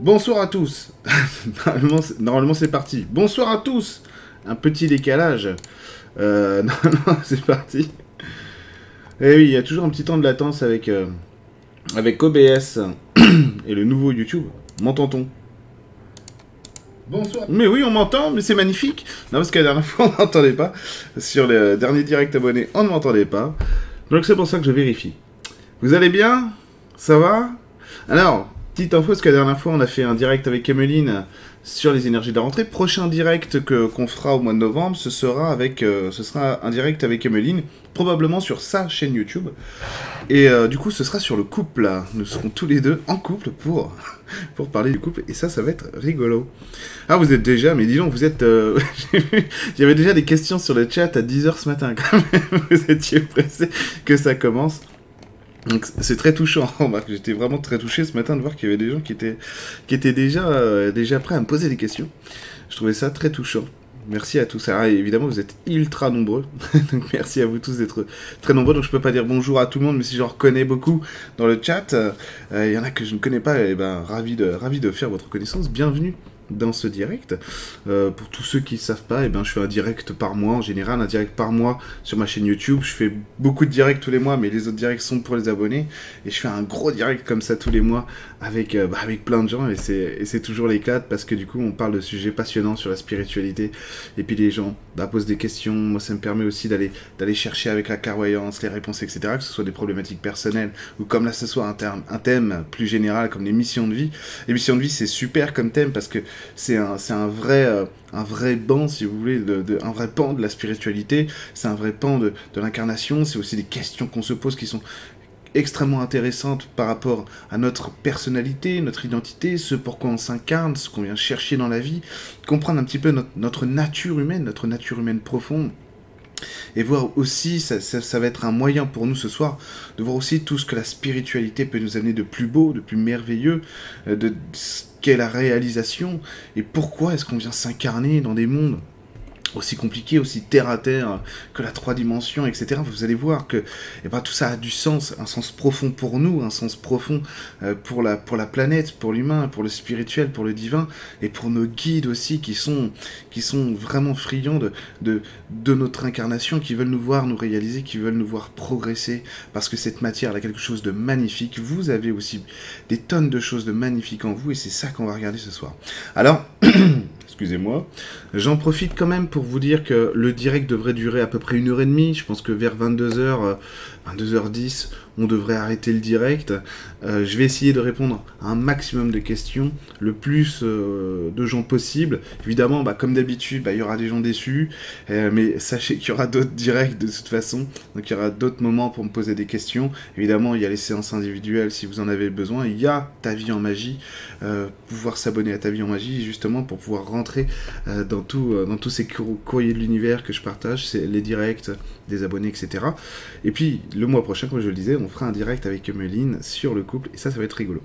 Bonsoir à tous. normalement, c'est- parti. Bonsoir à tous. Un petit décalage. Euh, normalement, c'est parti. Et oui, il y a toujours un petit temps de latence avec, euh, avec OBS et le nouveau YouTube. M'entend-on? Bonsoir. Mais oui, on m'entend, mais c'est magnifique. Non, parce que la dernière fois, on m'entendait pas. Sur le dernier direct abonné, on ne m'entendait pas. Donc c'est pour ça que je vérifie. Vous allez bien? Ça va? Alors, petite info, parce que la dernière fois, on a fait un direct avec Emeline sur les énergies de la rentrée. Prochain direct que qu'on fera au mois de novembre, ce sera avec, euh, ce sera un direct avec Emeline, probablement sur sa chaîne YouTube. Et euh, du coup, ce sera sur le couple. Nous serons tous les deux en couple pour pour parler du couple. Et ça, ça va être rigolo. Ah, vous êtes déjà, mais dis donc, vous êtes. euh, déjà des questions sur le chat à 10h ce matin, quand même. Vous étiez pressé que ça commence. Donc, c'est très touchant. Remarque, J'étais vraiment très touché ce matin de voir qu'il y avait des gens qui étaient, qui étaient déjà, euh, déjà prêts à me poser des questions. Je trouvais ça très touchant. Merci à tous. Ah, évidemment, vous êtes ultra nombreux. Donc, merci à vous tous d'être très nombreux. Donc, je peux pas dire bonjour à tout le monde, mais si j'en reconnais beaucoup dans le chat, euh, il y en a que je ne connais pas. Et ben, ravi de, ravi de faire votre connaissance. Bienvenue dans ce direct. Euh, pour tous ceux qui ne savent pas, eh ben, je fais un direct par mois en général, un direct par mois sur ma chaîne YouTube. Je fais beaucoup de directs tous les mois, mais les autres directs sont pour les abonnés. Et je fais un gros direct comme ça tous les mois avec, euh, bah, plein de gens. Et c'est toujours l'éclat parce que du coup, on parle de sujets passionnants sur la spiritualité. Et puis les gens bah, posent des questions. Moi, ça me permet aussi d'aller d'aller chercher avec la clairvoyance les réponses, etc. Que ce soit des problématiques personnelles ou comme là, ce soit un, thème plus général comme les missions de vie. Les missions de vie, c'est super comme thème parce que c'est un, un vrai, euh, un vrai banc, si vous voulez, un vrai pan de la spiritualité, c'est un vrai pan de, de l'incarnation, c'est aussi des questions qu'on se pose qui sont extrêmement intéressantes par rapport à notre personnalité, notre identité, ce pourquoi on s'incarne, ce qu'on vient chercher dans la vie, comprendre un petit peu notre, nature humaine, notre nature humaine profonde. Et voir aussi, ça, ça- ça va être un moyen pour nous ce soir, de voir aussi tout ce que la spiritualité peut nous amener de plus beau, de plus merveilleux, euh, de ce qu'est la réalisation, et pourquoi est-ce qu'on vient s'incarner dans des mondes aussi compliqués, aussi terre à terre que la trois dimensions, etc. Vous allez voir que eh ben, tout ça a du sens, un sens profond pour nous, un sens profond euh, pour, la, pour la planète, pour l'humain, pour le spirituel, pour le divin, et pour nos guides aussi qui sont, qui sont vraiment friands de, de, de notre incarnation, qui veulent nous voir nous réaliser, qui veulent nous voir progresser, parce que cette matière a quelque chose de magnifique. Vous avez aussi des tonnes de choses de magnifiques en vous, et c'est ça qu'on va regarder ce soir. Alors, excusez-moi, j'en profite quand même pour vous dire que le direct devrait durer à peu près une heure et demie. Je pense que vers 22h, 22h10, on devrait arrêter le direct. Euh, je vais essayer de répondre à un maximum de questions, le plus euh, de gens possible. Évidemment, bah, comme d'habitude, bah, il y aura des gens déçus, euh, mais sachez qu'il y aura d'autres directs de toute façon. Donc il y aura d'autres moments pour me poser des questions. Évidemment, il y a les séances individuelles si vous en avez besoin. Il y a Ta vie en magie, pouvoir s'abonner à Ta vie en magie, justement pour pouvoir rentrer dans, dans tous ces cour- courriers de l'univers que je partage, les directs des abonnés, etc. Et puis, le mois prochain, comme je le disais, on fera un direct avec Emeline sur le couple, et ça, ça va être rigolo.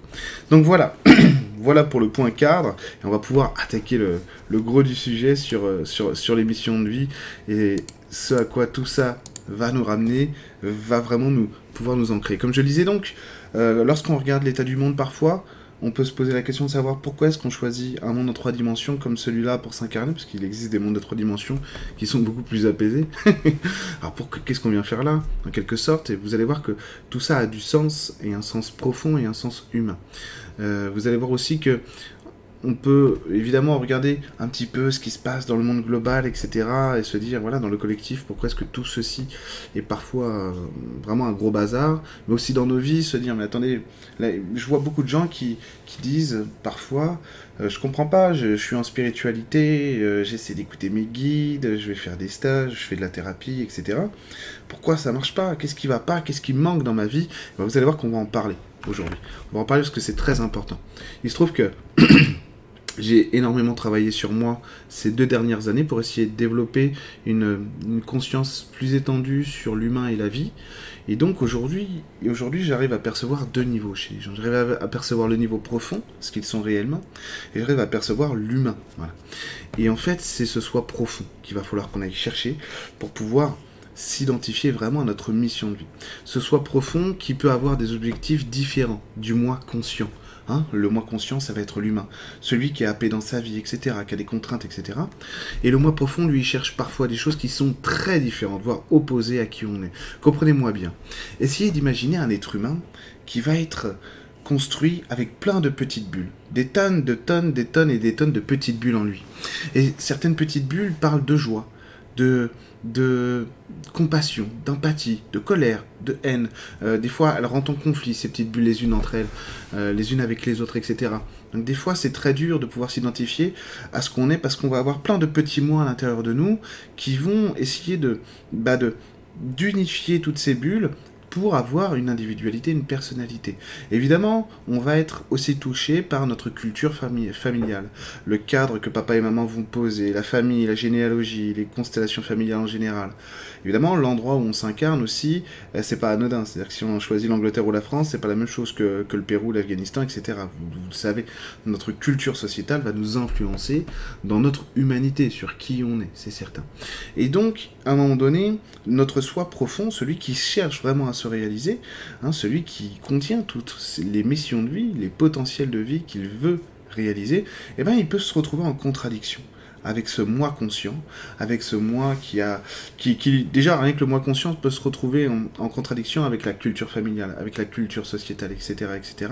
Donc voilà, voilà pour le point cadre, et on va pouvoir attaquer le, le gros du sujet sur, euh, sur, sur les missions de vie, et ce à quoi tout ça va nous ramener, va vraiment nous pouvoir nous ancrer. Comme je le disais donc, euh, lorsqu'on regarde l'état du monde parfois, on peut se poser la question de savoir pourquoi est-ce qu'on choisit un monde en trois dimensions comme celui-là pour s'incarner, parce qu'il existe des mondes de trois dimensions qui sont beaucoup plus apaisés. Alors qu'est-ce qu'on vient faire là, en quelque sorte? Et vous allez voir que tout ça a du sens, et un sens profond et un sens humain. Euh, vous allez voir aussi que on peut évidemment regarder un petit peu ce qui se passe dans le monde global, etc. Et se dire, voilà, dans le collectif, pourquoi est-ce que tout ceci est parfois euh, vraiment un gros bazar. Mais aussi dans nos vies, se dire, mais attendez, là, je vois beaucoup de gens qui, disent parfois, euh, je comprends pas, je, suis en spiritualité, euh, j'essaie d'écouter mes guides, je vais faire des stages, je fais de la thérapie, etc. Pourquoi ça marche pas? Qu'est-ce qui va pas? Qu'est-ce qui manque dans ma vie? Ben, Vous allez voir qu'on va en parler aujourd'hui. On va en parler parce que c'est très important. Il se trouve que j'ai énormément travaillé sur moi ces deux dernières années pour essayer de développer une, conscience plus étendue sur l'humain et la vie. Et donc aujourd'hui, j'arrive à percevoir deux niveaux chez les gens. J'arrive à, percevoir le niveau profond, ce qu'ils sont réellement, et j'arrive à percevoir l'humain. Et en fait, c'est ce soi profond qu'il va falloir qu'on aille chercher pour pouvoir s'identifier vraiment à notre mission de vie. Ce soi profond qui peut avoir des objectifs différents du moi conscient. Hein. le moi conscient, ça va être l'humain. Celui qui est happé dans sa vie, etc., qui a des contraintes, etc. Et le moi profond, lui, cherche parfois des choses qui sont très différentes, voire opposées à qui on est. Comprenez-moi bien. Essayez d'imaginer un être humain qui va être construit avec plein de petites bulles. Des tonnes, de tonnes, des tonnes et des tonnes de petites bulles en lui. Et certaines petites bulles parlent de joie, de, de compassion, d'empathie, de colère, de haine. Euh, des fois, elles rentrent en conflit, ces petites bulles, les unes entre elles, euh, les unes avec les autres, etc. Donc des fois, c'est très dur de pouvoir s'identifier à ce qu'on est parce qu'on va avoir plein de petits mots à l'intérieur de nous qui vont essayer de, bah de d'unifier toutes ces bulles pour avoir une individualité, une personnalité. Évidemment, on va être aussi touché par notre culture familiale, le cadre que papa et maman vont poser, la famille, la généalogie, les constellations familiales en général. Évidemment, l'endroit où on s'incarne aussi, euh, c'est pas anodin. C'est-à-dire que si on choisit l'Angleterre ou la France, c'est pas la même chose que, le Pérou, l'Afghanistan, etc. Vous, le savez, notre culture sociétale va nous influencer dans notre humanité, sur qui on est, c'est certain. Et donc, à un moment donné, notre soi profond, celui qui cherche vraiment à se réaliser, hein, celui qui contient toutes les missions de vie, les potentiels de vie qu'il veut réaliser, eh ben, il peut se retrouver en contradiction avec ce moi conscient, avec ce moi qui a, qui, déjà rien que le moi conscient peut se retrouver en, contradiction avec la culture familiale, avec la culture sociétale, etc., etc.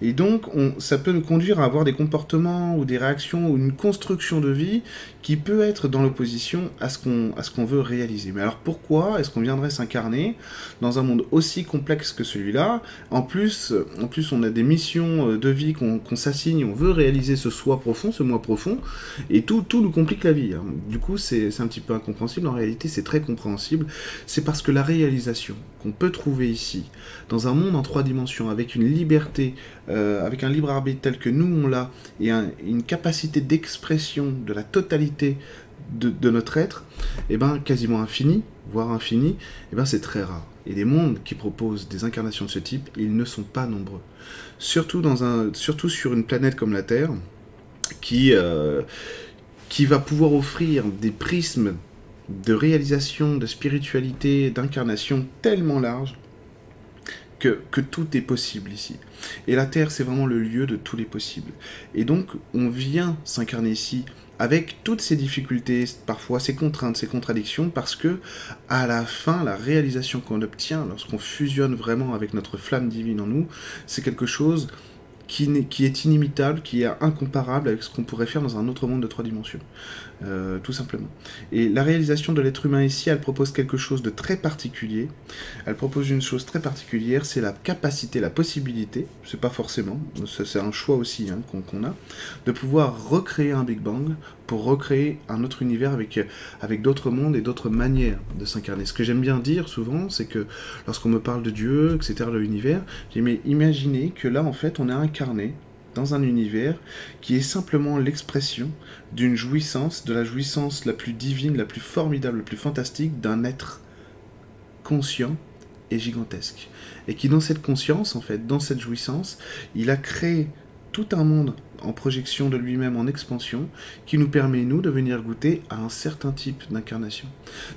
Et donc, on, ça peut nous conduire à avoir des comportements ou des réactions ou une construction de vie qui peut être dans l'opposition à ce qu'on à ce qu'on veut réaliser. Mais alors pourquoi est-ce qu'on viendrait s'incarner dans un monde aussi complexe que celui-là? En plus, en plus, on a des missions euh, de vie qu'on s'assigne, on veut réaliser ce soi profond, ce moi profond, et tout tout nous complique la vie. Hein. Du coup, c'est un petit peu incompréhensible. En réalité, c'est très compréhensible. C'est parce que la réalisation qu'on peut trouver ici, dans un monde en trois dimensions, avec une liberté, euh, avec un libre arbitre tel que nous on l'a, et une capacité d'expression de la totalité de, notre être, eh ben, quasiment infini, voire infini, eh ben, c'est très rare. Et les mondes qui proposent des incarnations de ce type, ils ne sont pas nombreux. Surtout sur une planète comme la Terre, qui, euh, qui va pouvoir offrir des prismes de réalisation, de spiritualité, d'incarnation tellement larges que, que, tout est possible ici. Et la Terre, c'est vraiment le lieu de tous les possibles. Et donc, on vient s'incarner ici avec toutes ces difficultés, parfois ces contraintes, ces contradictions, parce que à la fin, la réalisation qu'on obtient lorsqu'on fusionne vraiment avec notre flamme divine en nous, c'est quelque chose qui, est inimitable, qui est incomparable avec ce qu'on pourrait faire dans un autre monde de trois dimensions. Euh, tout simplement. Et la réalisation de l'être humain ici, elle propose quelque chose de très particulier. Elle propose une chose très particulière, c'est la capacité, la possibilité, c'est pas forcément, c'est un choix aussi hein, qu'on a, de pouvoir recréer un Big Bang pour recréer un autre univers avec, avec d'autres mondes et d'autres manières de s'incarner. Ce que j'aime bien dire souvent, c'est que lorsqu'on me parle de Dieu, etc., de l'univers, j'ai mais imaginez que là, en fait, on est incarné dans un univers qui est simplement l'expression d'une jouissance, de la jouissance la plus divine, la plus formidable, la plus fantastique d'un être conscient et gigantesque. Et qui dans cette conscience, en fait, dans cette jouissance, il a créé tout un monde en projection de lui-même en expansion qui nous permet, nous, de venir goûter à un certain type d'incarnation.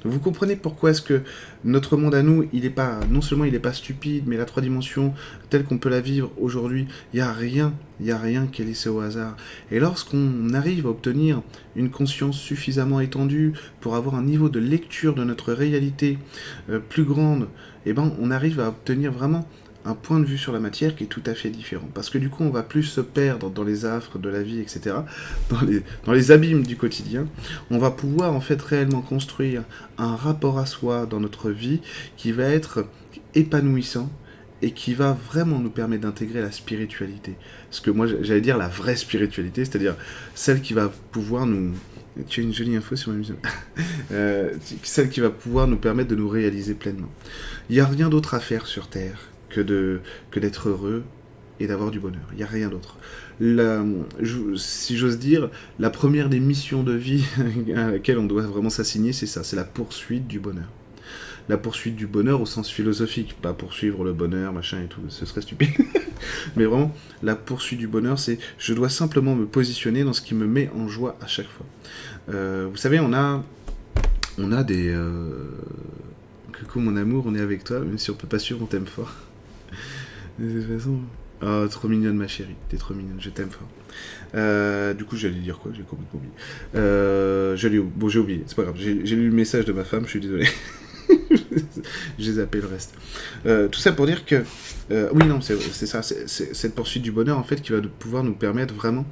Vous comprenez pourquoi est-ce que notre monde à nous, il est pas, non seulement il n'est pas stupide, mais la trois dimensions telle qu'on peut la vivre aujourd'hui, il n'y a rien, il n'y a rien qui est laissé au hasard. Et lorsqu'on arrive à obtenir une conscience suffisamment étendue pour avoir un niveau de lecture de notre réalité euh, plus grande, eh ben, on arrive à obtenir vraiment un point de vue sur la matière qui est tout à fait différent. Parce que du coup, on va plus se perdre dans les affres de la vie, etc., dans les, abîmes du quotidien. On va pouvoir en fait réellement construire un rapport à soi dans notre vie qui va être épanouissant et qui va vraiment nous permettre d'intégrer la spiritualité. Ce que moi, j'allais dire la vraie spiritualité, c'est-à-dire celle qui va pouvoir nous, tu as une jolie info sur ma musique. Euh, celle qui va pouvoir nous permettre de nous réaliser pleinement. Il n'y a rien d'autre à faire sur Terre que de que d'être heureux et d'avoir du bonheur. Il n'y a rien d'autre. si j'ose dire, la première des missions de vie à laquelle on doit vraiment s'assigner, c'est ça, c'est la poursuite du bonheur. La poursuite du bonheur au sens philosophique, pas poursuivre le bonheur, machin et tout, ce serait stupide. Mais vraiment, la poursuite du bonheur, c'est je dois simplement me positionner dans ce qui me met en joie à chaque fois. Euh, vous savez, on a, on a des... Euh... Coucou mon amour, on est avec toi, même si on peut pas suivre, on t'aime fort. De toute façon, Oh, trop mignonne ma chérie, t'es trop mignonne, je t'aime fort. Euh, du coup, j'allais dire quoi? J'ai complètement oublié. Euh, bon, j'ai oublié, c'est pas grave. J'ai lu le message de ma femme, je suis désolé. j'ai zappé le reste. Euh, tout ça pour dire que, oui, non, c'est ça, c'est cette poursuite du bonheur en fait qui va pouvoir nous permettre vraiment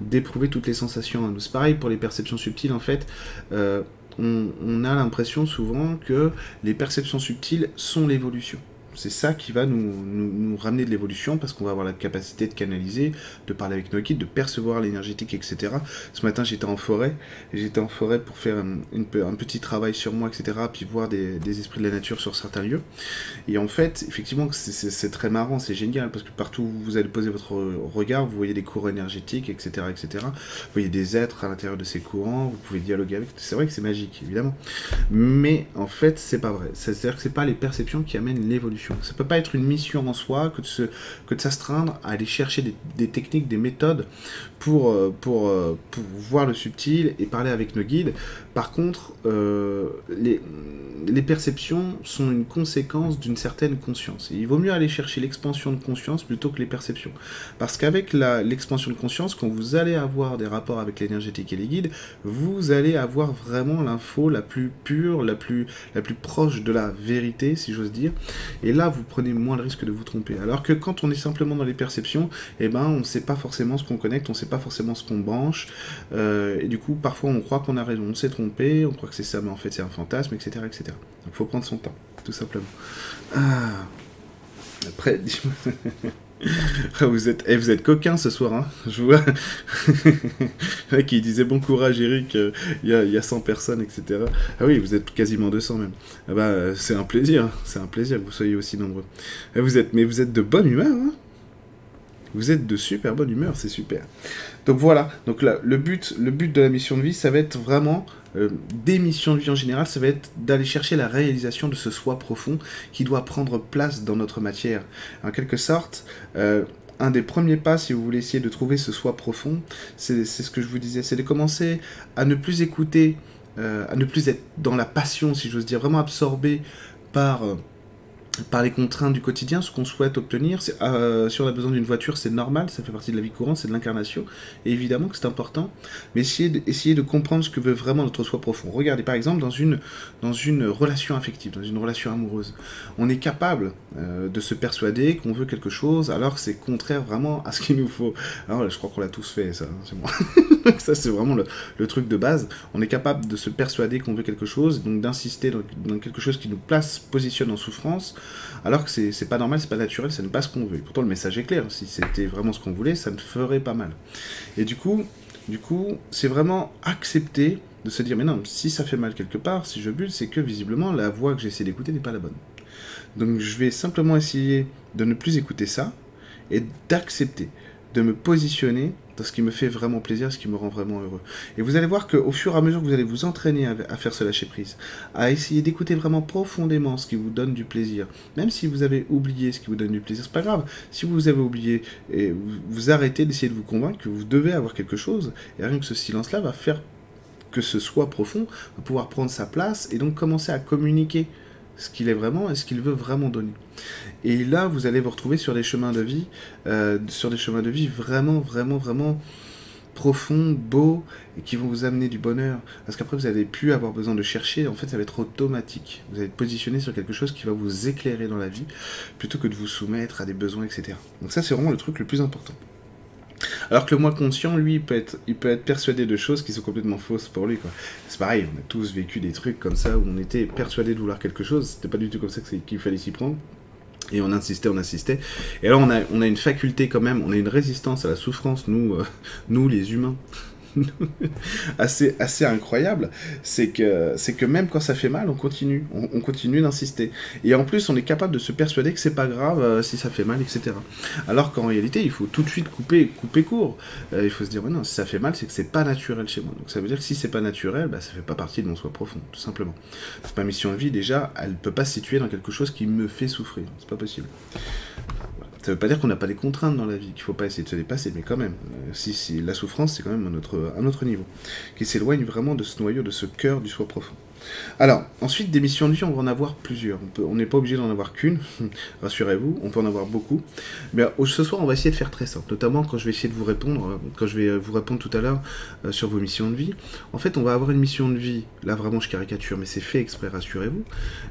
d'éprouver toutes les sensations. C'est pareil pour les perceptions subtiles en fait. On a l'impression souvent que les perceptions subtiles sont l'évolution c'est ça qui va nous, ramener de l'évolution parce qu'on va avoir la capacité de canaliser, de parler avec nos guides, de percevoir l'énergétique, etc. Ce matin, j'étais en forêt, j'étais en forêt pour faire un petit travail sur moi, etc., puis voir des, esprits de la nature sur certains lieux. Et en fait, effectivement, c'est très marrant, c'est génial parce que partout où vous allez poser votre regard, vous voyez des courants énergétiques, etc., etc. Vous voyez des êtres à l'intérieur de ces courants, vous pouvez dialoguer avec. C'est vrai que c'est magique, évidemment. Mais en fait, c'est pas vrai. C'est-à-dire que c'est pas les perceptions qui amènent l'évolution ça Ça peut pas être une mission en soi que de s'astreindre à aller chercher des, techniques, des méthodes pour, euh, pour, euh, pour, voir le subtil et parler avec nos guides. Par contre, euh, les, les perceptions sont une conséquence d'une certaine conscience. il vaut mieux aller chercher l'expansion de conscience plutôt que les perceptions. Parce qu'avec l'expansion de conscience, quand vous allez avoir des rapports avec l'énergétique et les guides, vous allez avoir vraiment l'info la plus pure, la plus, la plus proche de la vérité, si j'ose dire. Et là, vous prenez moins le risque de vous tromper. Alors que quand on est simplement dans les perceptions, eh ben, on ne sait pas forcément ce qu'on connecte, on ne sait pas forcément ce qu'on branche. Euh, et du coup, parfois, on croit qu'on a raison, on s'est trompé, on croit que c'est ça, mais en fait, c'est un fantasme, etc., etc. Donc, il faut prendre son temps, tout simplement. Ah. Après, ah, vous êtes, eh, vous êtes coquin ce soir, hein Je vois. qui disait bon courage, Eric. Euh, il y, a, y, a 100 personnes, etc. Ah oui, vous êtes quasiment 200 même. Ah bah, c'est un plaisir. C'est un plaisir que vous soyez aussi nombreux. Ah, vous êtes, mais vous êtes de bonne humeur, hein vous êtes de super bonne humeur, c'est super. Donc voilà, donc là, le but, le but de la mission de vie, ça va être vraiment euh, des missions de vie en général, ça va être d'aller chercher la réalisation de ce soi profond qui doit prendre place dans notre matière. En quelque sorte, euh, un des premiers pas, si vous voulez essayer de trouver ce soi profond, c'est ce que je vous disais, c'est de commencer à ne plus écouter, euh, à ne plus être dans la passion, si j'ose dire, vraiment absorbé par par les contraintes du quotidien, ce qu'on souhaite obtenir. Si on a besoin d'une voiture, c'est normal, ça fait partie de la vie courante, c'est de l'incarnation, et évidemment que c'est important. Mais essayez de, de comprendre ce que veut vraiment notre soi profond. Regardez par exemple dans une, dans une relation affective, dans une relation amoureuse, on est capable euh, de se persuader qu'on veut quelque chose alors que c'est contraire vraiment à ce qu'il nous faut. Alors je crois qu'on l'a tous fait, ça, hein, c'est moi. ça c'est vraiment le, truc de base. On est capable de se persuader qu'on veut quelque chose, donc d'insister dans quelque chose qui nous place, positionne en souffrance alors que c'est pas normal, c'est pas naturel, ça n'est pas ce qu'on veut. pourtant, le message est clair. Si c'était vraiment ce qu'on voulait, ça ne ferait pas mal. Et du coup, du coup, c'est vraiment accepter de se dire, mais non, si ça fait mal quelque part, si je bulle, c'est que visiblement la voix que j'essaie d'écouter n'est pas la bonne. Donc je vais simplement essayer de ne plus écouter ça et d'accepter, de me positionner ce qui me fait vraiment plaisir, ce qui me rend vraiment heureux. Et vous allez voir qu'au fur et à mesure que vous allez vous entraîner à, faire ce lâcher prise, à essayer d'écouter vraiment profondément ce qui vous donne du plaisir, même si vous avez oublié ce qui vous donne du plaisir, c'est pas grave. Si vous avez oublié et vous, arrêtez d'essayer de vous convaincre que vous devez avoir quelque chose, et rien que ce silence-là va faire que ce soit profond va pouvoir prendre sa place et donc commencer à communiquer ce qu'il est vraiment et ce qu'il veut vraiment donner. Et là, vous allez vous retrouver sur des chemins de vie, euh, sur des chemins de vie vraiment, vraiment, vraiment profonds, beaux, et qui vont vous amener du bonheur. Parce qu'après, vous n'allez plus avoir besoin de chercher, en fait, ça va être automatique. Vous allez être positionné sur quelque chose qui va vous éclairer dans la vie, plutôt que de vous soumettre à des besoins, etc. Donc ça, c'est vraiment le truc le plus important. Alors que le moi conscient, lui, il peut, être, il peut être persuadé de choses qui sont complètement fausses pour lui. C'est pareil, on a tous vécu des trucs comme ça où on était persuadé de vouloir quelque chose, c'était pas du tout comme ça qu'il fallait s'y prendre. Et on insistait, on insistait. Et alors on a, on a une faculté quand même, on a une résistance à la souffrance, nous, euh, nous les humains. assez, incroyable, c'est que, même quand ça fait mal, on continue, on, continue d'insister. Et en plus, on est capable de se persuader que c'est pas grave euh, si ça fait mal, etc. Alors qu'en réalité, il faut tout de suite couper, couper court. Euh, il faut se dire, non, si ça fait mal, c'est que c'est pas naturel chez moi. Donc ça veut dire que si c'est pas naturel, bah, ça fait pas partie de mon soi profond, tout simplement. Ma mission de vie, déjà, elle peut pas se situer dans quelque chose qui me fait souffrir. C'est pas possible. Ça veut pas dire qu'on n'a pas des contraintes dans la vie, qu'il faut pas essayer de se dépasser, mais quand même, euh, si, si la souffrance, c'est quand même un autre niveau, qui s'éloigne vraiment de ce noyau, de ce cœur du soi profond. Alors, ensuite, des missions de vie, on va en avoir plusieurs. On n'est pas obligé d'en avoir qu'une, rassurez-vous, on peut en avoir beaucoup. Mais ce soir, on va essayer de faire très simple, notamment quand je vais essayer de vous répondre, euh, quand je vais euh, vous répondre tout à l'heure euh, sur vos missions de vie. En fait, on va avoir une mission de vie, là vraiment je caricature, mais c'est fait exprès, rassurez-vous.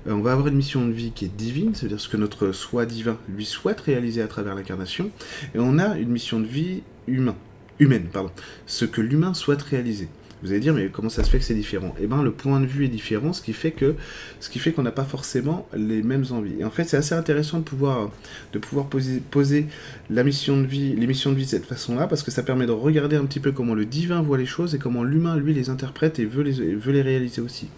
on va avoir une mission de vie qui est divine, c'est-à-dire ce que notre soi divin lui souhaite réaliser à travers l'incarnation. Et on a une mission de vie humaine, humaine, pardon, ce que l'humain souhaite réaliser. Vous allez dire, mais comment ça se fait que c'est différent? Eh bien, le point de vue est différent, ce qui fait qu'on n'a pas forcément les mêmes envies. Et en fait, c'est assez intéressant de pouvoir, de pouvoir poser, la mission de vie, les missions de vie de cette façon-là, parce que ça permet de regarder un petit peu comment le divin voit les choses et comment l'humain, lui, les interprète et veut les, veut les réaliser aussi.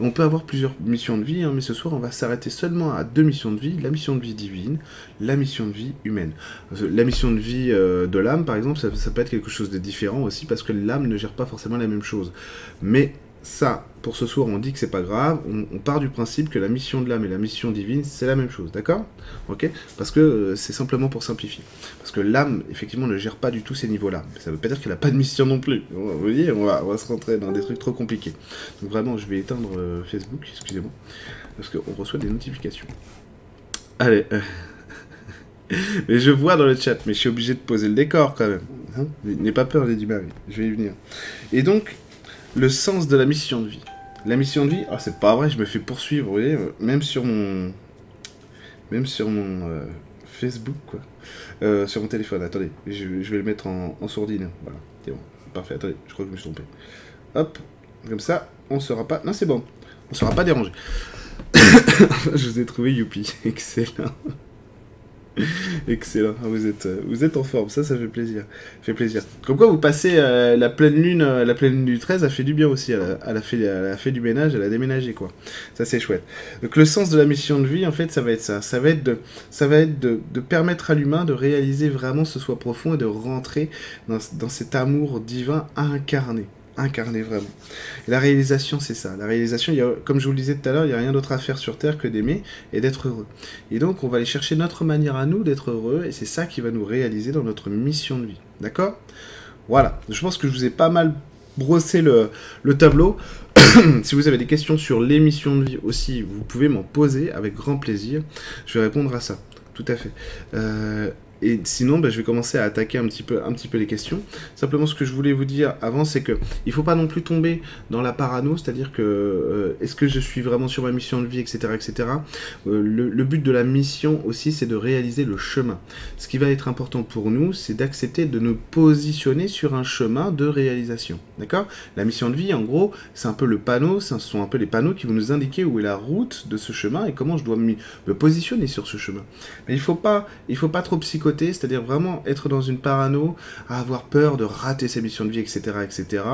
on peut avoir plusieurs missions de vie, hein, mais ce soir, on va s'arrêter seulement à deux missions de vie, la mission de vie divine, la mission de vie humaine. La mission de vie euh, de l'âme, par exemple, ça, ça peut être quelque chose de différent aussi, parce que l'âme ne gère pas forcément la même chose. Mais ça, pour ce soir, on dit que c'est pas grave. On, part du principe que la mission de l'âme et la mission divine, c'est la même chose, d'accord? Ok? Parce que euh, c'est simplement pour simplifier. Parce que l'âme, effectivement, ne gère pas du tout ces niveaux-là. Ça veut pas dire qu'elle a pas de mission non plus. Vous voyez, on va, on va se rentrer dans des trucs trop compliqués. Donc vraiment, je vais éteindre euh, Facebook, excusez-moi, parce qu'on reçoit des notifications. Allez. Euh, mais je vois dans le chat, mais je suis obligé de poser le décor quand même. Hein N'aie pas peur, Lady Mary, je vais y venir. Et donc, le sens de la mission de vie. La mission de vie, ah, c'est pas vrai, je me fais poursuivre, vous voyez, même sur mon. Même sur mon euh, Facebook, quoi. Euh, sur mon téléphone, attendez, je, vais le mettre en, sourdine. Voilà, c'est bon, parfait, attendez, je crois que je me suis trompé. Hop, comme ça, on sera pas. Non, c'est bon, on sera pas dérangé. je vous ai trouvé, youpi, excellent. Excellent, ah, vous êtes, euh, vous êtes en forme, ça, ça fait plaisir. Fait plaisir. Comme quoi, vous passez euh, la pleine lune, euh, la pleine du 13, a fait du bien aussi. Elle a, fait, elle a fait du ménage, elle a déménagé, quoi. Ça, c'est chouette. Donc, le sens de la mission de vie, en fait, ça va être ça. Ça va être de, ça va être de permettre à l'humain de réaliser vraiment ce soi profond et de rentrer dans, dans cet amour divin incarné incarner vraiment. la réalisation, c'est ça. La réalisation, y a, comme je vous le disais tout à l'heure, il n'y a rien d'autre à faire sur Terre que d'aimer et d'être heureux. Et donc, on va aller chercher notre manière à nous d'être heureux, et c'est ça qui va nous réaliser dans notre mission de vie. D'accord? Voilà. Je pense que je vous ai pas mal brossé le, le tableau. si vous avez des questions sur les missions de vie aussi, vous pouvez m'en poser avec grand plaisir. Je vais répondre à ça. Tout à fait. Euh, et sinon, bah, je vais commencer à attaquer un petit, peu, les questions. Simplement, ce que je voulais vous dire avant, c'est que il faut pas non plus tomber dans la parano, c'est-à-dire que euh, est-ce que je suis vraiment sur ma mission de vie, etc., etc. Euh, le, but de la mission aussi, c'est de réaliser le chemin. Ce qui va être important pour nous, c'est d'accepter de nous positionner sur un chemin de réalisation. D'accord? La mission de vie, en gros, c'est un peu le panneau, ce sont un peu les panneaux qui vont nous indiquer où est la route de ce chemin et comment je dois me positionner sur ce chemin. Mais il faut pas, il faut pas trop psychoter c'est-à-dire vraiment être dans une parano, avoir peur de rater sa mission de vie, etc., etc.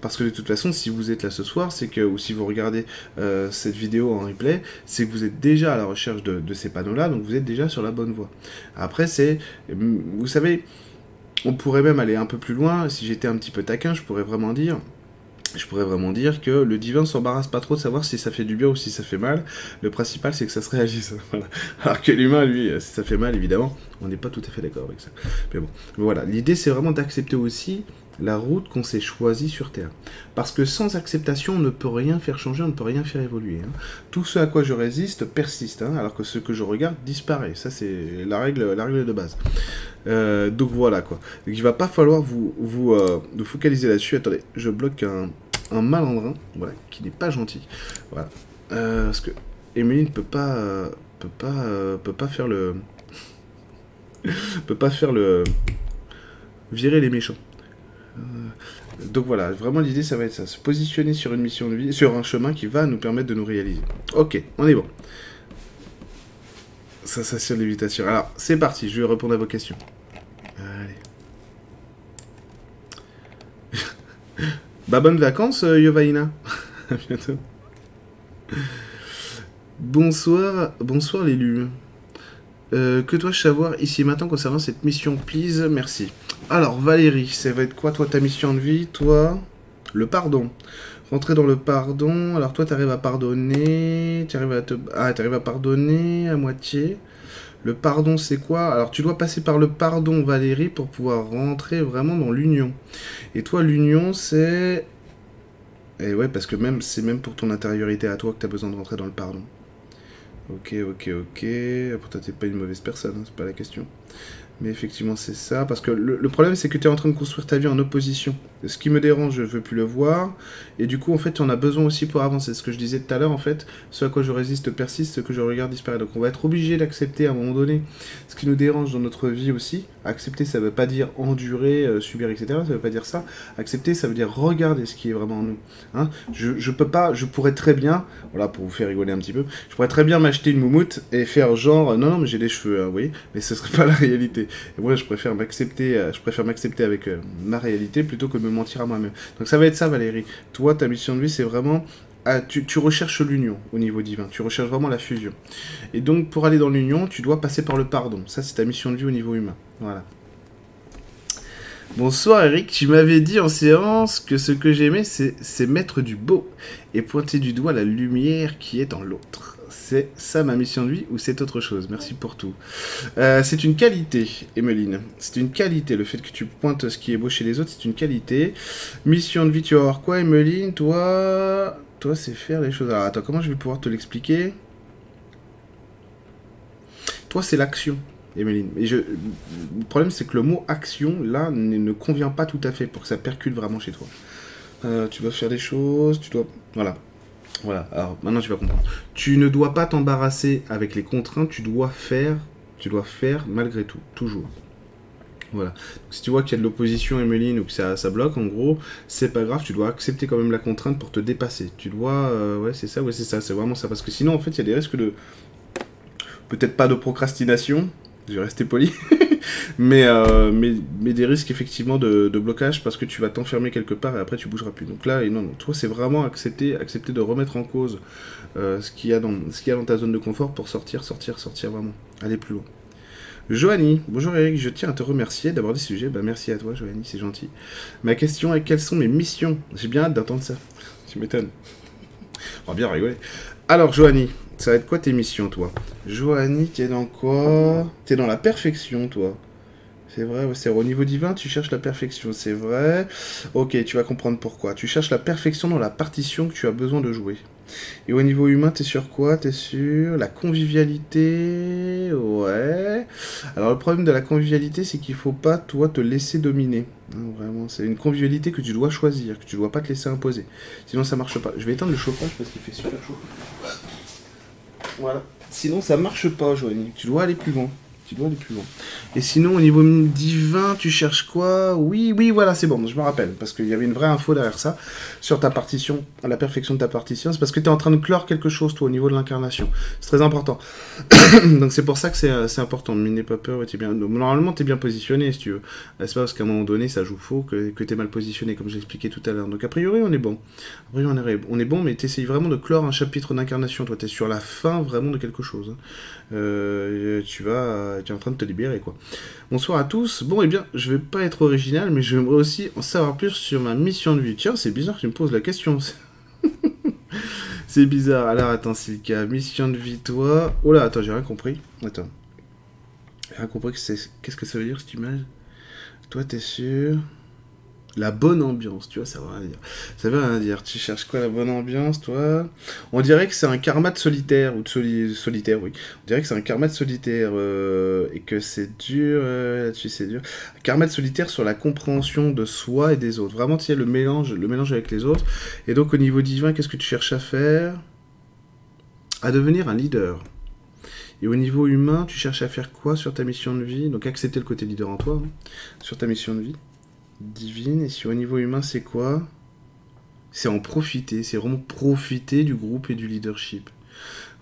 Parce que de toute façon, si vous êtes là ce soir, c'est que, ou si vous regardez euh, cette vidéo en replay, c'est que vous êtes déjà à la recherche de, ces panneaux-là, donc vous êtes déjà sur la bonne voie. Après, c'est, vous savez, on pourrait même aller un peu plus loin. Si j'étais un petit peu taquin, je pourrais vraiment dire je pourrais vraiment dire que le divin s'embarrasse pas trop de savoir si ça fait du bien ou si ça fait mal. Le principal, c'est que ça se réagisse. Alors que l'humain, lui, si ça fait mal, évidemment, on n'est pas tout à fait d'accord avec ça. Mais bon, voilà. L'idée, c'est vraiment d'accepter aussi la route qu'on s'est choisie sur Terre. Parce que sans acceptation, on ne peut rien faire changer, on ne peut rien faire évoluer. Hein. Tout ce à quoi je résiste persiste, hein, alors que ce que je regarde disparaît. Ça, c'est la règle, la règle de base. Euh, donc voilà quoi. Il va pas falloir vous, vous, euh, focaliser là-dessus. Attendez, je bloque un, malandrin, voilà, qui n'est pas gentil. Voilà. Euh, parce que Emily ne peut pas, peut pas, peut pas faire le, peut pas faire le, virer les méchants. Donc voilà, vraiment l'idée ça va être ça, se positionner sur une mission de vie, sur un chemin qui va nous permettre de nous réaliser. Ok, on est bon. Ça, ça sur l'évitation. Alors, c'est parti, je vais répondre à vos questions. Allez. bah, bonnes vacances, euh, Yovaina. à bientôt. Bonsoir, bonsoir l'élu. Euh, que dois-je savoir ici maintenant concernant cette mission, please Merci. Alors, Valérie, ça va être quoi, toi, ta mission de vie Toi, le pardon. Rentrer dans le pardon. Alors toi, tu arrives à pardonner. Tu arrives à te... Ah, arrives à pardonner à moitié. Le pardon, c'est quoi? Alors tu dois passer par le pardon, Valérie, pour pouvoir rentrer vraiment dans l'union. Et toi, l'union, c'est... Et ouais, parce que même c'est même pour ton intériorité à toi que tu as besoin de rentrer dans le pardon. Ok, ok, ok. Pourtant, t'es pas une mauvaise personne, hein, c'est pas la question. Mais effectivement, c'est ça. Parce que le, problème, c'est que tu es en train de construire ta vie en opposition. Ce qui me dérange, je veux plus le voir. Et du coup, en fait, on a besoin aussi pour avancer. Ce que je disais tout à l'heure, en fait, ce à quoi je résiste persiste, ce que je regarde disparaît. Donc, on va être obligé d'accepter à un moment donné ce qui nous dérange dans notre vie aussi. Accepter, ça veut pas dire endurer, euh, subir, etc. Ça veut pas dire ça. Accepter, ça veut dire regarder ce qui est vraiment en nous. Hein je, je peux pas, je pourrais très bien, voilà, pour vous faire rigoler un petit peu, je pourrais très bien m'acheter une moumoute et faire genre, non, non, mais j'ai des cheveux, hein, vous voyez, mais ce serait pas la réalité. Et moi, je préfère m'accepter, euh, avec euh, ma réalité plutôt que de me mentir à moi-même. Donc ça va être ça, Valérie. Toi, ta mission de vie, c'est vraiment ah, tu, recherches l'union au niveau divin, tu recherches vraiment la fusion. Et donc pour aller dans l'union, tu dois passer par le pardon. Ça, c'est ta mission de vie au niveau humain. Voilà. Bonsoir Eric, tu m'avais dit en séance que ce que j'aimais, c'est mettre du beau et pointer du doigt la lumière qui est en l'autre. C'est ça ma mission de vie ou c'est autre chose Merci pour tout. Euh, c'est une qualité, Emeline. C'est une qualité. Le fait que tu pointes ce qui est beau chez les autres, c'est une qualité. Mission de vie, tu vas voir quoi, Emeline? Toi, toi, c'est faire les choses. Alors, attends, comment je vais pouvoir te l'expliquer? Toi, c'est l'action. Emeline. Et je, le problème, c'est que le mot action, là, ne, convient pas tout à fait pour que ça percute vraiment chez toi. Euh, tu dois faire des choses, tu dois... Voilà. Voilà, alors maintenant tu vas comprendre. Tu ne dois pas t'embarrasser avec les contraintes, tu dois faire, tu dois faire malgré tout, toujours. Voilà. si tu vois qu'il y a de l'opposition, Emeline, ou que ça, bloque, en gros, c'est pas grave, tu dois accepter quand même la contrainte pour te dépasser. Tu dois. Euh, ouais, c'est ça, ouais, c'est ça, c'est vraiment ça. Parce que sinon, en fait, il y a des risques de. Peut-être pas de procrastination, je vais rester poli, mais, euh, mais, mais, des risques effectivement de, blocage parce que tu vas t'enfermer quelque part et après tu bougeras plus. Donc là, et non, non, toi c'est vraiment accepter, accepter de remettre en cause euh, ce qu'il y, a dans, y a dans ta zone de confort pour sortir, sortir, sortir vraiment, aller plus loin. Joanie, bonjour Eric, je tiens à te remercier d'avoir des sujets. Bah, merci à toi Joanie, c'est gentil. Ma question est quelles sont mes missions? J'ai bien hâte d'entendre ça. Tu m'étonnes. On va bien rigoler. Alors Joanie, ça va être quoi tes missions, toi? Joanie, t'es dans quoi? T'es dans la perfection, toi. C'est vrai, c'est au niveau divin, tu cherches la perfection, c'est vrai. Ok, tu vas comprendre pourquoi. Tu cherches la perfection dans la partition que tu as besoin de jouer. Et au niveau humain, t'es sur quoi? T'es sur la convivialité Ouais. Alors le problème de la convivialité, c'est qu'il faut pas, toi, te laisser dominer. Non, vraiment, c'est une convivialité que tu dois choisir, que tu dois pas te laisser imposer. Sinon, ça marche pas. Je vais éteindre le chauffage parce qu'il fait super chaud. Voilà. Sinon, ça marche pas, Joanie. Tu dois aller plus loin. Et sinon, au niveau divin, tu cherches quoi? Oui, oui, voilà, c'est bon, je me rappelle. Parce qu'il y avait une vraie info derrière ça, sur ta partition, à la perfection de ta partition. C'est parce que tu es en train de clore quelque chose, toi, au niveau de l'incarnation. C'est très important. Donc c'est pour ça que c'est euh, important. N'aie pas peur, es bien... Normalement, tu es bien positionné, si tu veux. Euh, c'est pas parce qu'à un moment donné, ça joue faux que, tu es mal positionné, comme j'ai expliqué tout à l'heure. Donc a priori, on est bon. A priori, on est, on est bon, mais tu essayes vraiment de clore un chapitre d'incarnation. Toi, tu es sur la fin vraiment de quelque chose. Hein. Euh, tu vas tu es en train de te libérer, quoi. Bonsoir à tous. Bon, eh bien, je vais pas être original, mais j'aimerais aussi en savoir plus sur ma mission de vie. Tiens, c'est bizarre que tu me poses la question. c'est bizarre. Alors, attends, Silka, mission de vie, toi. Oh là, attends, j'ai rien compris. Attends. J'ai rien compris. Qu'est-ce que ça veut dire, cette image? Toi, t'es sûr? La bonne ambiance, tu vois, ça veut rien dire. Ça veut rien dire. Tu cherches quoi la bonne ambiance, toi? On dirait que c'est un karma de solitaire, ou de solitaire, oui. On dirait que c'est un karma de solitaire, euh, et que c'est dur, euh, là-dessus c'est dur. Un karma de solitaire sur la compréhension de soi et des autres. Vraiment, tu sais, le mélange, le mélange avec les autres. Et donc, au niveau divin, qu'est-ce que tu cherches à faire? À devenir un leader. Et au niveau humain, tu cherches à faire quoi sur ta mission de vie? Donc, accepter le côté leader en toi, hein, sur ta mission de vie divine. Et sur au niveau humain, c'est quoi? C'est en profiter. C'est vraiment profiter du groupe et du leadership.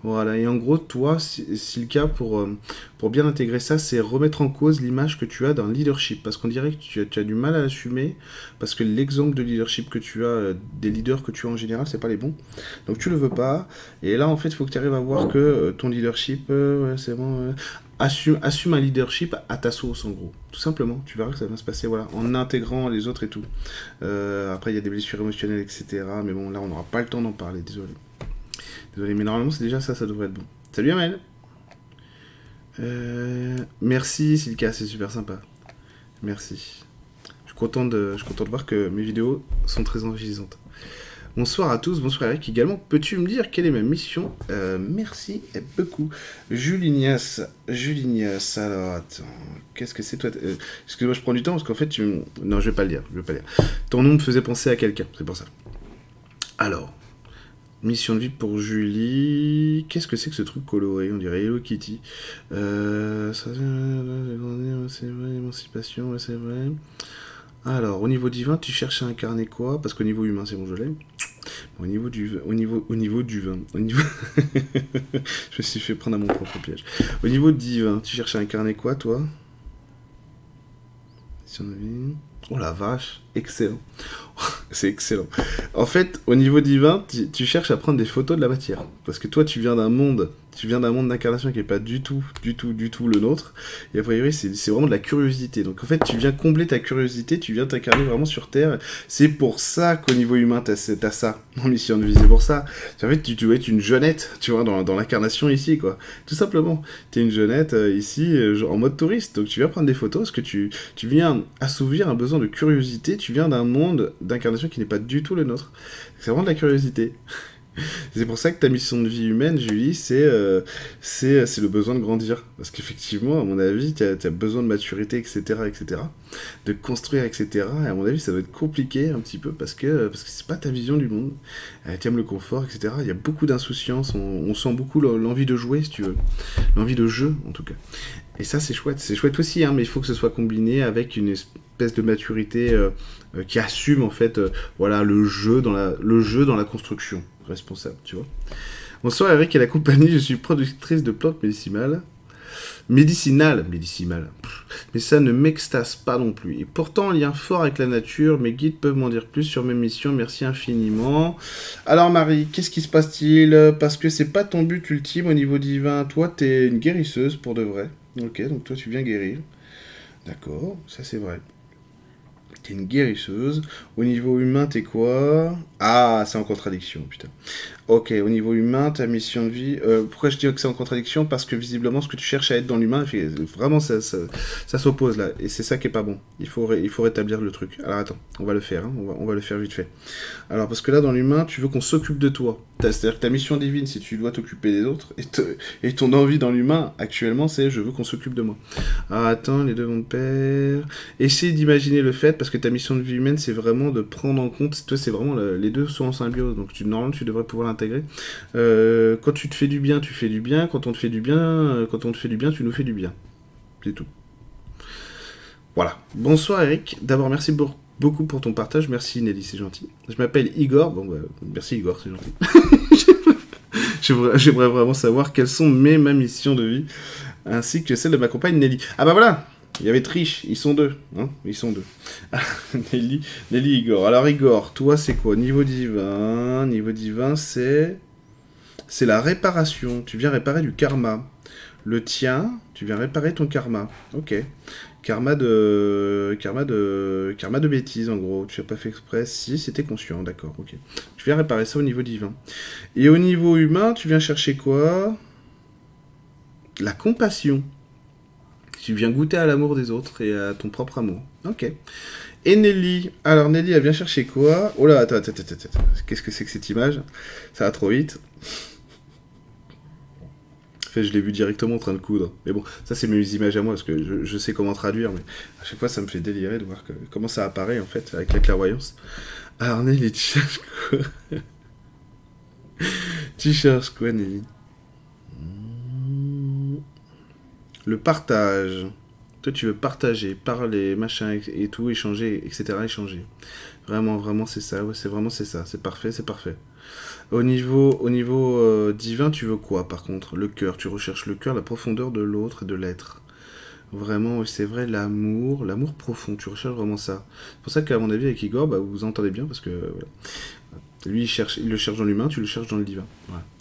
Voilà, et en gros, toi, si, le cas, pour, euh, pour bien intégrer ça, c'est remettre en cause l'image que tu as d'un leadership. Parce qu'on dirait que tu as, du mal à l'assumer, parce que l'exemple de leadership que tu as, euh, des leaders que tu as en général, c'est pas les bons. Donc tu le veux pas. Et là, en fait, il faut que tu arrives à voir que euh, ton leadership, c'est bon, assume, assume un leadership à ta sauce, en gros. Tout simplement. Tu verras que ça va se passer, voilà, en intégrant les autres et tout. après, il y a des blessures émotionnelles, etc. Mais bon, là, on n'aura pas le temps d'en parler, désolé. Désolé, mais normalement c'est déjà ça, ça devrait être bon. Salut Amel euh, Merci Silka, c'est super sympa. Merci. Je suis, content de, je suis content de voir que mes vidéos sont très enrichissantes. Bonsoir à tous, bonsoir Eric également. Peux-tu me dire quelle est ma mission? Euh, Merci beaucoup. Julinias, Julinias, alors attends, qu'est-ce que c'est toi? Euh, Excuse-moi, je prends du temps parce qu'en fait, tu... Non, je vais pas le dire, je vais pas le dire. Ton nom me faisait penser à quelqu'un, c'est pour ça. Alors, mission de vie pour Julie. Qu'est-ce que c'est que ce truc coloré On dirait Hello Kitty. Euh... c'est vrai, émancipation, c'est vrai. Alors, au niveau divin, tu cherches à incarner quoi? Parce qu'au niveau humain, c'est bon, je l'ai. au niveau du au au niveau du vin, je me suis fait prendre à mon propre piège. Au niveau divin, tu cherches à incarner quoi, toi? Oh la vache, excellent. c'est excellent. En fait, au niveau divin, tu, cherches à prendre des photos de la matière. Parce que toi, tu viens d'un monde tu viens d'un monde d'incarnation qui n'est pas du tout, du tout, du tout le nôtre. Et a priori, c'est vraiment de la curiosité. Donc en fait, tu viens combler ta curiosité, tu viens t'incarner vraiment sur Terre. C'est pour ça qu'au niveau humain, tu as, ça en mission de vie. C'est pour ça. En fait, tu, tu être une jeunette, tu vois, dans, dans l'incarnation ici, quoi. Tout simplement. Tu es une jeunette euh, ici, euh, en mode touriste. Donc tu viens prendre des photos parce que tu, tu viens assouvir un besoin de curiosité. Tu viens d'un monde d'incarnation qui n'est pas du tout le nôtre. C'est vraiment de la curiosité. c'est pour ça que ta mission de vie humaine, Julie, c'est euh, le besoin de grandir. Parce qu'effectivement, à mon avis, tu as, besoin de maturité, etc., etc., de construire, etc. Et à mon avis, ça doit être compliqué un petit peu parce que parce que c'est pas ta vision du monde. Euh, tu aimes le confort, etc. Il y a beaucoup d'insouciance, on, on, sent beaucoup l'envie de jouer, si tu veux. L'envie de jeu, en tout cas. Et ça, c'est chouette. C'est chouette aussi, hein, mais il faut que ce soit combiné avec une espèce de maturité euh, euh, qui assume, en fait, euh, voilà, le jeu, dans la, le jeu dans la construction responsable, tu vois. Bonsoir Eric et la compagnie, je suis productrice de plantes médicinales. Médicinales, médicinales. Mais ça ne m'extase pas non plus. Et pourtant, en lien fort avec la nature, mes guides peuvent m'en dire plus sur mes missions. Merci infiniment. Alors Marie, qu'est-ce qui se passe-t-il? Parce que c'est pas ton but ultime au niveau divin. Toi, t'es une guérisseuse pour de vrai. Ok, donc toi tu viens guérir. D'accord, ça c'est vrai. Une guérisseuse. Au niveau humain, t'es quoi? Ah, c'est en contradiction, putain. Ok, au niveau humain, ta mission de vie. Euh, pourquoi je dis que c'est en contradiction? Parce que visiblement, ce que tu cherches à être dans l'humain, vraiment, ça, ça, s'oppose là. Et c'est ça qui est pas bon. Il faut, il faut rétablir le truc. Alors attends, on va le faire. Hein. On, va, on, va, le faire vite fait. Alors, parce que là, dans l'humain, tu veux qu'on s'occupe de toi. C'est-à-dire que ta mission divine, c'est tu dois t'occuper des autres. Et, ton envie dans l'humain, actuellement, c'est je veux qu'on s'occupe de moi. Alors attends, les deux vont de pair. Essaye d'imaginer le fait, parce que ta mission de vie humaine, c'est vraiment de prendre en compte. Toi, c'est vraiment. les deux sont en symbiose. Donc, tu, normalement, tu devrais pouvoir euh, quand tu te fais du bien, tu fais du bien. Quand on te fait du bien, euh, quand on te fait du bien, tu nous fais du bien. C'est tout. Voilà. Bonsoir Eric. D'abord, merci beaucoup pour ton partage. Merci Nelly, c'est gentil. Je m'appelle Igor. Bon, bah, merci Igor, c'est gentil. J'aimerais vraiment savoir quelles sont mes ma mission de vie, ainsi que celle de ma compagne Nelly. Ah bah voilà il y avait Triche, ils sont deux. Hein ils sont deux. Nelly, Nelly, Igor. Alors Igor, toi c'est quoi? Niveau divin. Niveau divin, c'est. C'est la réparation. Tu viens réparer du karma. Le tien, tu viens réparer ton karma. Ok. Karma de. Karma de. Karma de bêtises en gros. Tu n'as pas fait exprès. Si, c'était conscient, d'accord, ok. Tu viens réparer ça au niveau divin. Et au niveau humain, tu viens chercher quoi? La compassion. Tu viens goûter à l'amour des autres et à ton propre amour. Ok. Et Nelly. Alors Nelly, elle vient chercher quoi? Oh là, attends, attends, attends, attends. Qu'est-ce que c'est que cette image? Ça va trop vite. En fait, je l'ai vu directement en train de coudre. Mais bon, ça c'est mes images à moi parce que je, sais comment traduire, mais à chaque fois ça me fait délirer de voir comment ça apparaît en fait avec la clairvoyance. Alors Nelly, tu cherches quoi? Tu cherches quoi Nelly? Le partage. Toi, tu veux partager, parler, machin et tout, échanger, etc. Échanger. Vraiment, vraiment, c'est ça. Ouais, c'est vraiment c'est ça. C'est parfait, c'est parfait. Au niveau, au niveau euh, divin, tu veux quoi par contre? Le cœur. Tu recherches le cœur, la profondeur de l'autre et de l'être. Vraiment, c'est vrai, l'amour, l'amour profond. Tu recherches vraiment ça. C'est pour ça qu'à mon avis, avec Igor, bah, vous vous entendez bien parce que lui, il, cherche, il le cherche dans l'humain, tu le cherches dans le divin.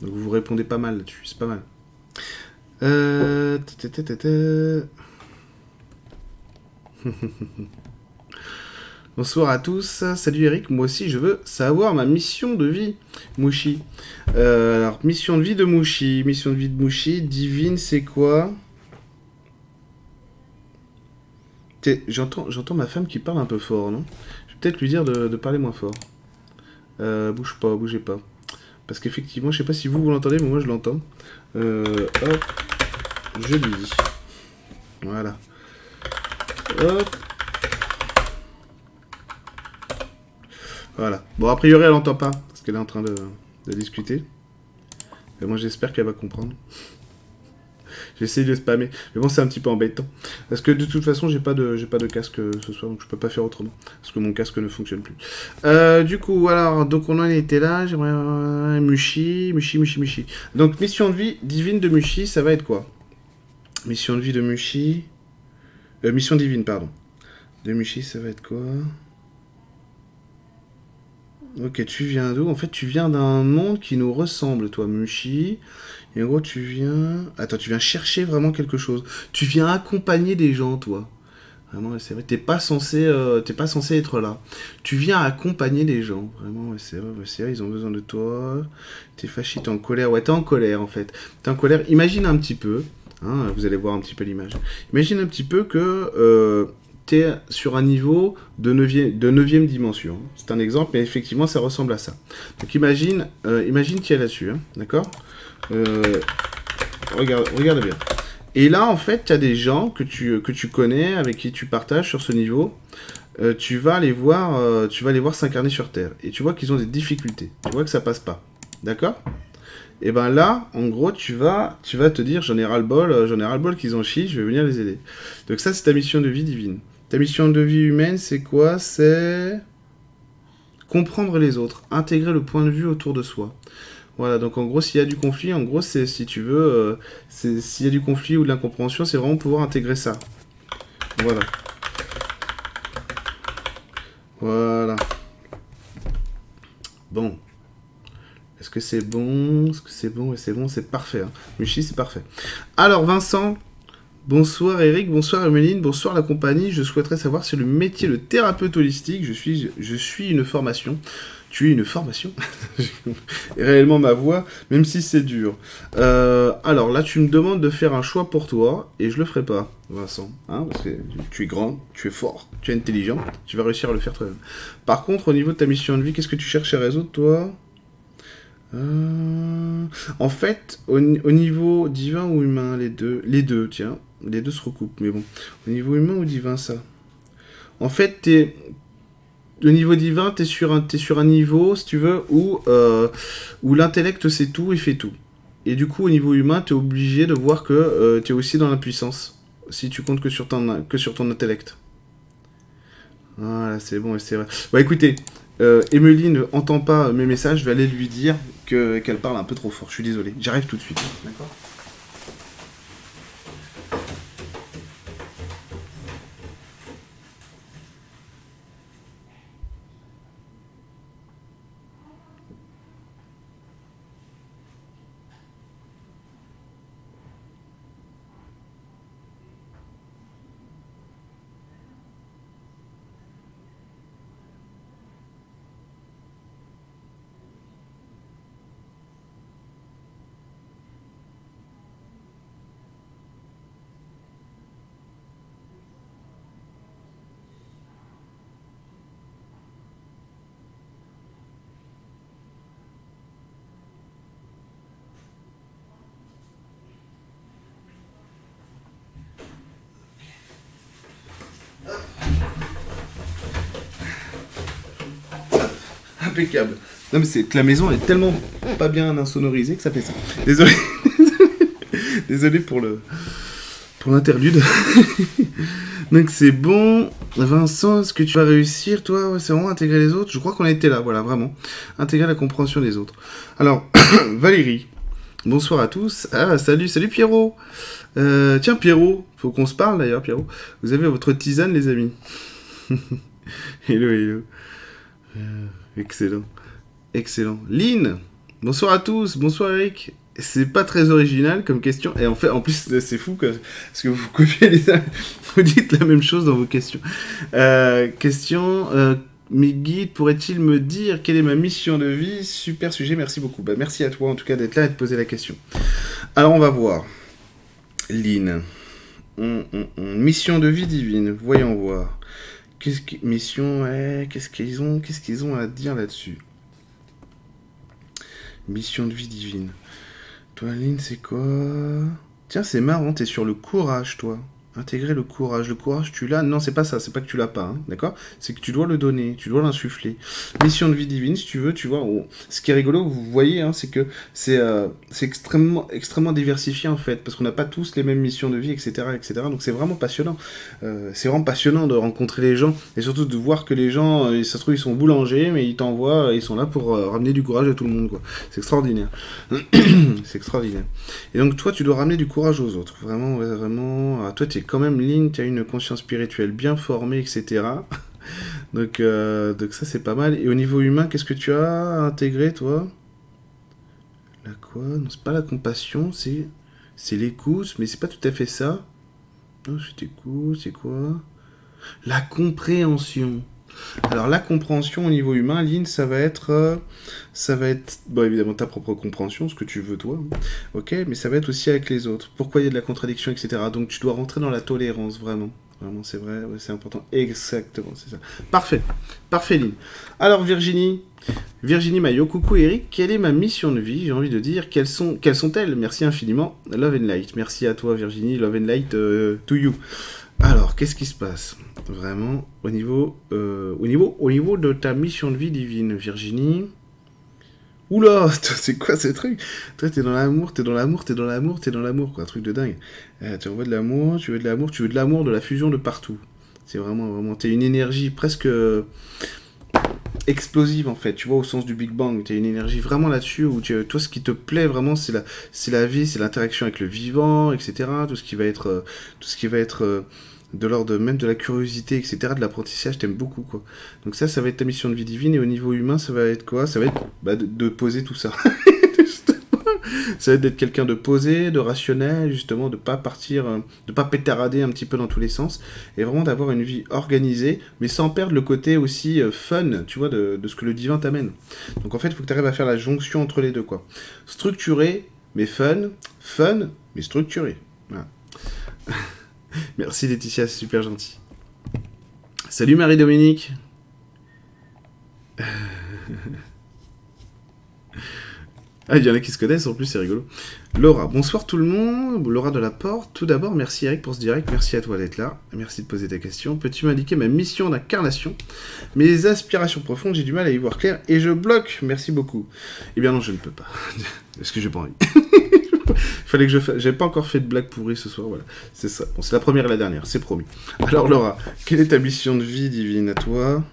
Donc vous répondez pas mal là-dessus. C'est pas mal. Euh... Bonsoir à tous, salut Eric, moi aussi je veux savoir ma mission de vie, Mouchi. Euh, alors, mission de vie de Mouchi, mission de vie de Mouchi, divine c'est quoi? J'entends ma femme qui parle un peu fort, non? Je vais peut-être lui dire de, parler moins fort. Euh, bouge pas, bougez pas. Parce qu'effectivement, je sais pas si vous, vous l'entendez, mais moi je l'entends. Euh, hop, je lis. Voilà. Hop. Voilà. Bon, a priori, elle n'entend pas, parce qu'elle est en train de, discuter. Et moi, j'espère qu'elle va comprendre. J'essaye de spammer. Mais bon, c'est un petit peu embêtant. Parce que de toute façon, j'ai pas de, j'ai pas de casque ce soir, donc je peux pas faire autrement. Parce que mon casque ne fonctionne plus. Euh, du coup, alors, donc on en était là. J'aimerais. euh, Mushi, Mushi, Mushi, Mushi. Donc, mission de vie divine de Mushi, ça va être quoi? Mission de vie de Mushi. Euh, mission divine, pardon. De Mushi, ça va être quoi? Ok, tu viens d'où? En fait, tu viens d'un monde qui nous ressemble, toi, Mushi. Et en gros, tu viens... Attends, tu viens chercher vraiment quelque chose. Tu viens accompagner des gens, toi. Vraiment, c'est vrai. T'es pas censé, euh, t'es pas censé être là. Tu viens accompagner des gens. Vraiment, c'est vrai, c'est vrai. Ils ont besoin de toi. T'es fâché, t'es en colère. Ouais, t'es en colère, en fait. T'es en colère. Imagine un petit peu. hein, vous allez voir un petit peu l'image. Imagine un petit peu que... Euh, sur un niveau de 9 de 9 dimension. C'est un exemple, mais effectivement, ça ressemble à ça. Donc imagine, euh, imagine qu'il y a là-dessus, hein, d'accord Euh, regarde, regarde bien. Et là, en fait, tu as des gens que tu, que tu connais, avec qui tu partages sur ce niveau. Euh, tu vas les voir, euh, tu vas voir s'incarner sur Terre. Et tu vois qu'ils ont des difficultés. Tu vois que ça passe pas. D'accord Et ben là, en gros, tu vas, tu vas te dire, j'en ai ras-le-bol, euh, j'en ai ras-le-bol qu'ils ont chi, je vais venir les aider. Donc ça, c'est ta mission de vie divine. Ta mission de vie humaine, c'est quoi? C'est comprendre les autres, intégrer le point de vue autour de soi. Voilà, donc en gros, s'il y a du conflit, en gros, c'est si tu veux, euh, s'il y a du conflit ou de l'incompréhension, c'est vraiment pouvoir intégrer ça. Voilà. Voilà. Bon. Est-ce que c'est bon? Est-ce que c'est bon? Et c'est bon, c'est parfait. Hein. Mushi, c'est parfait. Alors, Vincent, Bonsoir Eric, bonsoir Emeline, bonsoir la compagnie. Je souhaiterais savoir si le métier de thérapeute holistique, je suis, je suis une formation. Tu es une formation réellement ma voix, même si c'est dur. Euh, alors là, tu me demandes de faire un choix pour toi, et je le ferai pas, Vincent. Hein, parce que tu es grand, tu es fort, tu es intelligent, tu vas réussir à le faire toi-même. Par contre, au niveau de ta mission de vie, qu'est-ce que tu cherches à résoudre, toi? Euh, En fait, au, au niveau divin ou humain, les deux, les deux, tiens, les deux se recoupent, mais bon. Au niveau humain ou divin, ça? En fait, t'es... Au niveau divin, t'es sur, un, t'es sur un niveau, si tu veux, où, euh, l'intellect sait tout et fait tout. Et du coup, au niveau humain, t'es obligé de voir que euh, t'es aussi dans l'impuissance, si tu comptes que sur ton, intellect. Voilà, c'est bon, c'est vrai. Bah écoutez, euh, Emeline ne entend pas mes messages, je vais aller lui dire que, qu'elle parle un peu trop fort. Je suis désolé, j'arrive tout de suite. D'accord Non mais c'est que la maison est tellement pas bien insonorisée que ça fait ça. Désolé. Désolé pour le pour l'interlude. Donc c'est bon. Vincent, est-ce que tu vas réussir toi? C'est vraiment intégrer les autres. Je crois qu'on été là, voilà, vraiment. Intégrer la compréhension des autres. Alors, Valérie. Bonsoir à tous. Ah, salut, salut Pierrot. Euh, tiens Pierrot, faut qu'on se parle d'ailleurs Pierrot. Vous avez votre tisane les amis. hello, hello. Euh, excellent. Excellent. Lynn, bonsoir à tous, bonsoir Eric. C'est pas très original comme question, et en fait, en plus, c'est fou que, parce que vous vous dites la même chose dans vos questions. Euh, question, euh, mes guides pourraient-ils me dire quelle est ma mission de vie? Super sujet, merci beaucoup. Bah, merci à toi en tout cas d'être là et de poser la question. Alors, on va voir. Lynn. Mission de vie divine, voyons voir. Qu'est-ce. Mission, qu'est-ce qu'ils ont, qu'est-ce qu'ils ont à dire là-dessus? Mission de vie divine. Toi, Aline, c'est quoi? Tiens, c'est marrant, t'es sur le courage, toi. Intégrer le courage. Le courage, tu l'as Non, c'est pas ça. C'est pas que tu l'as pas, hein, d'accord? C'est que tu dois le donner, tu dois l'insuffler. Mission de vie divine, si tu veux, tu vois. Ce qui est rigolo, vous voyez, hein, c'est que c'est euh, extrêmement, extrêmement diversifié en fait, parce qu'on n'a pas tous les mêmes missions de vie, etc., etc. Donc c'est vraiment passionnant. Euh, c'est vraiment passionnant de rencontrer les gens et surtout de voir que les gens, euh, ça se trouve, ils sont boulangers, mais ils t'envoient, ils sont là pour ramener du courage à tout le monde, quoi. C'est extraordinaire. c'est extraordinaire. Et donc toi, tu dois ramener du courage aux autres. Vraiment, vraiment. Ah, toi, tu es quand même tu as une conscience spirituelle bien formée, etc. donc, euh, donc ça c'est pas mal. Et au niveau humain, qu'est-ce que tu as intégré toi? La quoi? Non, c'est pas la compassion, c'est c'est l'écoute, mais c'est pas tout à fait ça. Non, je t'écoute, c'est quoi? La compréhension. Alors la compréhension au niveau humain, Lynn, ça va être, euh, ça va être, bon évidemment ta propre compréhension, ce que tu veux toi, hein. ok, mais ça va être aussi avec les autres. Pourquoi il y a de la contradiction, etc. Donc tu dois rentrer dans la tolérance vraiment. Vraiment, c'est vrai, c'est important. Exactement, c'est ça. Parfait. Parfait, Lynn. Alors, Virginie, Virginie Maillot, coucou Eric, quelle est ma mission de vie? J'ai envie de dire, quelles sont, quelles sont-elles? Merci infiniment. Love and Light. Merci à toi, Virginie. Love and Light euh, to you. Alors, qu'est-ce qui se passe? Vraiment, au niveau, euh, au, niveau, au niveau de ta mission de vie divine, Virginie. Oula, c'est quoi ce truc? Toi, t'es dans l'amour, t'es dans l'amour, t'es dans l'amour, t'es dans l'amour, quoi. Un truc de dingue. Euh, tu envoies de l'amour, tu veux de l'amour, tu veux de l'amour, de la fusion de partout. C'est vraiment, vraiment. T'es une énergie presque euh, explosive, en fait. Tu vois, au sens du Big Bang. T'es une énergie vraiment là-dessus où tu, toi, ce qui te plaît vraiment, c'est la, c'est la vie, c'est l'interaction avec le vivant, etc. Tout ce qui va être, tout ce qui va être de l'ordre même de la curiosité, etc., de l'apprentissage, t'aimes beaucoup, quoi. Donc ça, ça va être ta mission de vie divine, et au niveau humain, ça va être quoi? Ça va être bah, de, poser tout ça. ça va être d'être quelqu'un de posé, de rationnel, justement, de pas partir, euh, de pas pétarader un petit peu dans tous les sens, et vraiment d'avoir une vie organisée, mais sans perdre le côté aussi euh, fun, tu vois, de, de, ce que le divin t'amène. Donc en fait, il faut que tu arrives à faire la jonction entre les deux, quoi. Structuré, mais fun, fun, mais structuré. Voilà. Merci Laetitia, c'est super gentil. Salut Marie-Dominique. Ah, il y en a qui se connaissent, en plus, c'est rigolo. Laura, bonsoir tout le monde. Laura de la Porte. Tout d'abord, merci Eric pour ce direct. Merci à toi d'être là. Merci de poser ta question. Peux-tu m'indiquer ma mission d'incarnation? Mes aspirations profondes, j'ai du mal à y voir clair et je bloque. Merci beaucoup. Eh bien non, je ne peux pas. Est-ce que j'ai pas envie? Fallait que je. J'ai pas encore fait de blague pourrie ce soir, voilà. C'est ça. C'est la première et la dernière, c'est promis. Alors, Laura, quelle est ta mission de vie divine à toi?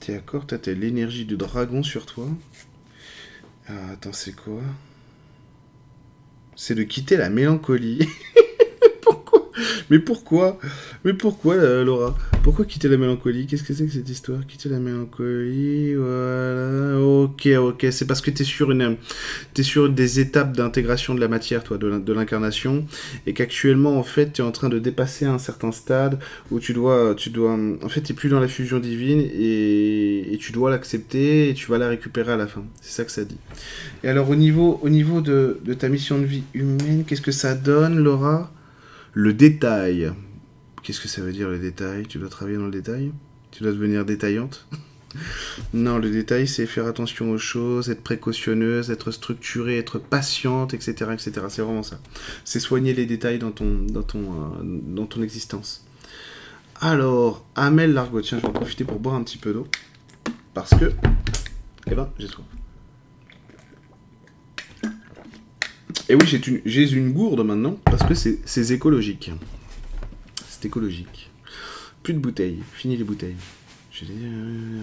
T'es d'accord? T'as l'énergie du dragon sur toi? Ah, Attends, c'est quoi? C'est de quitter la mélancolie. Mais pourquoi Mais pourquoi, euh, Laura Pourquoi quitter la mélancolie? Qu'est-ce que c'est que cette histoire? Quitter la mélancolie, voilà. Ok, ok. C'est parce que tu es sur une, es sur des étapes d'intégration de la matière, toi, de l'incarnation, et qu'actuellement, en fait, tu es en train de dépasser un certain stade où tu dois, tu dois, en fait, tu plus dans la fusion divine et, tu dois l'accepter et tu vas la récupérer à la fin. C'est ça que ça dit. Et alors, au niveau, au niveau de, de ta mission de vie humaine, qu'est-ce que ça donne, Laura? Le détail. Qu'est-ce que ça veut dire le détail? Tu dois travailler dans le détail? Tu dois devenir détaillante? Non, le détail, c'est faire attention aux choses, être précautionneuse, être structurée, être patiente, etc. etc. C'est vraiment ça. C'est soigner les détails euh, dans ton existence. Alors, Amel Largo, tiens, je vais en profiter pour boire un petit peu d'eau. Parce que, eh ben, j'ai soif. Et oui, j'ai une, gourde maintenant, parce que c'est écologique. C'est écologique. Plus de bouteilles, fini les bouteilles.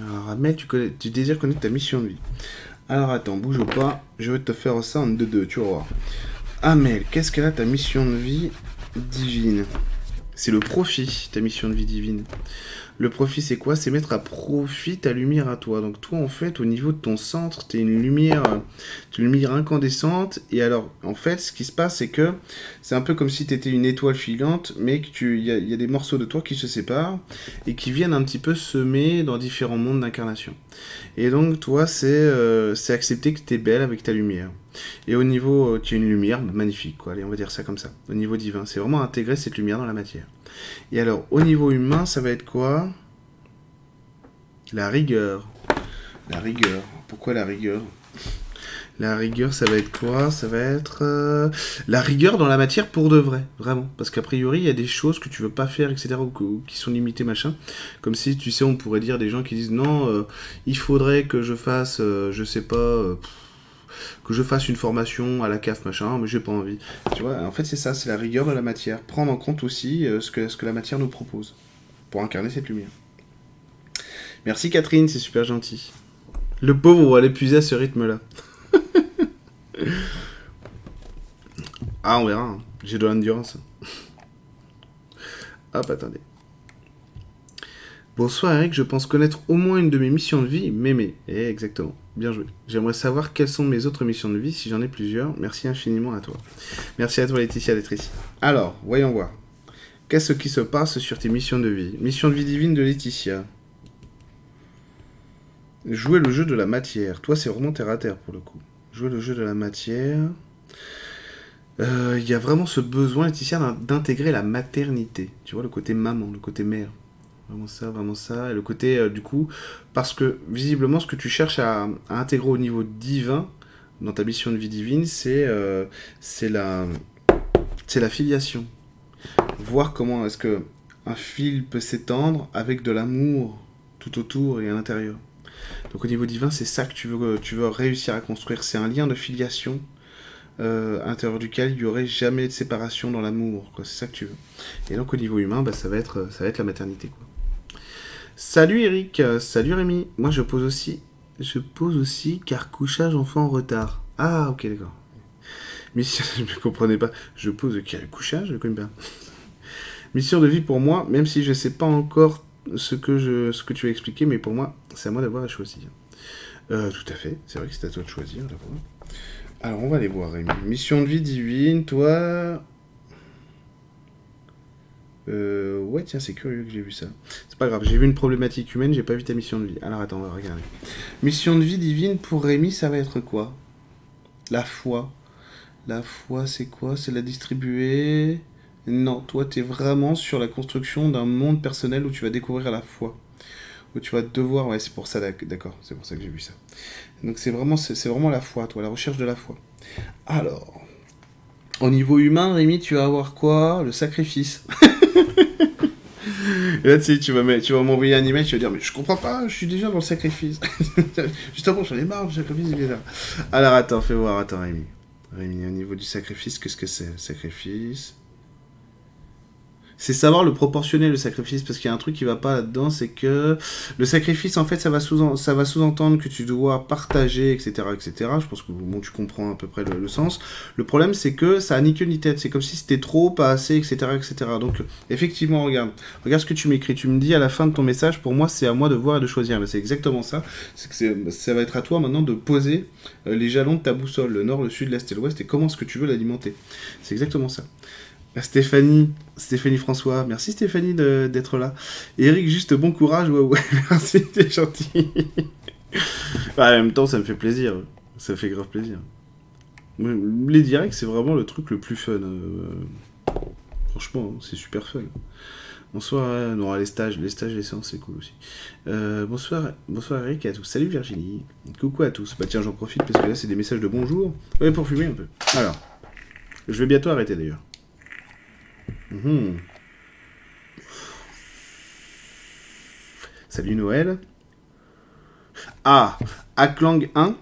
Alors, Ahmed, tu, tu désires connaître ta mission de vie. Alors attends, bouge pas, je vais te faire ça en deux deux, tu vas voir. Amel, qu'est-ce qu'elle a ta mission de vie divine? C'est le profit, ta mission de vie divine. Le profit, c'est quoi? C'est mettre à profit ta lumière à toi. Donc toi, en fait, au niveau de ton centre, tu es une lumière, une lumière incandescente. Et alors, en fait, ce qui se passe, c'est que c'est un peu comme si tu étais une étoile filante, mais que tu, il y, a des morceaux de toi qui se séparent et qui viennent un petit peu semer dans différents mondes d'incarnation. Et donc, toi, c'est euh, accepter que tu es belle avec ta lumière. Et au niveau, euh, tu as une lumière magnifique, quoi. Allez, on va dire ça comme ça. Au niveau divin, c'est vraiment intégrer cette lumière dans la matière. Et alors, au niveau humain, ça va être quoi? La rigueur. La rigueur. Pourquoi la rigueur? La rigueur, ça va être quoi? Ça va être euh, la rigueur dans la matière pour de vrai, vraiment. Parce qu'a priori, il y a des choses que tu veux pas faire, etc., ou, qui sont limitées, machin. Comme si, tu sais, on pourrait dire des gens qui disent non, euh, il faudrait que je fasse, euh, je sais pas, que je fasse une formation à la CAF, machin, mais j'ai pas envie. Tu vois, en fait, c'est ça, c'est la rigueur de la matière. Prendre en compte aussi euh, ce, que, ce que la matière nous propose pour incarner cette lumière. Merci Catherine, c'est super gentil. Le pauvre, on va l'épuiser à ce rythme-là. ah, on verra. hein. J'ai de l'endurance. Hop, attendez. Bonsoir Eric, je pense connaître au moins une de mes missions de vie, mémé. Eh, exactement. Bien joué. J'aimerais savoir quelles sont mes autres missions de vie, si j'en ai plusieurs. Merci infiniment à toi. Merci à toi Laetitia d'être ici. Alors, voyons voir. Qu'est-ce qui se passe sur tes missions de vie? Mission de vie divine de Laetitia. Jouer le jeu de la matière. Toi, c'est vraiment terre à terre pour le coup. Jouer le jeu de la matière. Euh, Il y a vraiment ce besoin, Laetitia, d'in- d'intégrer la maternité. Tu vois, le côté maman, le côté mère. Vraiment ça, vraiment ça. Et le côté, euh, du coup, parce que visiblement, ce que tu cherches à, intégrer au niveau divin, dans ta mission de vie divine, c'est euh, c'est la, filiation. Voir comment est-ce que un fil peut s'étendre avec de l'amour tout autour et à l'intérieur. Donc au niveau divin, c'est ça que tu veux, veux réussir à construire. C'est un lien de filiation euh, à l'intérieur duquel il n'y aurait jamais de séparation dans l'amour. C'est ça que tu veux. Et donc au niveau humain, bah, ça, va être, ça va être la maternité. Salut Eric, euh, salut Rémi. Moi je pose aussi, je pose aussi car couchage enfant en retard. Ah ok d'accord. Mission, je ne comprenais pas. Je pose quel couchage, je connais. Mission de vie pour moi, même si je ne sais pas encore ce que, tu as expliqué, mais pour moi, c'est à moi d'avoir à choisir. Euh, tout à fait, c'est vrai que c'est à toi de choisir. Alors, on va aller voir, Rémi. Mission de vie divine, toi. Euh, ouais, tiens, c'est curieux que j'ai vu ça. C'est pas grave, j'ai vu une problématique humaine, j'ai pas vu ta mission de vie. Alors, attends, on va regarder. Mission de vie divine pour Rémi, ça va être quoi? La foi. La foi, c'est quoi? C'est la distribuer? Non, toi, t'es vraiment sur la construction d'un monde personnel où tu vas découvrir la foi. Où tu vas devoir... Ouais, c'est pour ça, d'ac- d'accord, c'est pour ça que j'ai vu ça. Donc c'est vraiment, c'est vraiment la foi, toi, la recherche de la foi. Alors, au niveau humain, Rémi, tu vas avoir quoi? Le sacrifice. Et là, tu sais, tu vas m'envoyer un email, tu vas dire, mais je comprends pas, je suis déjà dans le sacrifice. Justement, j'en ai marre du sacrifice, etc. Alors, attends, fais voir, attends, Rémi. Rémi, au niveau du sacrifice, qu'est-ce que c'est? Sacrifice. C'est savoir le proportionner, le sacrifice, parce qu'il y a un truc qui va pas là-dedans, c'est que le sacrifice, en fait, ça va sous-entendre que tu dois partager, etc., etc. Je pense que bon, tu comprends à peu près le, le sens. Le problème, c'est que ça a ni queue ni tête. C'est comme si c'était trop, pas assez, etc., etc. Donc, effectivement, regarde, regarde ce que tu m'écris. Tu me dis à la fin de ton message, pour moi, c'est à moi de voir et de choisir. Mais c'est exactement ça. C'est que ça va être à toi maintenant de poser euh, les jalons de ta boussole, le nord, le sud, l'est et l'ouest, et comment est-ce que tu veux l'alimenter. C'est exactement ça. Stéphanie, Stéphanie François, merci Stéphanie d'être là. Eric, juste bon courage, ouais, ouais, merci, t'es gentil. Bah, en même temps, ça me fait plaisir, ça fait grave plaisir. Les directs, c'est vraiment le truc le plus fun. euh, Franchement, hein, c'est super fun. Bonsoir, euh, non, les stages, les stages, les séances, c'est cool aussi. Euh, bonsoir, bonsoir Eric et à tous. Salut Virginie. Coucou à tous. Bah tiens, j'en profite parce que là, c'est des messages de bonjour. Ouais, pour fumer un peu. Alors, je vais bientôt arrêter d'ailleurs. Mhm. Salut Noël. Ah, Aklang 1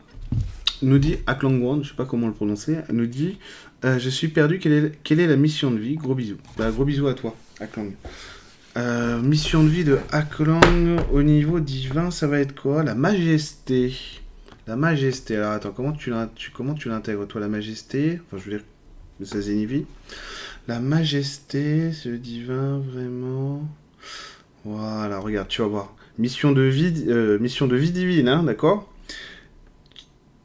nous dit, Aklang 1, je sais pas comment le prononcer, nous dit euh, Je suis perdu, quelle est, la mission de vie? Gros bisous. Bah, gros bisous à toi, Aklang. Euh, mission de vie de Aklang au niveau divin, ça va être quoi? La majesté. La majesté. Alors attends, comment tu, comment tu l'intègres toi, la majesté? Enfin, je veux dire, ça zénifie. La majesté, c'est le divin, vraiment. Voilà, regarde, tu vas voir. Mission de vie, euh, mission de vie divine, hein, d'accord?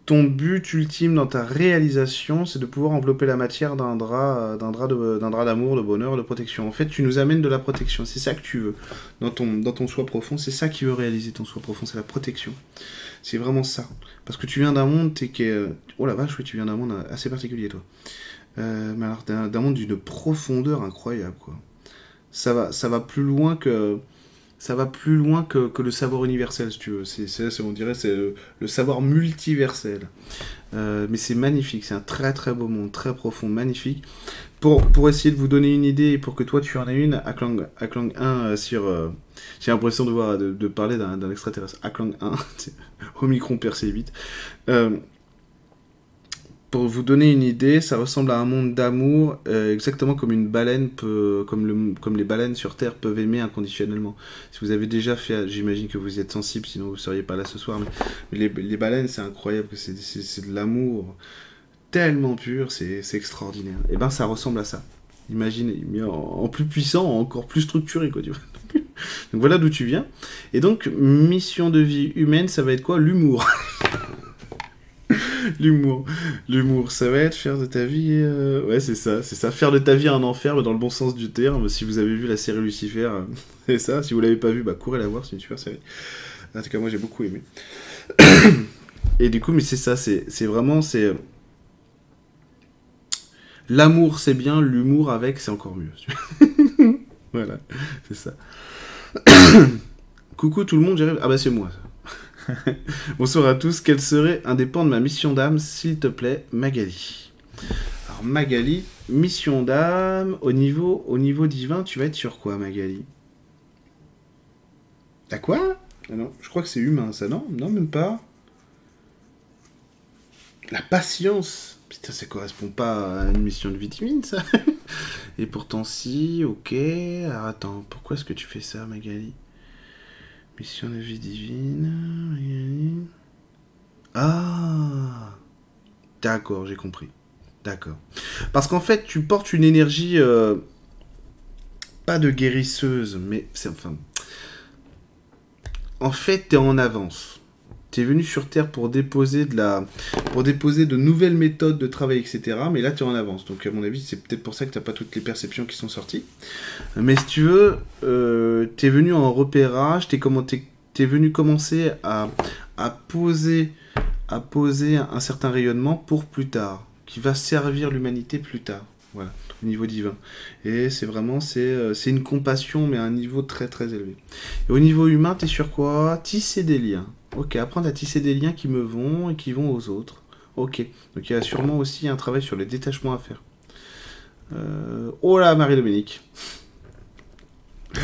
Ton but ultime dans ta réalisation, c'est de pouvoir envelopper la matière d'un drap, euh, d'un drap d'un drap d'amour, de bonheur, de protection. En fait, tu nous amènes de la protection. C'est ça que tu veux dans ton, dans ton soi profond. C'est ça qui veut réaliser ton soi profond, c'est la protection. C'est vraiment ça. Parce que tu viens d'un monde, t'es qui euh, Oh la vache, oui, tu viens d'un monde assez particulier, toi. Euh, mais alors, d'un monde d'une profondeur incroyable, quoi. Ça va, ça va plus loin que, ça va plus loin que, le savoir universel, si tu veux. C'est, on dirait, c'est le, savoir multiversel. Euh, mais c'est magnifique, c'est un très très beau monde, très profond, magnifique. Pour, pour essayer de vous donner une idée et pour que toi tu en aies une, Aklang, Aklang 1 euh, sur. J'ai l'impression de, voir, de, parler d'un, extraterrestre. Aklang 1, Omicron percé vite. Pour vous donner une idée, ça ressemble à un monde d'amour, euh, exactement comme une baleine peut, comme, le, comme les baleines sur Terre peuvent aimer inconditionnellement. Si vous avez déjà fait, j'imagine que vous y êtes sensible, sinon vous seriez pas là ce soir. Mais, les, baleines, c'est incroyable, c'est de l'amour tellement pur, c'est extraordinaire. Et eh ben, ça ressemble à ça. Imaginez, mais en, plus puissant, encore plus structuré, donc voilà d'où tu viens. Et donc, mission de vie humaine, ça va être quoi? L'humour. L'humour. L'humour, ça va être faire de ta vie. Euh, ouais, c'est ça, c'est ça. Faire de ta vie un enfer, mais dans le bon sens du terme. Si vous avez vu la série Lucifer, c'est ça. Si vous l'avez pas vu, bah courez la voir, c'est une super série. En tout cas, moi j'ai beaucoup aimé. Et du coup, mais c'est ça, c'est vraiment. c'est L'amour, c'est bien, l'humour avec, c'est encore mieux. voilà, c'est ça. Coucou tout le monde, j'arrive. Ah bah c'est moi. Bonsoir à tous. Quelle serait un des de ma mission d'âme, s'il te plaît, Magali? Alors, Magali, mission d'âme, au niveau, au niveau divin, tu vas être sur quoi, Magali? À quoi? Ah Non, je crois que c'est humain, ça, non? Non, même pas. La patience. Putain, ça correspond pas à une mission de vie divine, ça. Et pourtant, si, ok. Alors, attends, pourquoi est-ce que tu fais ça, Magali? Mission de vie divine. Ah D'accord, j'ai compris. D'accord. Parce qu'en fait, tu portes une énergie. Euh, pas de guérisseuse, mais. c'est Enfin. En fait, t'es en avance tu es venu sur Terre pour déposer de la, pour déposer de nouvelles méthodes de travail, etc. Mais là, tu es en avance. Donc, à mon avis, c'est peut-être pour ça que tu n'as pas toutes les perceptions qui sont sorties. Mais si tu veux, euh, tu es venu en repérage, tu es, venu commencer à, à, poser, à poser un certain rayonnement pour plus tard, qui va servir l'humanité plus tard. Voilà, au niveau divin. Et c'est vraiment, c'est, euh, c'est une compassion, mais à un niveau très très élevé. Et au niveau humain, tu es sur quoi? Tisser des liens. Ok, apprendre à tisser des liens qui me vont et qui vont aux autres. Ok, donc il y a sûrement aussi un travail sur les détachements à faire. Euh, oh là, Marie-Dominique.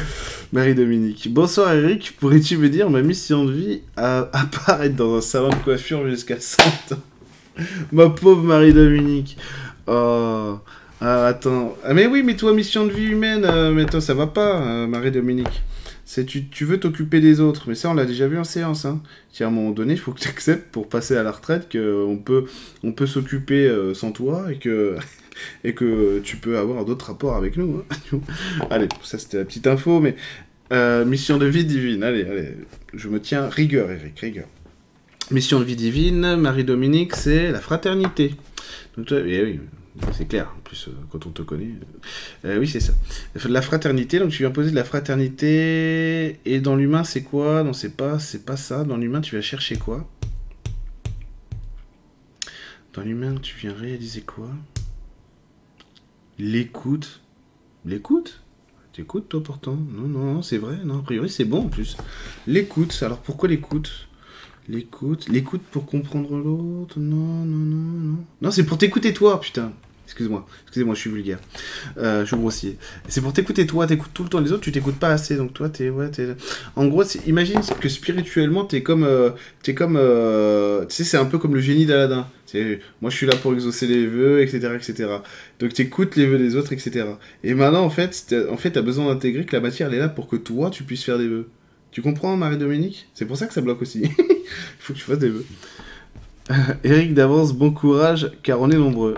Marie-Dominique. Bonsoir Eric, pourrais-tu me dire ma mission de vie à apparaître dans un salon de coiffure jusqu'à 100 ans? Ma pauvre Marie-Dominique. Oh. Ah, attends. Ah, mais oui, mais toi, mission de vie humaine, euh, mais toi, ça va pas, euh, Marie-Dominique. C'est tu, tu veux t'occuper des autres, mais ça on l'a déjà vu en séance. Hein. à un moment donné, il faut que tu acceptes pour passer à la retraite qu'on peut, on peut s'occuper euh, sans toi et que, et que tu peux avoir d'autres rapports avec nous. Hein. allez, ça c'était la petite info, mais mission de vie divine. Allez, allez, je me tiens rigueur, Eric, rigueur. Mission de vie divine, Marie-Dominique, c'est la fraternité. Donc, eh oui, c'est clair, en plus, euh, quand on te connaît. Euh, oui, c'est ça. La fraternité, donc tu viens poser de la fraternité. Et dans l'humain, c'est quoi? Non, c'est pas, c'est pas ça. Dans l'humain, tu vas chercher quoi? Dans l'humain, tu viens réaliser quoi? L'écoute. L'écoute? T'écoutes, toi, pourtant? Non, non, non c'est vrai. Non, a priori, c'est bon, en plus. L'écoute. Alors, pourquoi l'écoute? L'écoute. L'écoute pour comprendre l'autre. Non, non, non, non. Non, c'est pour t'écouter toi, putain. Excuse-moi, excusez-moi, je suis vulgaire. Euh, je suis grossier. C'est pour t'écouter toi, t'écoutes tout le temps les autres, tu t'écoutes pas assez, donc toi, t'es... Ouais, es... En gros, imagine que spirituellement, t'es comme... Euh, t'es comme... Euh, tu sais, c'est un peu comme le génie d'Aladin. Moi, je suis là pour exaucer les vœux, etc., etc. Donc, t'écoutes les vœux des autres, etc. Et maintenant, en fait, en fait, t'as besoin d'intégrer que la matière, elle est là pour que toi, tu puisses faire des vœux. Tu comprends, Marie-Dominique? C'est pour ça que ça bloque aussi. Faut que tu fasses des vœux. Eric d'avance, bon courage, car on est nombreux.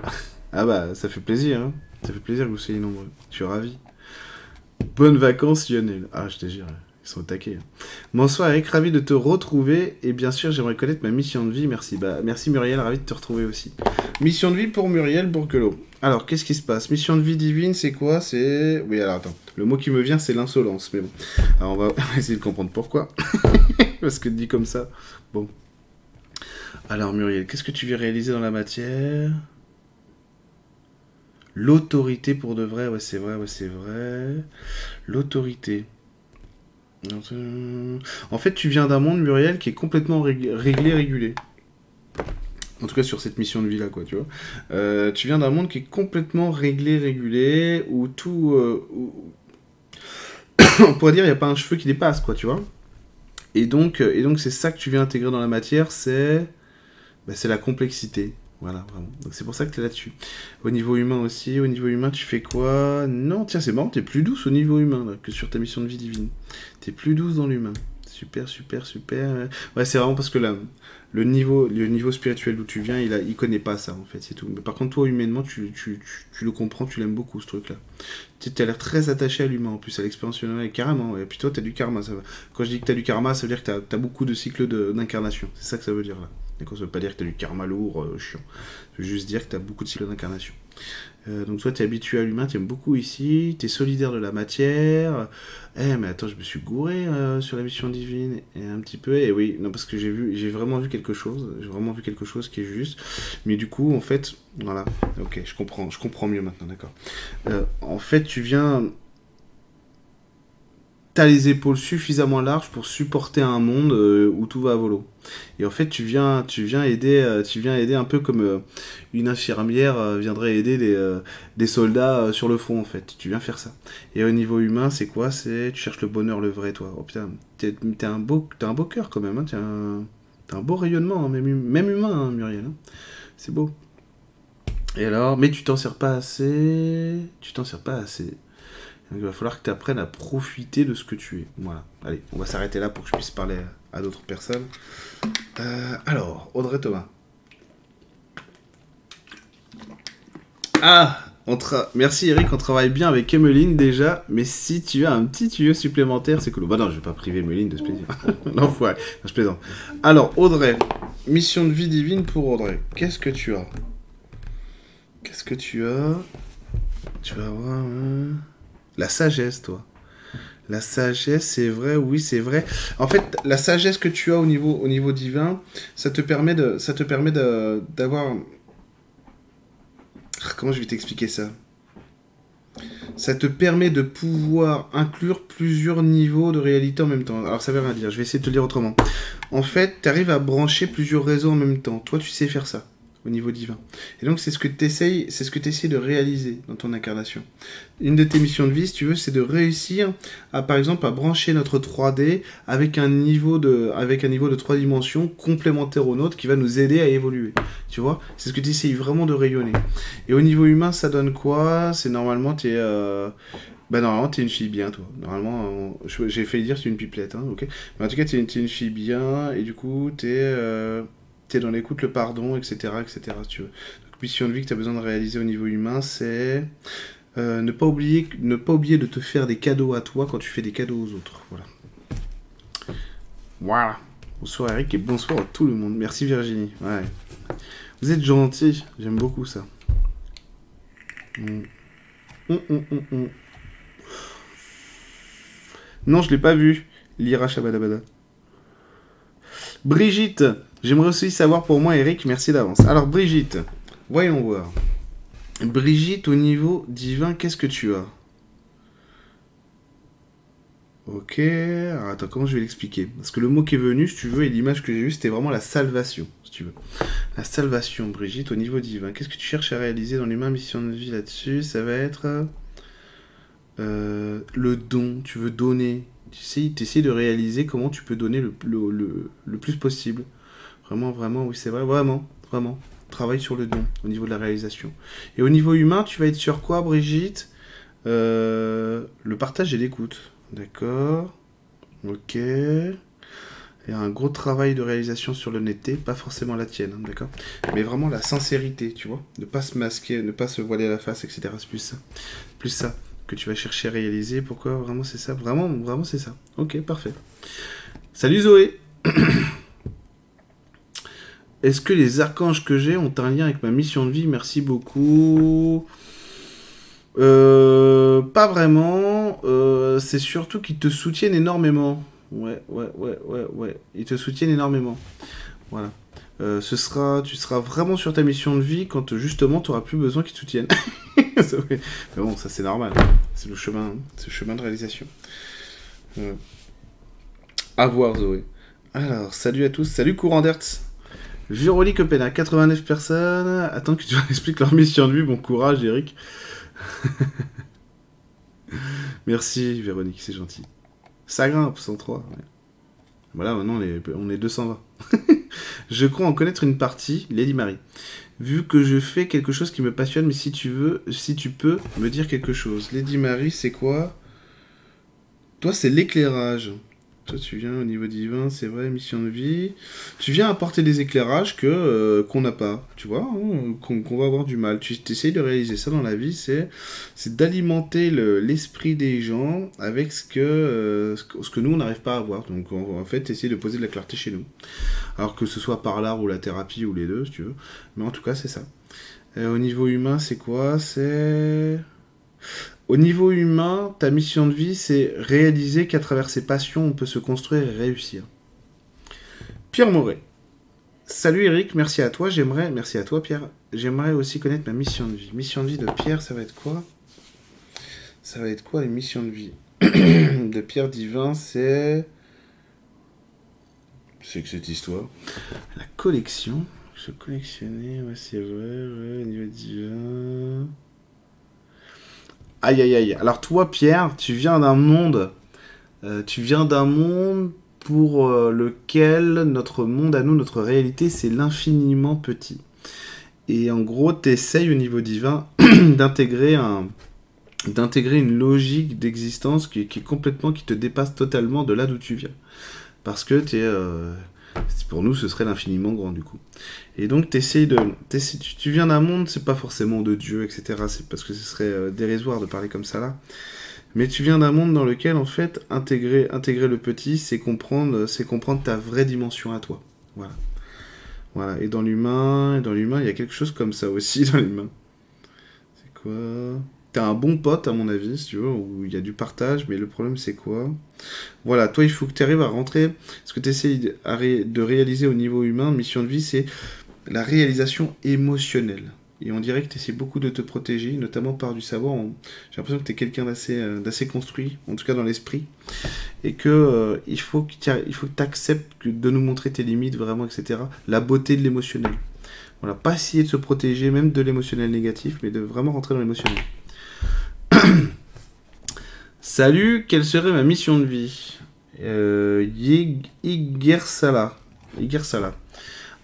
ah bah, ça fait plaisir, hein. Ça fait plaisir que vous soyez nombreux. Je suis ravi. Bonnes vacances, Lionel. Ah, je te jure, ils sont attaqués. Hein. Bonsoir Eric, ravi de te retrouver. Et bien sûr, j'aimerais connaître ma mission de vie. Merci. Bah, merci Muriel, ravi de te retrouver aussi. Mission de vie pour Muriel Bourquelot. Alors, qu'est-ce qui se passe? Mission de vie divine, c'est quoi? C'est... Oui, alors attends. Le mot qui me vient, c'est l'insolence. Mais bon. Alors, on va essayer de comprendre pourquoi. Parce que dit comme ça. Bon. Alors, Muriel, qu'est-ce que tu veux réaliser dans la matière? L'autorité pour de vrai, ouais, c'est vrai, ouais, c'est vrai. L'autorité. En fait, tu viens d'un monde, Muriel, qui est complètement réglé, régulé. En tout cas, sur cette mission de vie là, quoi, tu vois. Euh, tu viens d'un monde qui est complètement réglé, régulé, où tout. Euh, on pourrait dire, il n'y a pas un cheveu qui dépasse, quoi, tu vois. Et donc, et donc c'est ça que tu viens intégrer dans la matière, c'est. Bah, c'est la complexité. Voilà, vraiment. Donc c'est pour ça que tu es là-dessus. Au niveau humain aussi, au niveau humain, tu fais quoi? Non, tiens, c'est marrant, tu es plus douce au niveau humain que sur ta mission de vie divine. Tu es plus douce dans l'humain. Super, super, super. Ouais, c'est vraiment parce que là, le niveau, le niveau spirituel d'où tu viens, il, a, il connaît pas ça, en fait, c'est tout. Mais par contre, toi, humainement, tu, tu, tu, le comprends, tu l'aimes beaucoup, ce truc-là. Tu as l'air très attaché à l'humain, en plus, à l'expérience humaine, carrément. Et puis toi, tu as du karma. Ça va. Quand je dis que tu as du karma, ça veut dire que tu as, beaucoup de cycles d'incarnation. C'est ça que ça veut dire, là. D'accord, ça veut pas dire que tu as du karma lourd, euh, chiant. Ça veut juste dire que tu as beaucoup de cycles d'incarnation. Euh, donc toi, tu es habitué à l'humain, tu aimes beaucoup ici, tu es solidaire de la matière. Eh, mais attends, je me suis gouré euh, sur la mission divine, et un petit peu, et oui, non, parce que j'ai vu, j'ai vraiment vu quelque chose, j'ai vraiment vu quelque chose qui est juste. Mais du coup, en fait, voilà, ok, je comprends, je comprends mieux maintenant, d'accord. en fait, tu viens t'as les épaules suffisamment larges pour supporter un monde euh, où tout va à volo. Et en fait, tu viens, tu viens aider, euh, tu viens aider un peu comme euh, une infirmière viendrait aider des, soldats sur le front, en fait. Tu viens faire ça. Et au niveau humain, c'est quoi? C'est tu cherches le bonheur, le vrai, toi. Oh putain, t'es un beau, t'as un beau cœur quand même. Hein. T'as un, un, beau rayonnement, hein, même, même humain, hein, Muriel. Hein. C'est beau. Et alors, mais tu t'en sers pas assez. Tu t'en sers pas assez il va falloir que tu apprennes à profiter de ce que tu es. Voilà. Allez, on va s'arrêter là pour que je puisse parler à d'autres personnes. Euh, alors, Audrey Thomas. Ah Merci Eric, on travaille bien avec Emeline déjà, mais si tu as un petit tuyau supplémentaire, c'est cool. Bah non, je vais pas priver Emeline de ce plaisir. faut je plaisante. Alors, Audrey, mission de vie divine pour Audrey. Qu'est-ce que tu as? Qu'est-ce que tu as? Tu vas voir... Hein la sagesse, toi. La sagesse, c'est vrai, oui, c'est vrai. En fait, la sagesse que tu as au niveau, au niveau divin, ça te permet de, ça te permet d'avoir. Comment je vais t'expliquer ça? Ça te permet de pouvoir inclure plusieurs niveaux de réalité en même temps. Alors ça veut rien dire. Je vais essayer de te le dire autrement. En fait, tu arrives à brancher plusieurs réseaux en même temps. Toi, tu sais faire ça au niveau divin. Et donc c'est ce que tu essayes, c'est ce que tu de réaliser dans ton incarnation. Une de tes missions de vie, si tu veux, c'est de réussir à par exemple à brancher notre 3D avec un niveau de avec un niveau de 3 dimensions complémentaire au nôtre qui va nous aider à évoluer. Tu vois? C'est ce que tu essayes vraiment de rayonner. Et au niveau humain, ça donne quoi? C'est normalement tu es euh... Bah normalement t'es une fille bien toi. Normalement j'ai failli dire c'est une pipelette, hein, ok. Mais en tout cas t'es une, une fille bien et du coup t'es euh dans l'écoute, le pardon, etc. etc. tu veux. Donc, mission de vie que tu as besoin de réaliser au niveau humain, c'est euh, ne, pas oublier, ne pas oublier de te faire des cadeaux à toi quand tu fais des cadeaux aux autres. Voilà. Voilà. Bonsoir Eric et bonsoir à tout le monde. Merci Virginie. Vous êtes gentil. J'aime beaucoup ça. Mm. Mm, mm, non, je l'ai pas vu. Lira Shabadabada. Brigitte, J'aimerais aussi savoir pour moi, Eric, merci d'avance. Alors, Brigitte, voyons voir. Brigitte, au niveau divin, qu'est-ce que tu as? Ok, alors attends, comment je vais l'expliquer? Parce que le mot qui est venu, si tu veux, et l'image que j'ai eue, c'était vraiment la salvation, si tu veux. La salvation, Brigitte, au niveau divin. Qu'est-ce que tu cherches à réaliser dans l'humain mission de vie là-dessus? Ça va être euh, le don, tu veux donner. Tu essaies, de réaliser comment tu peux donner le plus possible. Vraiment, vraiment, oui, c'est vrai, vraiment, vraiment. Travaille sur le don au niveau de la réalisation. Et au niveau humain, tu vas être sur quoi, Brigitte? Euh, Le partage et l'écoute. D'accord. Ok. Il y a un gros travail de réalisation sur l'honnêteté, pas forcément la tienne, hein, d'accord? Mais vraiment la sincérité, tu vois? Ne pas se masquer, ne pas se voiler la face, etc. C'est plus ça. Plus ça que tu vas chercher à réaliser. Pourquoi? Vraiment, c'est ça Vraiment, vraiment, c'est ça. Ok, parfait. Salut Zoé Est-ce que les archanges que j'ai ont un lien avec ma mission de vie? Merci beaucoup. Euh, pas vraiment. Euh, c'est surtout qu'ils te soutiennent énormément. Ouais, ouais, ouais, ouais, ouais. Ils te soutiennent énormément. Voilà. Euh, ce sera, tu seras vraiment sur ta mission de vie quand justement tu auras plus besoin qu'ils te soutiennent. Mais bon, ça c'est normal. C'est le chemin, c'est le chemin de réalisation. À voir, Zoé. Alors, salut à tous. Salut, Courant d'Hertz. Véronique Opena, 89 personnes. Attends que tu expliques leur mission de vie. Bon courage, Eric. Merci, Véronique, c'est gentil. Ça grimpe, 103. Voilà, maintenant on est, on est 220. je crois en connaître une partie, Lady Marie. Vu que je fais quelque chose qui me passionne, mais si tu veux, si tu peux me dire quelque chose. Lady Marie, c'est quoi? Toi, c'est l'éclairage. Toi, tu viens au niveau divin, c'est vrai, mission de vie. Tu viens apporter des éclairages que euh, qu'on n'a pas, tu vois, hein, qu'on va avoir du mal. Tu essayes de réaliser ça dans la vie, c'est d'alimenter l'esprit des gens avec ce que, euh, ce que nous, on n'arrive pas à avoir. Donc, en, fait, essayer de poser de la clarté chez nous. Alors que ce soit par l'art ou la thérapie ou les deux, si tu veux. Mais en tout cas, c'est ça. au niveau humain, c'est quoi? C'est... Au niveau humain, ta mission de vie, c'est réaliser qu'à travers ses passions, on peut se construire et réussir. Pierre Moret. Salut Eric, merci à toi. J'aimerais, merci à toi Pierre. J'aimerais aussi connaître ma mission de vie. Mission de vie de Pierre, ça va être quoi? Ça va être quoi les missions de vie de Pierre Divin C'est c'est que cette histoire. La collection. Je collectionnais, ouais, c'est vrai, ouais, niveau divin. Aïe, aïe, aïe. Alors toi, Pierre, tu viens d'un monde... Euh, tu viens d'un monde pour euh, lequel notre monde à nous, notre réalité, c'est l'infiniment petit. Et en gros, tu essayes au niveau divin d'intégrer un d'intégrer une logique d'existence qui, est complètement, qui te dépasse totalement de là d'où tu viens. Parce que tu es, euh, pour nous, ce serait l'infiniment grand du coup. Et donc, essaies de, tu, viens d'un monde, c'est pas forcément de Dieu, etc. C'est parce que ce serait euh, dérisoire de parler comme ça là. Mais tu viens d'un monde dans lequel, en fait, intégrer, intégrer le petit, c'est comprendre, c'est comprendre ta vraie dimension à toi. Voilà. Voilà. Et dans l'humain, et dans l'humain, il y a quelque chose comme ça aussi dans l'humain. C'est quoi? T'as un bon pote, à mon avis, si tu veux, où il y a du partage, mais le problème, c'est quoi? Voilà, toi, il faut que tu arrives à rentrer. Ce que tu essaies de réaliser au niveau humain, mission de vie, c'est la réalisation émotionnelle. Et on dirait que tu essaies beaucoup de te protéger, notamment par du savoir. J'ai l'impression que tu es quelqu'un euh, d'assez construit, en tout cas dans l'esprit. Et que euh, il faut que tu acceptes de nous montrer tes limites, vraiment, etc. La beauté de l'émotionnel. Voilà, pas essayer de se protéger, même de l'émotionnel négatif, mais de vraiment rentrer dans l'émotionnel. Salut, quelle serait ma mission de vie? Euh, Igersala. Igersala.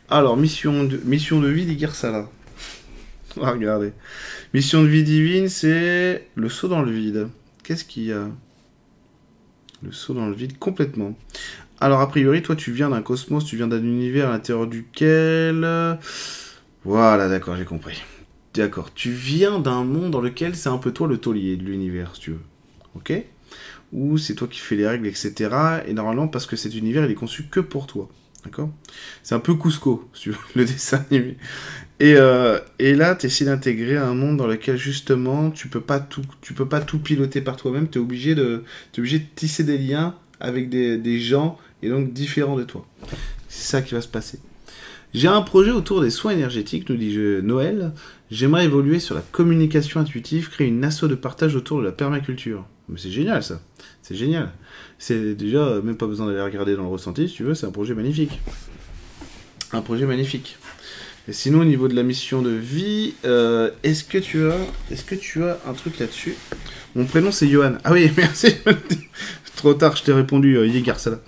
Alors, mission de, mission de vie d'Igersala. Ah, regardez. Mission de vie divine, c'est le saut dans le vide. Qu'est-ce qu'il y a? Le saut dans le vide, complètement. Alors, a priori, toi, tu viens d'un cosmos, tu viens d'un univers à l'intérieur duquel... Voilà, d'accord, j'ai compris. D'accord. Tu viens d'un monde dans lequel c'est un peu toi le taulier de l'univers, si tu veux. Ok? Ou c'est toi qui fais les règles, etc. Et normalement, parce que cet univers, il est conçu que pour toi. D'accord? C'est un peu Cusco, si tu veux, le dessin animé. Et, euh, et là, tu essaies d'intégrer un monde dans lequel, justement, tu peux pas tout, peux pas tout piloter par toi-même. Tu es obligé de, obligé de tisser des liens avec des, des gens, et donc différents de toi. C'est ça qui va se passer. J'ai un projet autour des soins énergétiques, nous dit Noël. J'aimerais évoluer sur la communication intuitive, créer une asso de partage autour de la permaculture. Mais c'est génial ça. C'est génial. C'est déjà même pas besoin d'aller regarder dans le ressenti si tu veux, c'est un projet magnifique. Un projet magnifique. Et sinon au niveau de la mission de vie, euh, est-ce que tu as est-ce que tu as un truc là-dessus? Mon prénom c'est Johan. Ah oui, merci. Trop tard, je t'ai répondu euh, ça.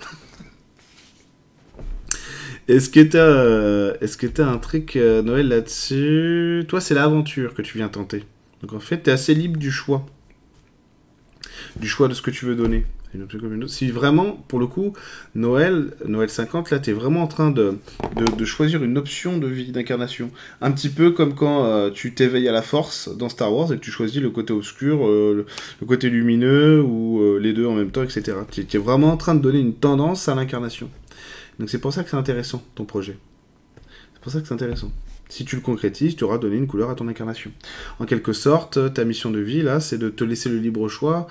Est-ce que t'as, euh, est-ce un truc euh, Noël là-dessus? Toi, c'est l'aventure que tu viens tenter. Donc en fait, t'es assez libre du choix, du choix de ce que tu veux donner. Si vraiment, pour le coup, Noël, Noël 50, là, t'es vraiment en train de, de, choisir une option de vie, d'incarnation. Un petit peu comme quand euh, tu t'éveilles à la force dans Star Wars et que tu choisis le côté obscur, le, côté lumineux ou les deux en même temps, etc. Tu es vraiment en train de donner une tendance à l'incarnation. Donc c'est pour ça que c'est intéressant, ton projet. C'est pour ça que c'est intéressant. Si tu le concrétises, tu auras donné une couleur à ton incarnation. En quelque sorte, ta mission de vie, là, c'est de te laisser le libre choix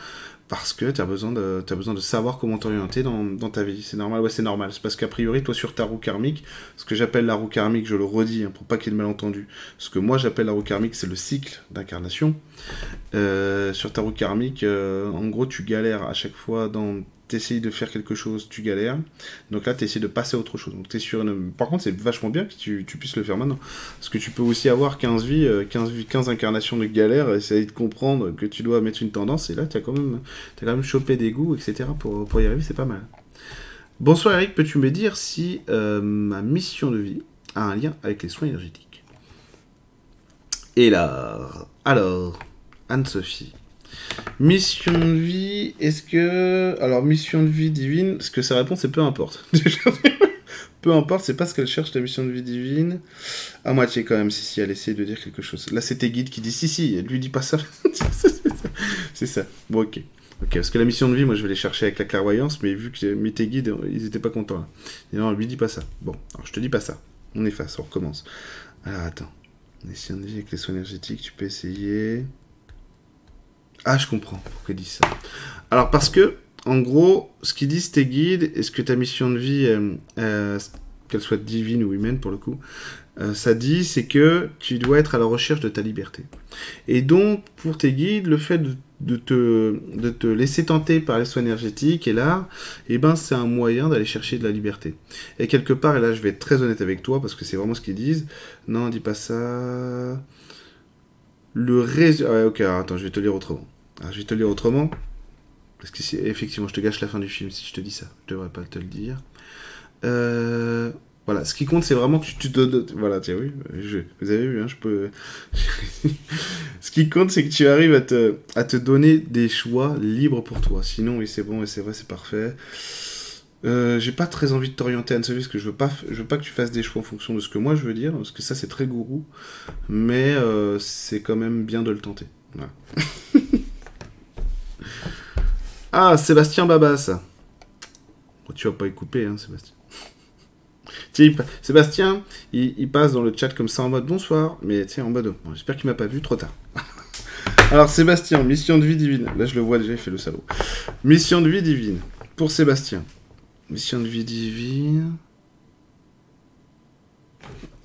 parce que tu as, besoin de, besoin de savoir comment t'orienter dans, dans, ta vie. C'est normal, ouais, c'est normal. C'est parce qu'a priori, toi, sur ta roue karmique, ce que j'appelle la roue karmique, je le redis, hein, pour pas qu'il y ait de malentendu, ce que moi j'appelle la roue karmique, c'est le cycle d'incarnation. Euh, sur ta roue karmique, euh, en gros, tu galères à chaque fois dans tu essayes de faire quelque chose, tu galères. Donc là, tu essaies de passer à autre chose. Donc, sur Par contre, c'est vachement bien que tu, puisses le faire maintenant. Parce que tu peux aussi avoir 15 vies, 15, vies, 15 incarnations de galère, essayer de comprendre que tu dois mettre une tendance. Et là, tu as, quand même, as quand même chopé des goûts, etc. Pour, pour y arriver, c'est pas mal. Bonsoir Eric, peux-tu me dire si euh, ma mission de vie a un lien avec les soins énergétiques? Et là, alors, Anne-Sophie. Mission de vie, est-ce que... Alors, mission de vie divine, ce que ça répond, c'est peu importe. peu importe, c'est pas ce qu'elle cherche, la mission de vie divine. À moitié quand même, si, si, elle essaie de dire quelque chose. Là, c'était Guide qui dit si, si, elle lui dit pas ça. c'est ça. Bon, ok. Ok, parce que la mission de vie, moi, je vais les chercher avec la clairvoyance, mais vu que mes guides, ils étaient pas contents. Et non, lui dis pas ça. Bon, alors je te dis pas ça. On efface, on recommence. Alors, attends. Mission de vie avec les soins énergétiques, tu peux essayer. Ah, je comprends pourquoi ils disent ça. Alors, parce que, en gros, ce qu'ils disent tes guides, est-ce que ta mission de vie, euh, euh, qu'elle soit divine ou humaine pour le coup, euh, ça dit, c'est que tu dois être à la recherche de ta liberté. Et donc, pour tes guides, le fait de, te, laisser tenter par les soins énergétiques et là, eh ben, c'est un moyen d'aller chercher de la liberté. Et quelque part, et là, je vais être très honnête avec toi, parce que c'est vraiment ce qu'ils disent. Non, dis pas ça. Le réseau... Ouais, ok, attends, je vais te lire autrement. Je vais te lire autrement. Parce que effectivement, je te gâche la fin du film si je te dis ça. Je devrais pas te le dire. Euh... Voilà, ce qui compte, c'est vraiment que tu te... Voilà, tiens, oui, vous avez vu, hein, je peux... ce qui compte, c'est que tu arrives à te, donner des choix libres pour toi. Sinon, oui, c'est bon, et c'est vrai, c'est parfait. Euh, j'ai pas très envie de t'orienter à une parce que je veux pas, je veux pas que tu fasses des choix en fonction de ce que moi je veux dire, parce que ça c'est très gourou, mais euh, c'est quand même bien de le tenter. ah, Sébastien Babas. tu vas pas y couper, hein, Sébastien. Sébastien, il, passe dans le chat comme ça en mode bonsoir, mais tiens, en mode bon, j'espère qu'il m'a pas vu trop tard. Alors, Sébastien, mission de vie divine. Là, je le vois déjà, il fait le salaud. Mission de vie divine. Pour Sébastien. Mission de vie divine.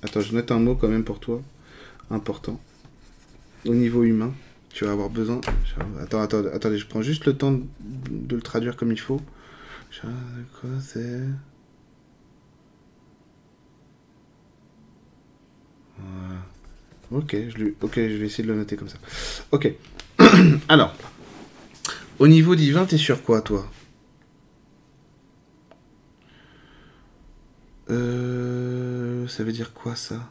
Attends, je note un mot quand même pour toi. Important. Au niveau humain, tu vas avoir besoin. Attends, attends, attendez, je prends juste le temps de, le traduire comme il faut. Quoi, c'est. Ok, je ok, je vais essayer de le noter comme ça. Ok. Alors, au niveau divin, t'es sur quoi, toi? Euh, Ça veut dire quoi, ça?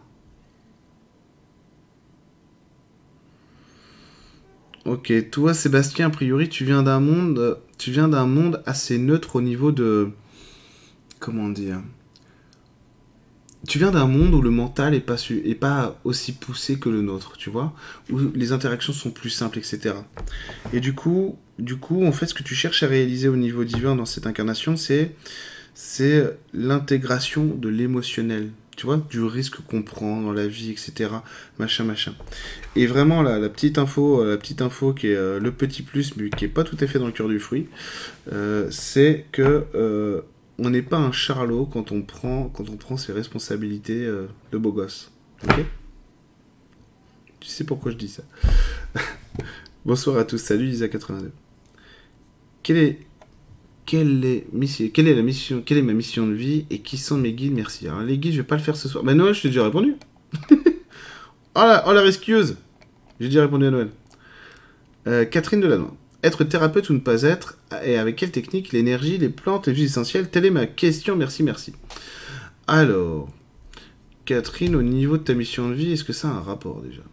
Ok, toi, Sébastien, a priori, tu viens d'un monde, tu viens d'un monde assez neutre au niveau de, comment dire tu viens d'un monde où le mental est pas, est pas aussi poussé que le nôtre, tu vois, où les interactions sont plus simples, etc. Et du coup, du coup, en fait, ce que tu cherches à réaliser au niveau divin dans cette incarnation, c'est c'est l'intégration de l'émotionnel, tu vois, du risque qu'on prend dans la vie, etc. Machin, machin. Et vraiment, la, petite info, la petite info qui est euh, le petit plus, mais qui est pas tout à fait dans le cœur du fruit, euh, c'est que euh, on n'est pas un charlot quand on prend, quand on prend ses responsabilités euh, de beau gosse. Ok? Tu sais pourquoi je dis ça? Bonsoir à tous, salut Lisa82. Quelle est, quelle, est, la mission, ma mission de vie et qui sont mes guides Merci. Les guides, je vais pas le faire ce soir. Mais Noël, je t'ai déjà répondu. oh, la, oh J'ai déjà répondu à Noël. Euh, Catherine Delanois. Être thérapeute ou ne pas être, et avec quelle technique, l'énergie, les plantes, les vies essentielles Telle est ma question, merci, merci. Alors, Catherine, au niveau de ta mission de vie, est-ce que ça a un rapport déjà?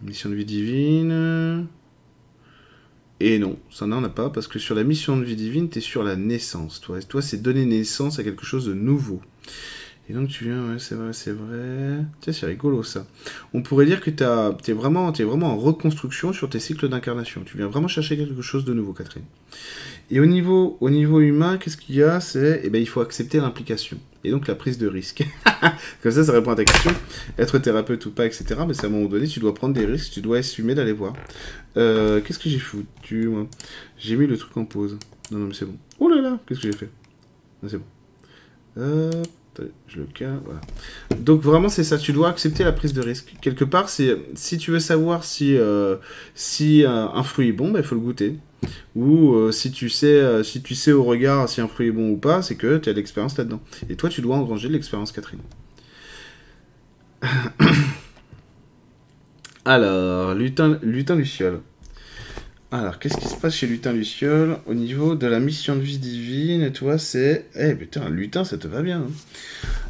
Mission de vie divine Et non, ça n'en a pas, parce que sur la mission de vie divine, tu es sur la naissance. Toi, toi c'est donner naissance à quelque chose de nouveau. Et donc tu viens, ouais, c'est vrai, c'est vrai. Tiens, c'est rigolo ça. On pourrait dire que tu es vraiment, es vraiment en reconstruction sur tes cycles d'incarnation. Tu viens vraiment chercher quelque chose de nouveau, Catherine. Et au niveau, au niveau humain, qu'est-ce qu'il y a? C'est, eh ben, il faut accepter l'implication. Et donc la prise de risque. Comme ça, ça répond à ta question. Être thérapeute ou pas, etc. Mais c'est à un moment donné, tu dois prendre des risques, tu dois assumer d'aller voir. Euh, qu'est-ce que j'ai foutu, moi? J'ai mis le truc en pause. Non, non, mais c'est bon. Oh là là, qu'est-ce que j'ai fait? C'est bon. Je le cale, voilà. Donc vraiment c'est ça, tu dois accepter la prise de risque. Quelque part, si tu veux savoir si, euh, si euh, un fruit est bon, il bah, faut le goûter. Ou euh, si, tu sais, si tu sais au regard si un fruit est bon ou pas, c'est que tu as de l'expérience là-dedans. Et toi, tu dois engranger de l'expérience, Catherine. Alors, lutin, lutin luciole. Alors, qu'est-ce qui se passe chez Lutin Luciole au niveau de la mission de vie divine? Tu vois, c'est. Eh putain, Lutin, ça te va bien. Hein?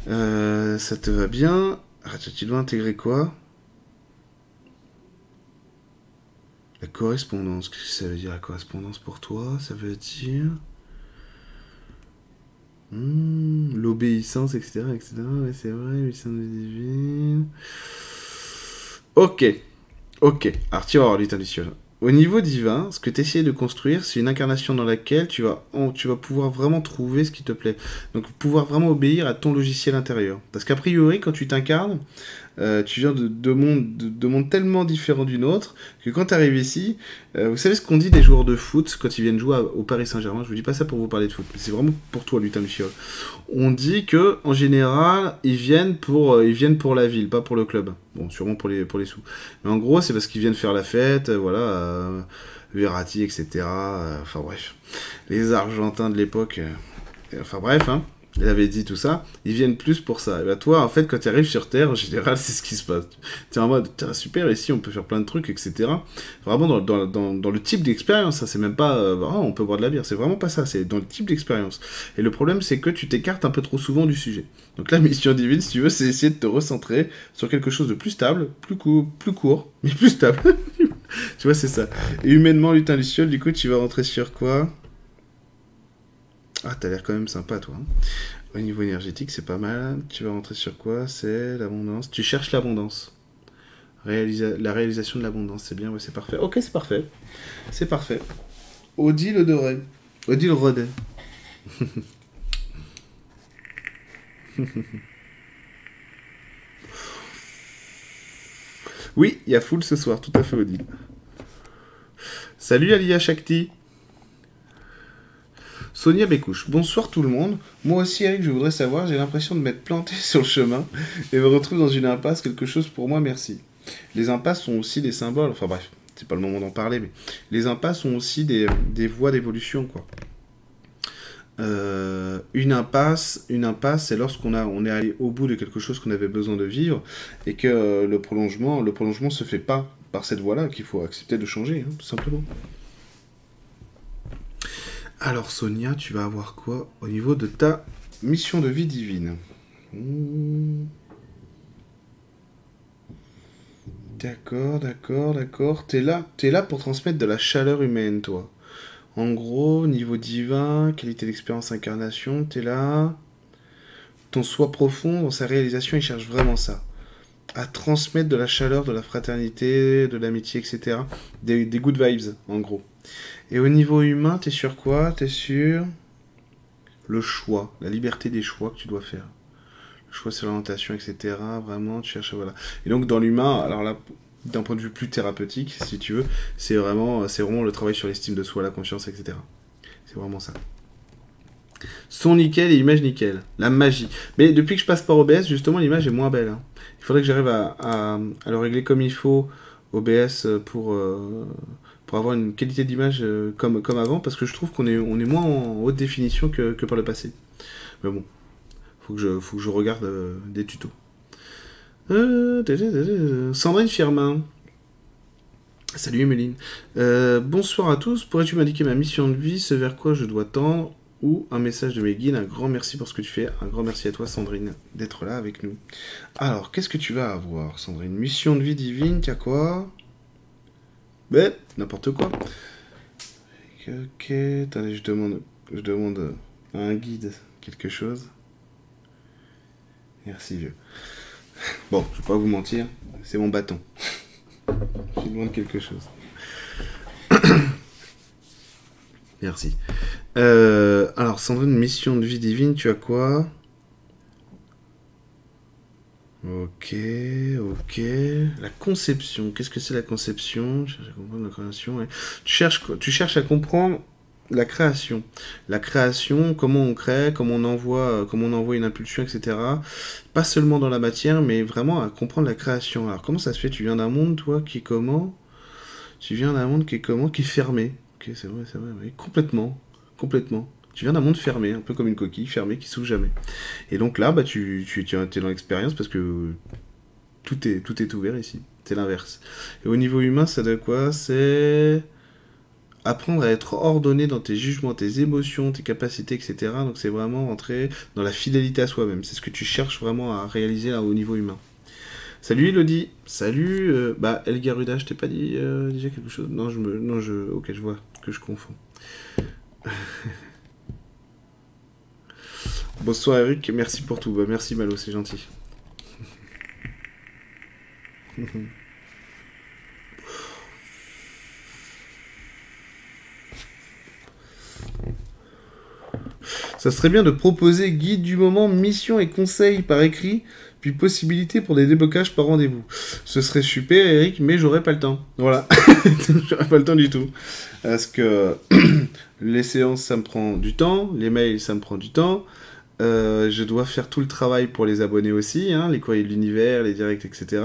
Euh, ça te va bien? Ah, tu dois intégrer quoi? La correspondance. Qu'est-ce que ça veut dire la correspondance pour toi Ça veut dire? Hmm, l'obéissance, etc. etc. Ouais, c'est vrai, mission de vie divine. Ok. Ok. Alors, tu vas voir, Lutin Luciole. Au niveau divin, ce que tu essaies de construire, c'est une incarnation dans laquelle tu vas, tu vas pouvoir vraiment trouver ce qui te plaît. Donc pouvoir vraiment obéir à ton logiciel intérieur. Parce qu'a priori, quand tu t'incarnes, euh, tu viens de deux mondes, de, mondes tellement différents d'une autre que quand tu arrives ici, euh, vous savez ce qu'on dit des joueurs de foot quand ils viennent jouer au Paris Saint-Germain? Je vous dis pas ça pour vous parler de foot, c'est vraiment pour toi, Lutin Luciol. On dit que en général, ils viennent pour, euh, ils viennent pour la ville, pas pour le club. Bon, sûrement pour les, pour les sous. Mais en gros, c'est parce qu'ils viennent faire la fête, voilà. Verratti, etc. Enfin bref, les Argentins de l'époque. enfin bref, hein il avait dit tout ça, ils viennent plus pour ça. Et bah toi, en fait, quand tu arrives sur Terre, en général, c'est ce qui se passe. Tu es en mode, super, ici on peut faire plein de trucs, etc. Vraiment dans, le type d'expérience, ça c'est même pas, euh, oh, on peut boire de la bière, c'est vraiment pas ça, c'est dans le type d'expérience. Et le problème, c'est que tu t'écartes un peu trop souvent du sujet. Donc la mission divine, si tu veux, c'est essayer de te recentrer sur quelque chose de plus stable, plus, court, plus court, mais plus stable. tu vois, c'est ça. Et humainement, lutin Luciole, du coup, tu vas rentrer sur quoi? Ah, t'as l'air quand même sympa, toi. Hein. Au niveau énergétique, c'est pas mal. Tu vas rentrer sur quoi? C'est l'abondance. Tu cherches l'abondance. La réalisation de l'abondance, c'est bien, ouais, c'est parfait. Ok, c'est parfait. C'est parfait. Odile Doré. Odile Rodet. oui, il y a full ce soir, tout à fait, Odile. Salut Alia Shakti. Sonia Bécouche. Bonsoir tout le monde. Moi aussi, Eric, je voudrais savoir, j'ai l'impression de m'être planté sur le chemin et me retrouve dans une impasse. Quelque chose pour moi, merci. Les impasses sont aussi des symboles. Enfin bref, c'est pas le moment d'en parler, mais les impasses sont aussi des, voies d'évolution, quoi. Euh, une impasse, une impasse, c'est lorsqu'on a, on est allé au bout de quelque chose qu'on avait besoin de vivre et que le prolongement, le prolongement se fait pas par cette voie-là, qu'il faut accepter de changer, hein, tout simplement. Alors Sonia, tu vas avoir quoi au niveau de ta mission de vie divine hmm. D'accord, d'accord, d'accord. T'es là, là pour transmettre de la chaleur humaine, toi. En gros, niveau divin, qualité d'expérience incarnation, t'es là. Ton soi profond, dans sa réalisation, il cherche vraiment ça. À transmettre de la chaleur, de la fraternité, de l'amitié, etc. Des good vibes, en gros. Et au niveau humain, t'es sur quoi? T'es sur le choix, la liberté des choix que tu dois faire. Le choix sur l'orientation, etc. Vraiment, tu cherches, voilà. Et donc dans l'humain, alors là, d'un point de vue plus thérapeutique, si tu veux, c'est vraiment, c'est vraiment le travail sur l'estime de soi, la confiance, etc. C'est vraiment ça. Son nickel et image nickel. La magie. Mais depuis que je passe par OBS, justement, l'image est moins belle. Hein. Il faudrait que j'arrive à, à, le régler comme il faut, OBS, pour, euh, pour avoir une qualité d'image euh, comme, comme avant, parce que je trouve qu'on est, on est moins en haute définition que, par le passé. Mais bon, faut que je, faut que je regarde euh, des tutos. Euh, Sandrine Firmin. Salut Emeline. bonsoir à tous. Pourrais-tu m'indiquer ma mission de vie, ce vers quoi je dois tendre ou un message de mes guides Un grand merci pour ce que tu fais. Un grand merci à toi Sandrine d'être là avec nous. Alors, qu'est-ce que tu vas avoir Sandrine? Mission de vie divine, as quoi? Mais, n'importe quoi. Ok, attendez, je demande, je demande à un guide quelque chose. Merci, vieux. Bon, je vais pas vous mentir, c'est mon bâton. je demande quelque chose. Merci. Euh, alors, Sandrine, mission de vie divine, tu as quoi? Ok, ok. La conception. Qu'est-ce que c'est la conception? À comprendre la Tu cherches, tu cherches à comprendre la création. La création, comment on crée, comment on envoie, comment on envoie une impulsion, etc. Pas seulement dans la matière, mais vraiment à comprendre la création. Alors comment ça se fait? Tu viens d'un monde, toi, qui est comment? Tu viens d'un monde qui est comment? Qui est fermé. Ok, c'est vrai, c'est vrai. Oui. Complètement. Complètement. Tu viens d'un monde fermé, un peu comme une coquille fermée qui s'ouvre jamais. Et donc là, bah, tu, tu, tu es dans l'expérience parce que tout est, tout est ouvert ici. C'est l'inverse. Et au niveau humain, ça doit quoi? C'est apprendre à être ordonné dans tes jugements, tes émotions, tes capacités, etc. Donc c'est vraiment rentrer dans la fidélité à soi-même. C'est ce que tu cherches vraiment à réaliser là, au niveau humain. Salut Elodie, salut. Euh, bah El Garuda, je t'ai pas dit euh, déjà quelque chose? Non, je me, non, je, ok, je vois que je confonds. Bonsoir Eric, merci pour tout. Bah, merci Malo, c'est gentil. Ça serait bien de proposer guide du moment, mission et conseils par écrit, puis possibilité pour des déblocages par rendez-vous. Ce serait super, Eric, mais j'aurais pas le temps. Voilà. j'aurais pas le temps du tout. Parce que les séances, ça me prend du temps, les mails, ça me prend du temps. Euh, je dois faire tout le travail pour les abonnés aussi, hein, les courriers de l'univers, les directs, etc.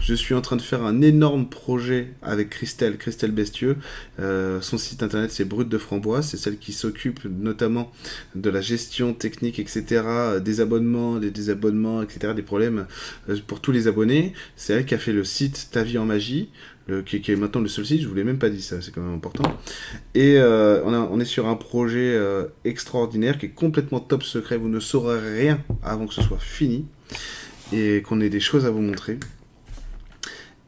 Je suis en train de faire un énorme projet avec Christelle, Christelle Bestieux. Euh, son site internet c'est Brut de Framboise, c'est celle qui s'occupe notamment de la gestion technique, etc. Des abonnements, des désabonnements, etc. Des problèmes euh, pour tous les abonnés. C'est elle qui a fait le site Ta vie en magie qui, est maintenant le seul site, je vous l'ai même pas dit ça, c'est quand même important. Et euh, on, est sur un projet euh, extraordinaire qui est complètement top secret, vous ne saurez rien avant que ce soit fini, et qu'on ait des choses à vous montrer.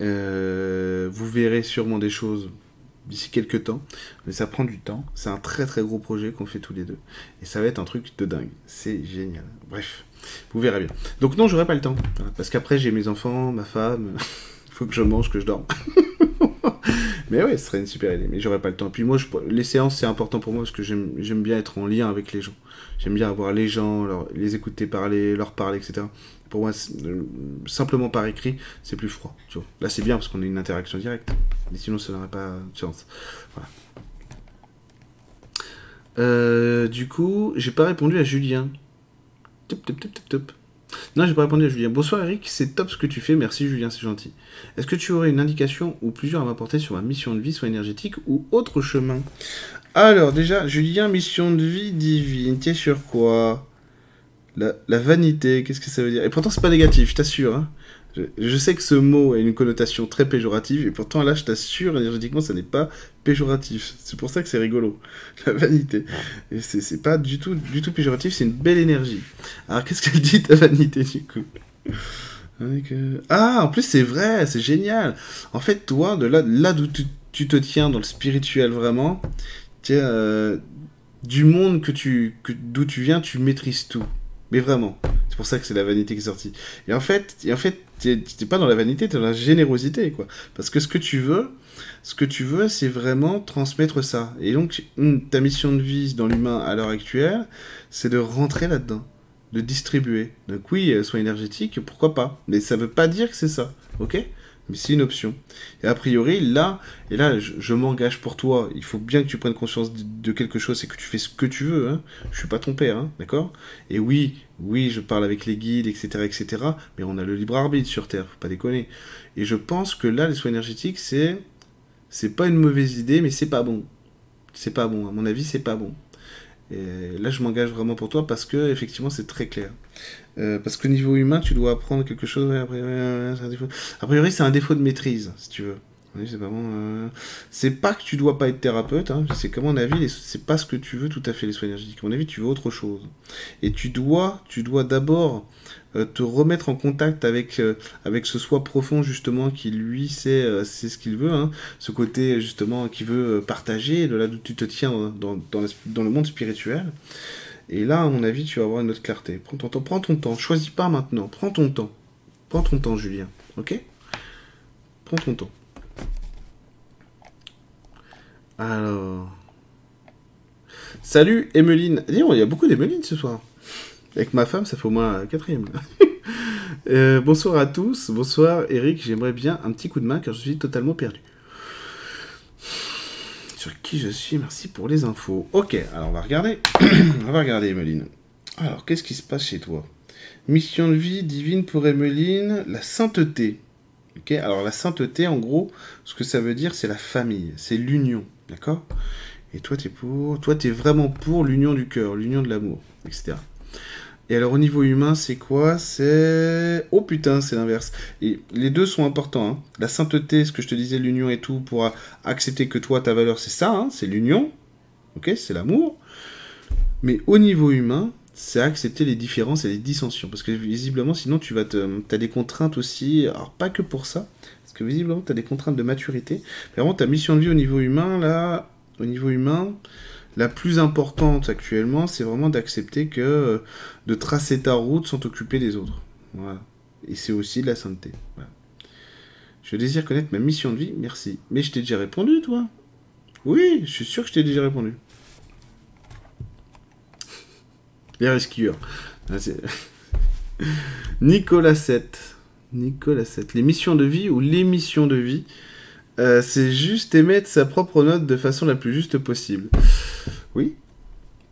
Euh, vous verrez sûrement des choses d'ici quelques temps, mais ça prend du temps. C'est un très très gros projet qu'on fait tous les deux, et ça va être un truc de dingue. C'est génial. Bref, vous verrez bien. Donc non, j'aurai pas le temps, parce qu'après j'ai mes enfants, ma femme. faut que je mange, que je dorme. mais ouais, ce serait une super idée, mais j'aurais pas le temps. Puis moi, je, les séances, c'est important pour moi parce que j'aime bien être en lien avec les gens. J'aime bien avoir les gens, les écouter parler, leur parler, etc. Pour moi, euh, simplement par écrit, c'est plus froid. Là, c'est bien parce qu'on a une interaction directe. Mais sinon, ça n'aurait pas de sens. Voilà. Euh, du coup, j'ai pas répondu à Julien. Top, top, top, top, top. Non, j'ai pas répondu à Julien. Bonsoir Eric, c'est top ce que tu fais, merci Julien, c'est gentil. Est-ce que tu aurais une indication ou plusieurs à m'apporter sur ma mission de vie, soit énergétique ou autre chemin? Alors déjà, Julien, mission de vie divine, es sur quoi? La, la, vanité, qu'est-ce que ça veut dire? Et pourtant c'est pas négatif, je t'assure. Hein. Je, sais que ce mot a une connotation très péjorative, et pourtant là, je t'assure, énergétiquement, ça n'est pas péjoratif. C'est pour ça que c'est rigolo. La vanité. Et c'est pas du tout, du tout péjoratif, c'est une belle énergie. Alors, qu'est-ce qu'elle dit, ta vanité, du coup? Ah, en plus, c'est vrai, c'est génial. En fait, toi, de là, là d'où tu, te tiens dans le spirituel, vraiment, tiens, euh, du monde que tu, d'où tu viens, tu maîtrises tout. Mais vraiment. C'est pour ça que c'est la vanité qui est sortie. Et en fait, et en fait t'es pas dans la vanité, t'es dans la générosité, quoi. Parce que ce que tu veux, ce que tu veux, c'est vraiment transmettre ça. Et donc, ta mission de vie dans l'humain à l'heure actuelle, c'est de rentrer là-dedans, de distribuer. Donc oui, euh, soit énergétique, pourquoi pas. Mais ça veut pas dire que c'est ça, ok? Mais c'est une option. Et a priori, là, et là, je, m'engage pour toi. Il faut bien que tu prennes conscience de, quelque chose, c'est que tu fais ce que tu veux. Hein. Je suis pas ton père, hein, d'accord? Et oui, oui, je parle avec les guides, etc., etc. Mais on a le libre arbitre sur Terre, faut pas déconner. Et je pense que là, les soins énergétiques, c'est, c'est pas une mauvaise idée, mais c'est pas bon. C'est pas bon. À mon avis, c'est pas bon. Et là, je m'engage vraiment pour toi parce que effectivement, c'est très clair. Euh, parce qu'au niveau humain, tu dois apprendre quelque chose. A priori, c'est un défaut de maîtrise, si tu veux. c'est. Euh, pas que tu dois pas être thérapeute. Hein. C'est qu'à mon avis, c'est pas ce que tu veux tout à fait les soins énergétiques. À mon avis, tu veux autre chose. Et tu dois, tu dois d'abord euh, te remettre en contact avec, euh, avec ce soi profond justement qui lui sait, ce qu'il veut, hein. ce côté justement qui veut partager, de là où tu te tiens dans, dans, dans, le monde spirituel. Et là, à mon avis, tu vas avoir une autre clarté. Prends ton temps, prends ton temps, choisis pas maintenant, prends ton temps. Prends ton temps, Julien, ok? Prends ton temps. Alors... Salut Emeline. Dis il y a beaucoup d'Emeline ce soir. Avec ma femme, ça fait au moins quatrième. euh, bonsoir à tous. Bonsoir Eric. J'aimerais bien un petit coup de main car je suis totalement perdu. Sur qui je suis. Merci pour les infos. Ok, alors on va regarder. on va regarder, Emeline. Alors, qu'est-ce qui se passe chez toi? Mission de vie divine pour Emeline, la sainteté. Ok, alors la sainteté, en gros, ce que ça veut dire, c'est la famille, c'est l'union. D'accord? Et toi, t'es pour. Toi, t'es vraiment pour l'union du cœur, l'union de l'amour, etc. Et alors au niveau humain, c'est quoi? C'est... Oh putain, c'est l'inverse. Et les deux sont importants. Hein. La sainteté, ce que je te disais, l'union et tout, pour accepter que toi, ta valeur, c'est ça, hein, c'est l'union. Ok, c'est l'amour. Mais au niveau humain, c'est accepter les différences et les dissensions. Parce que visiblement, sinon, tu vas te... as des contraintes aussi. Alors pas que pour ça. Parce que visiblement, tu as des contraintes de maturité. Vraiment, ta mission de vie au niveau humain, là, au niveau humain, la plus importante actuellement, c'est vraiment d'accepter que de tracer ta route sans t'occuper des autres. Voilà. Et c'est aussi de la sainteté. Je désire connaître ma mission de vie, merci. Mais je t'ai déjà répondu, toi Oui, je suis sûr que je t'ai déjà répondu. Les rescueurs. Ah, Nicolas 7. Nicolas 7. Les missions de vie ou les missions de vie euh, c'est juste émettre sa propre note de façon la plus juste possible. Oui,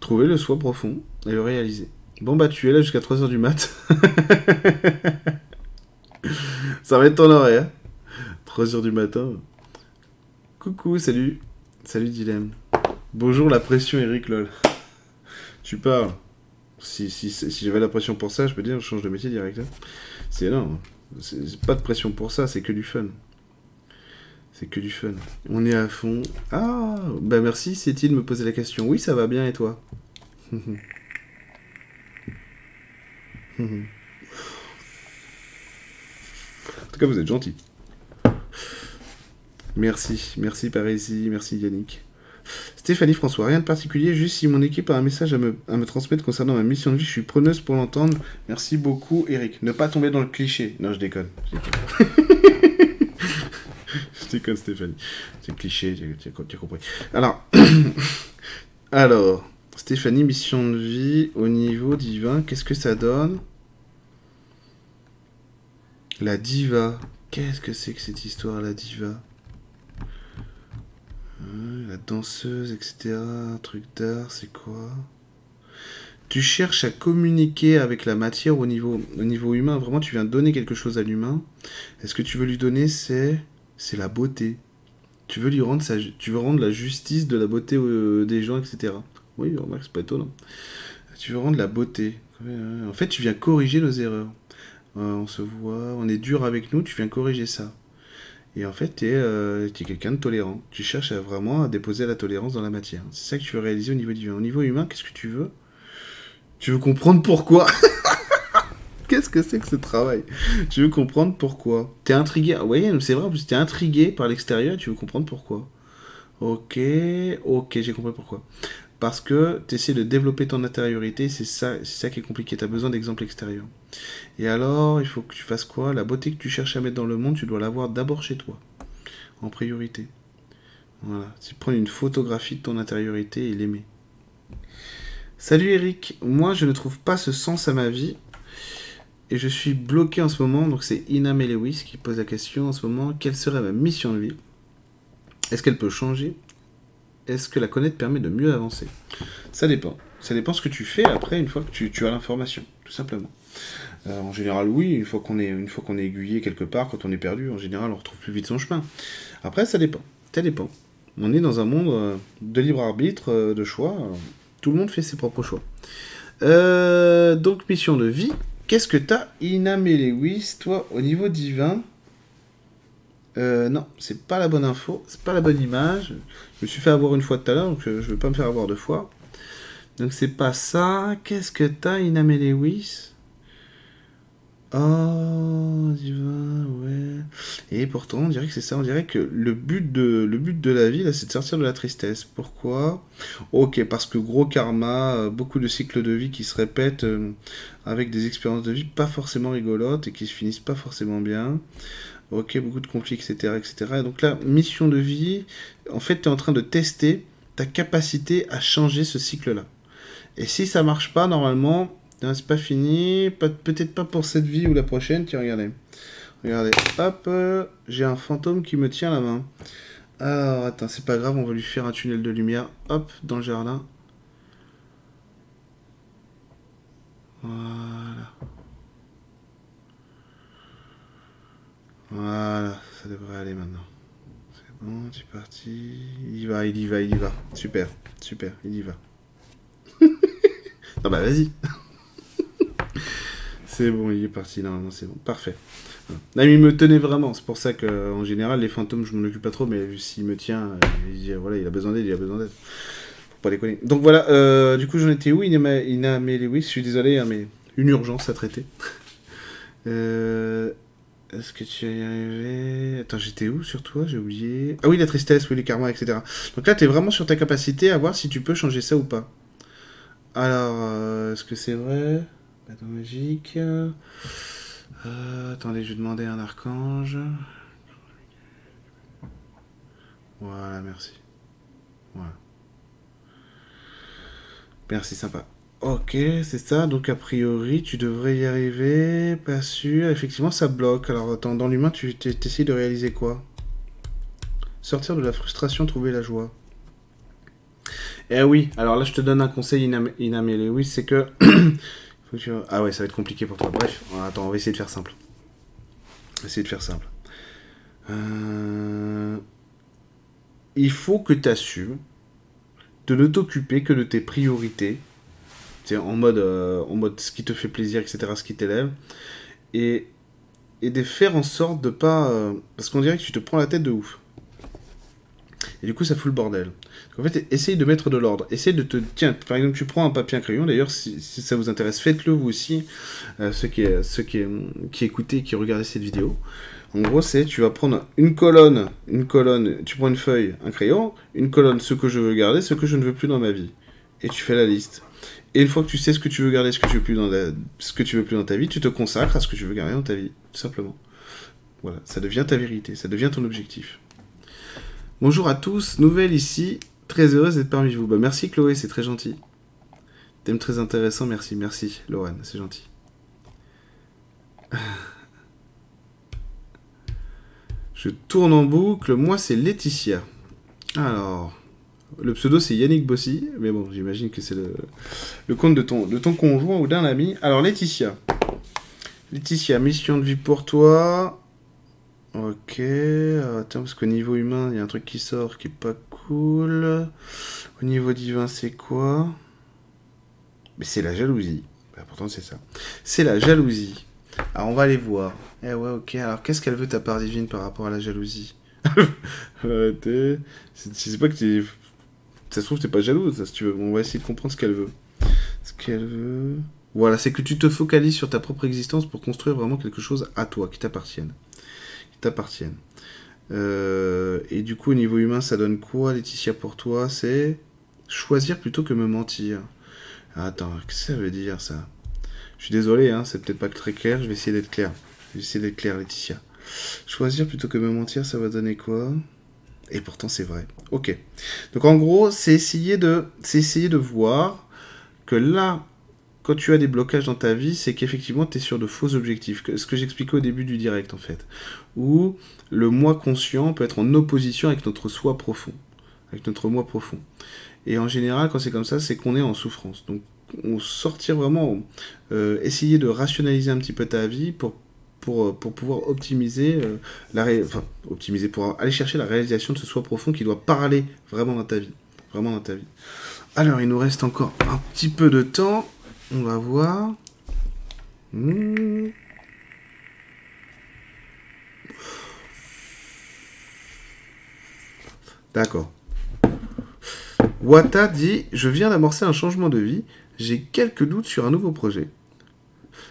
trouver le soi profond et le réaliser. Bon bah tu es là jusqu'à 3h du mat. Ça va être ton horaire. 3h du matin. Coucou, salut. Salut Dilemme. Bonjour la pression Eric lol. Tu parles. Si, si, si j'avais la pression pour ça, je peux dire je change de métier direct. Hein. C'est non. C'est pas de pression pour ça, c'est que du fun. C'est que du fun. On est à fond. Ah, bah merci, c'est-il me poser la question. Oui, ça va bien et toi? En tout cas, vous êtes gentil. Merci, merci Parésie, merci Yannick. Stéphanie François, rien de particulier, juste si mon équipe a un message à me, à me transmettre concernant ma mission de vie, je suis preneuse pour l'entendre. Merci beaucoup Eric. Ne pas tomber dans le cliché. Non, je déconne. Je déconne. Comme Stéphanie. C'est cliché, tu as, compris. Alors, alors, Stéphanie, mission de vie au niveau divin, qu'est-ce que ça donne? La diva. Qu'est-ce que c'est que cette histoire, la diva? Hein, La danseuse, etc. truc d'art, c'est quoi? Tu cherches à communiquer avec la matière au niveau, au niveau humain. Vraiment, tu viens donner quelque chose à l'humain. Est-ce que tu veux lui donner, c'est c'est la beauté. Tu veux lui rendre tu veux rendre la justice de la beauté euh, des gens, etc. Oui, remarque, c'est pas étonnant. Tu veux rendre la beauté. En fait, tu viens corriger nos erreurs. Euh, on se voit, on est dur avec nous, tu viens corriger ça. Et en fait, tu es, euh, quelqu'un de tolérant. Tu cherches vraiment à déposer la tolérance dans la matière. C'est ça que tu veux réaliser au niveau divin. Au niveau humain, qu'est-ce que tu veux? Tu veux comprendre pourquoi? Qu'est-ce que c'est que ce travail? Tu veux comprendre pourquoi? T'es intrigué? Vous voyez, c'est vrai, tu es intrigué par l'extérieur tu veux comprendre pourquoi. Ok, ok, j'ai compris pourquoi. Parce que tu essaies de développer ton intériorité, c'est ça, c'est ça qui est compliqué. Tu as besoin d'exemples extérieurs. Et alors, il faut que tu fasses quoi? La beauté que tu cherches à mettre dans le monde, tu dois l'avoir d'abord chez toi, en priorité. Voilà, tu prends une photographie de ton intériorité et l'aimer. Salut Eric, moi je ne trouve pas ce sens à ma vie et je suis bloqué en ce moment, donc c'est Ina Lewis qui pose la question en ce moment, quelle serait ma mission de vie? Est-ce qu'elle peut changer? Est-ce que la connaître permet de mieux avancer? Ça dépend. Ça dépend ce que tu fais après, une fois que tu, as l'information, tout simplement. Euh, en général, oui, une fois qu'on est, est aiguillé quelque part, quand on est perdu, en général, on retrouve plus vite son chemin. Après, ça dépend. Ça dépend. On est dans un monde euh, de libre arbitre, euh, de choix. tout le monde fait ses propres choix. donc, mission de vie, Qu'est-ce que t'as, Ina Lewis, toi, au niveau divin euh, non, c'est pas la bonne info, c'est pas la bonne image. Je me suis fait avoir une fois tout à l'heure, donc je, je vais pas me faire avoir deux fois. Donc c'est pas ça. Qu'est-ce que t'as, Ina Lewis Oh, divin, ouais. Et pourtant, on dirait que c'est ça. On dirait que le but de, le but de la vie, là, c'est de sortir de la tristesse. Pourquoi? Ok, parce que gros karma, euh, beaucoup de cycles de vie qui se répètent euh, avec des expériences de vie pas forcément rigolotes et qui se finissent pas forcément bien. Ok, beaucoup de conflits, etc. etc. Et donc là, mission de vie, en fait, tu es en train de tester ta capacité à changer ce cycle-là. Et si ça marche pas, normalement, c'est pas fini. Peut-être pas pour cette vie ou la prochaine. Tiens, regardez. Regardez. Hop, euh, j'ai un fantôme qui me tient la main. Alors, attends, c'est pas grave, on va lui faire un tunnel de lumière. Hop, dans le jardin. Voilà. Voilà, ça devrait aller maintenant. C'est bon, es parti. Il y va, il y va, il y va. Super, super, il y va. non bah vas-y. c'est bon, il est parti, normalement c'est bon. Parfait. Non, il me tenait vraiment, c'est pour ça que en général les fantômes je m'en occupe pas trop, mais s'il me tient, euh, il, dit, voilà, il a besoin d'aide, il a besoin d'aide. Faut pas déconner. Donc voilà, euh, du coup j'en étais où Ina, Ina Lewis, je suis désolé, hein, mais une urgence à traiter. euh, Est-ce que tu y arrivé? Attends, j'étais où sur toi? J'ai oublié. Ah oui, la tristesse, oui, les karmas, etc. Donc là, tu es vraiment sur ta capacité à voir si tu peux changer ça ou pas. Alors, euh, est-ce que c'est vrai? Bâton magique. Euh, attendez, je vais demander un archange. Voilà, merci. Voilà. Merci, sympa. Ok, c'est ça. Donc, a priori, tu devrais y arriver. Pas sûr. Effectivement, ça bloque. Alors, attends, dans l'humain, tu essayes de réaliser quoi? Sortir de la frustration, trouver la joie. Eh oui, alors là, je te donne un conseil inamélé. Oui, c'est que Ah ouais, ça va être compliqué pour toi. Bref, attends, on va essayer de faire simple. Essayer de faire simple. Euh, il faut que tu assumes de ne t'occuper que de tes priorités. En mode, euh, en mode ce qui te fait plaisir, etc., ce qui t'élève. Et, et de faire en sorte de pas... Euh, parce qu'on dirait que tu te prends la tête de ouf. Et du coup, ça fout le bordel. En fait, essaye de mettre de l'ordre. Essaye de te. Tiens, par exemple, tu prends un papier, un crayon. D'ailleurs, si, ça vous intéresse, faites-le vous aussi. Euh, ceux, qui, ceux qui, qui écoutez, qui regardez cette vidéo. En gros, c'est tu vas prendre une colonne, une colonne, tu prends une feuille, un crayon, une colonne, ce que je veux garder, ce que je ne veux plus dans ma vie. Et tu fais la liste. Et une fois que tu sais ce que tu veux garder, ce que tu veux plus dans, ce que tu veux plus dans ta vie, tu te consacres à ce que tu veux garder dans ta vie, tout simplement. Voilà, ça devient ta vérité, ça devient ton objectif. Bonjour à tous, nouvelle ici, très heureuse d'être parmi vous. Bah, merci Chloé, c'est très gentil. Thème très intéressant, merci, merci Lorraine, c'est gentil. Je tourne en boucle, moi c'est Laetitia. Alors, le pseudo c'est Yannick Bossy, mais bon, j'imagine que c'est le, compte de ton, de ton conjoint ou d'un ami. Alors Laetitia. Laetitia, mission de vie pour toi. Ok, attends, parce qu'au niveau humain, il y a un truc qui sort qui est pas cool. Au niveau divin, c'est quoi? Mais c'est la jalousie. Bah, pourtant, c'est ça. C'est la jalousie. Alors, on va aller voir. Eh ouais, ok. Alors, qu'est-ce qu'elle veut ta part divine par rapport à la jalousie? C'est pas que tu Ça se trouve, t'es pas jalouse, si tu veux. On va essayer de comprendre ce qu'elle veut. Ce qu'elle veut. Voilà, c'est que tu te focalises sur ta propre existence pour construire vraiment quelque chose à toi, qui t'appartienne t'appartiennent. Euh, et du coup, au niveau humain, ça donne quoi, Laetitia, pour toi? C'est choisir plutôt que me mentir. Attends, qu'est-ce que ça veut dire, ça? Je suis désolé, hein, c'est peut-être pas très clair, je vais essayer d'être clair. Je vais essayer d'être clair, Laetitia. Choisir plutôt que me mentir, ça va donner quoi? Et pourtant, c'est vrai. Ok. Donc, en gros, c'est essayer de, c'est essayer de voir que là, quand tu as des blocages dans ta vie, c'est qu'effectivement, tu es sur de faux objectifs. Ce que j'expliquais au début du direct, en fait. Où le moi conscient peut être en opposition avec notre soi profond. Avec notre moi profond. Et en général, quand c'est comme ça, c'est qu'on est en souffrance. Donc, on sortir vraiment, euh, essayer de rationaliser un petit peu ta vie pour pour, euh, pour, pouvoir optimiser euh, la enfin, optimiser pour aller chercher la réalisation de ce soi profond qui doit parler vraiment dans ta vie vraiment dans ta vie alors il nous reste encore un petit peu de temps on va voir. Hmm. D'accord. Wata dit Je viens d'amorcer un changement de vie. J'ai quelques doutes sur un nouveau projet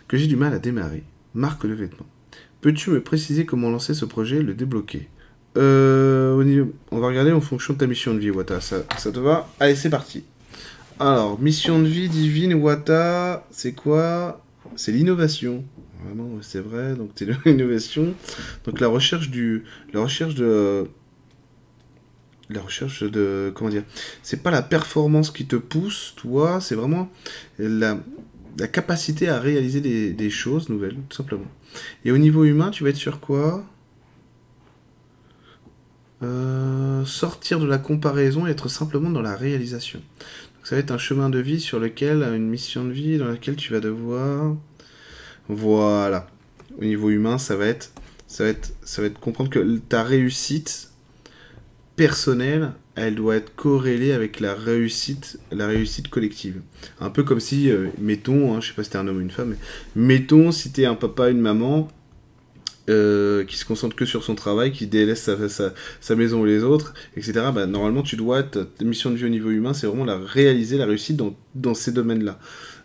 que j'ai du mal à démarrer. Marque de vêtements. Peux-tu me préciser comment lancer ce projet et le débloquer? Euh, On va regarder en fonction de ta mission de vie, Wata. Ça, ça te va? Allez, c'est parti. Alors, mission de vie divine, Wata, c'est quoi? C'est l'innovation. Vraiment, c'est vrai. Donc, c'est l'innovation. Donc, la recherche du, la recherche de, la recherche de, comment dire C'est pas la performance qui te pousse, toi. C'est vraiment la, capacité à réaliser des, des choses nouvelles, tout simplement. Et au niveau humain, tu vas être sur quoi? Euh, sortir de la comparaison et être simplement dans la réalisation. Donc, ça va être un chemin de vie sur lequel, une mission de vie dans laquelle tu vas devoir... Voilà. Au niveau humain, ça va être, ça va être, ça va être comprendre que ta réussite personnelle, elle doit être corrélée avec la réussite, la réussite collective. Un peu comme si, euh, mettons, hein, je sais pas si t'es un homme ou une femme, mais mettons si t'es un papa, une maman, euh, qui se concentre que sur son travail, qui délaisse sa, maison ou les autres, etc. Bah, normalement, tu dois, ta, ta mission de vie au niveau humain, c'est vraiment la réaliser, la réussite dans, dans ces domaines-là.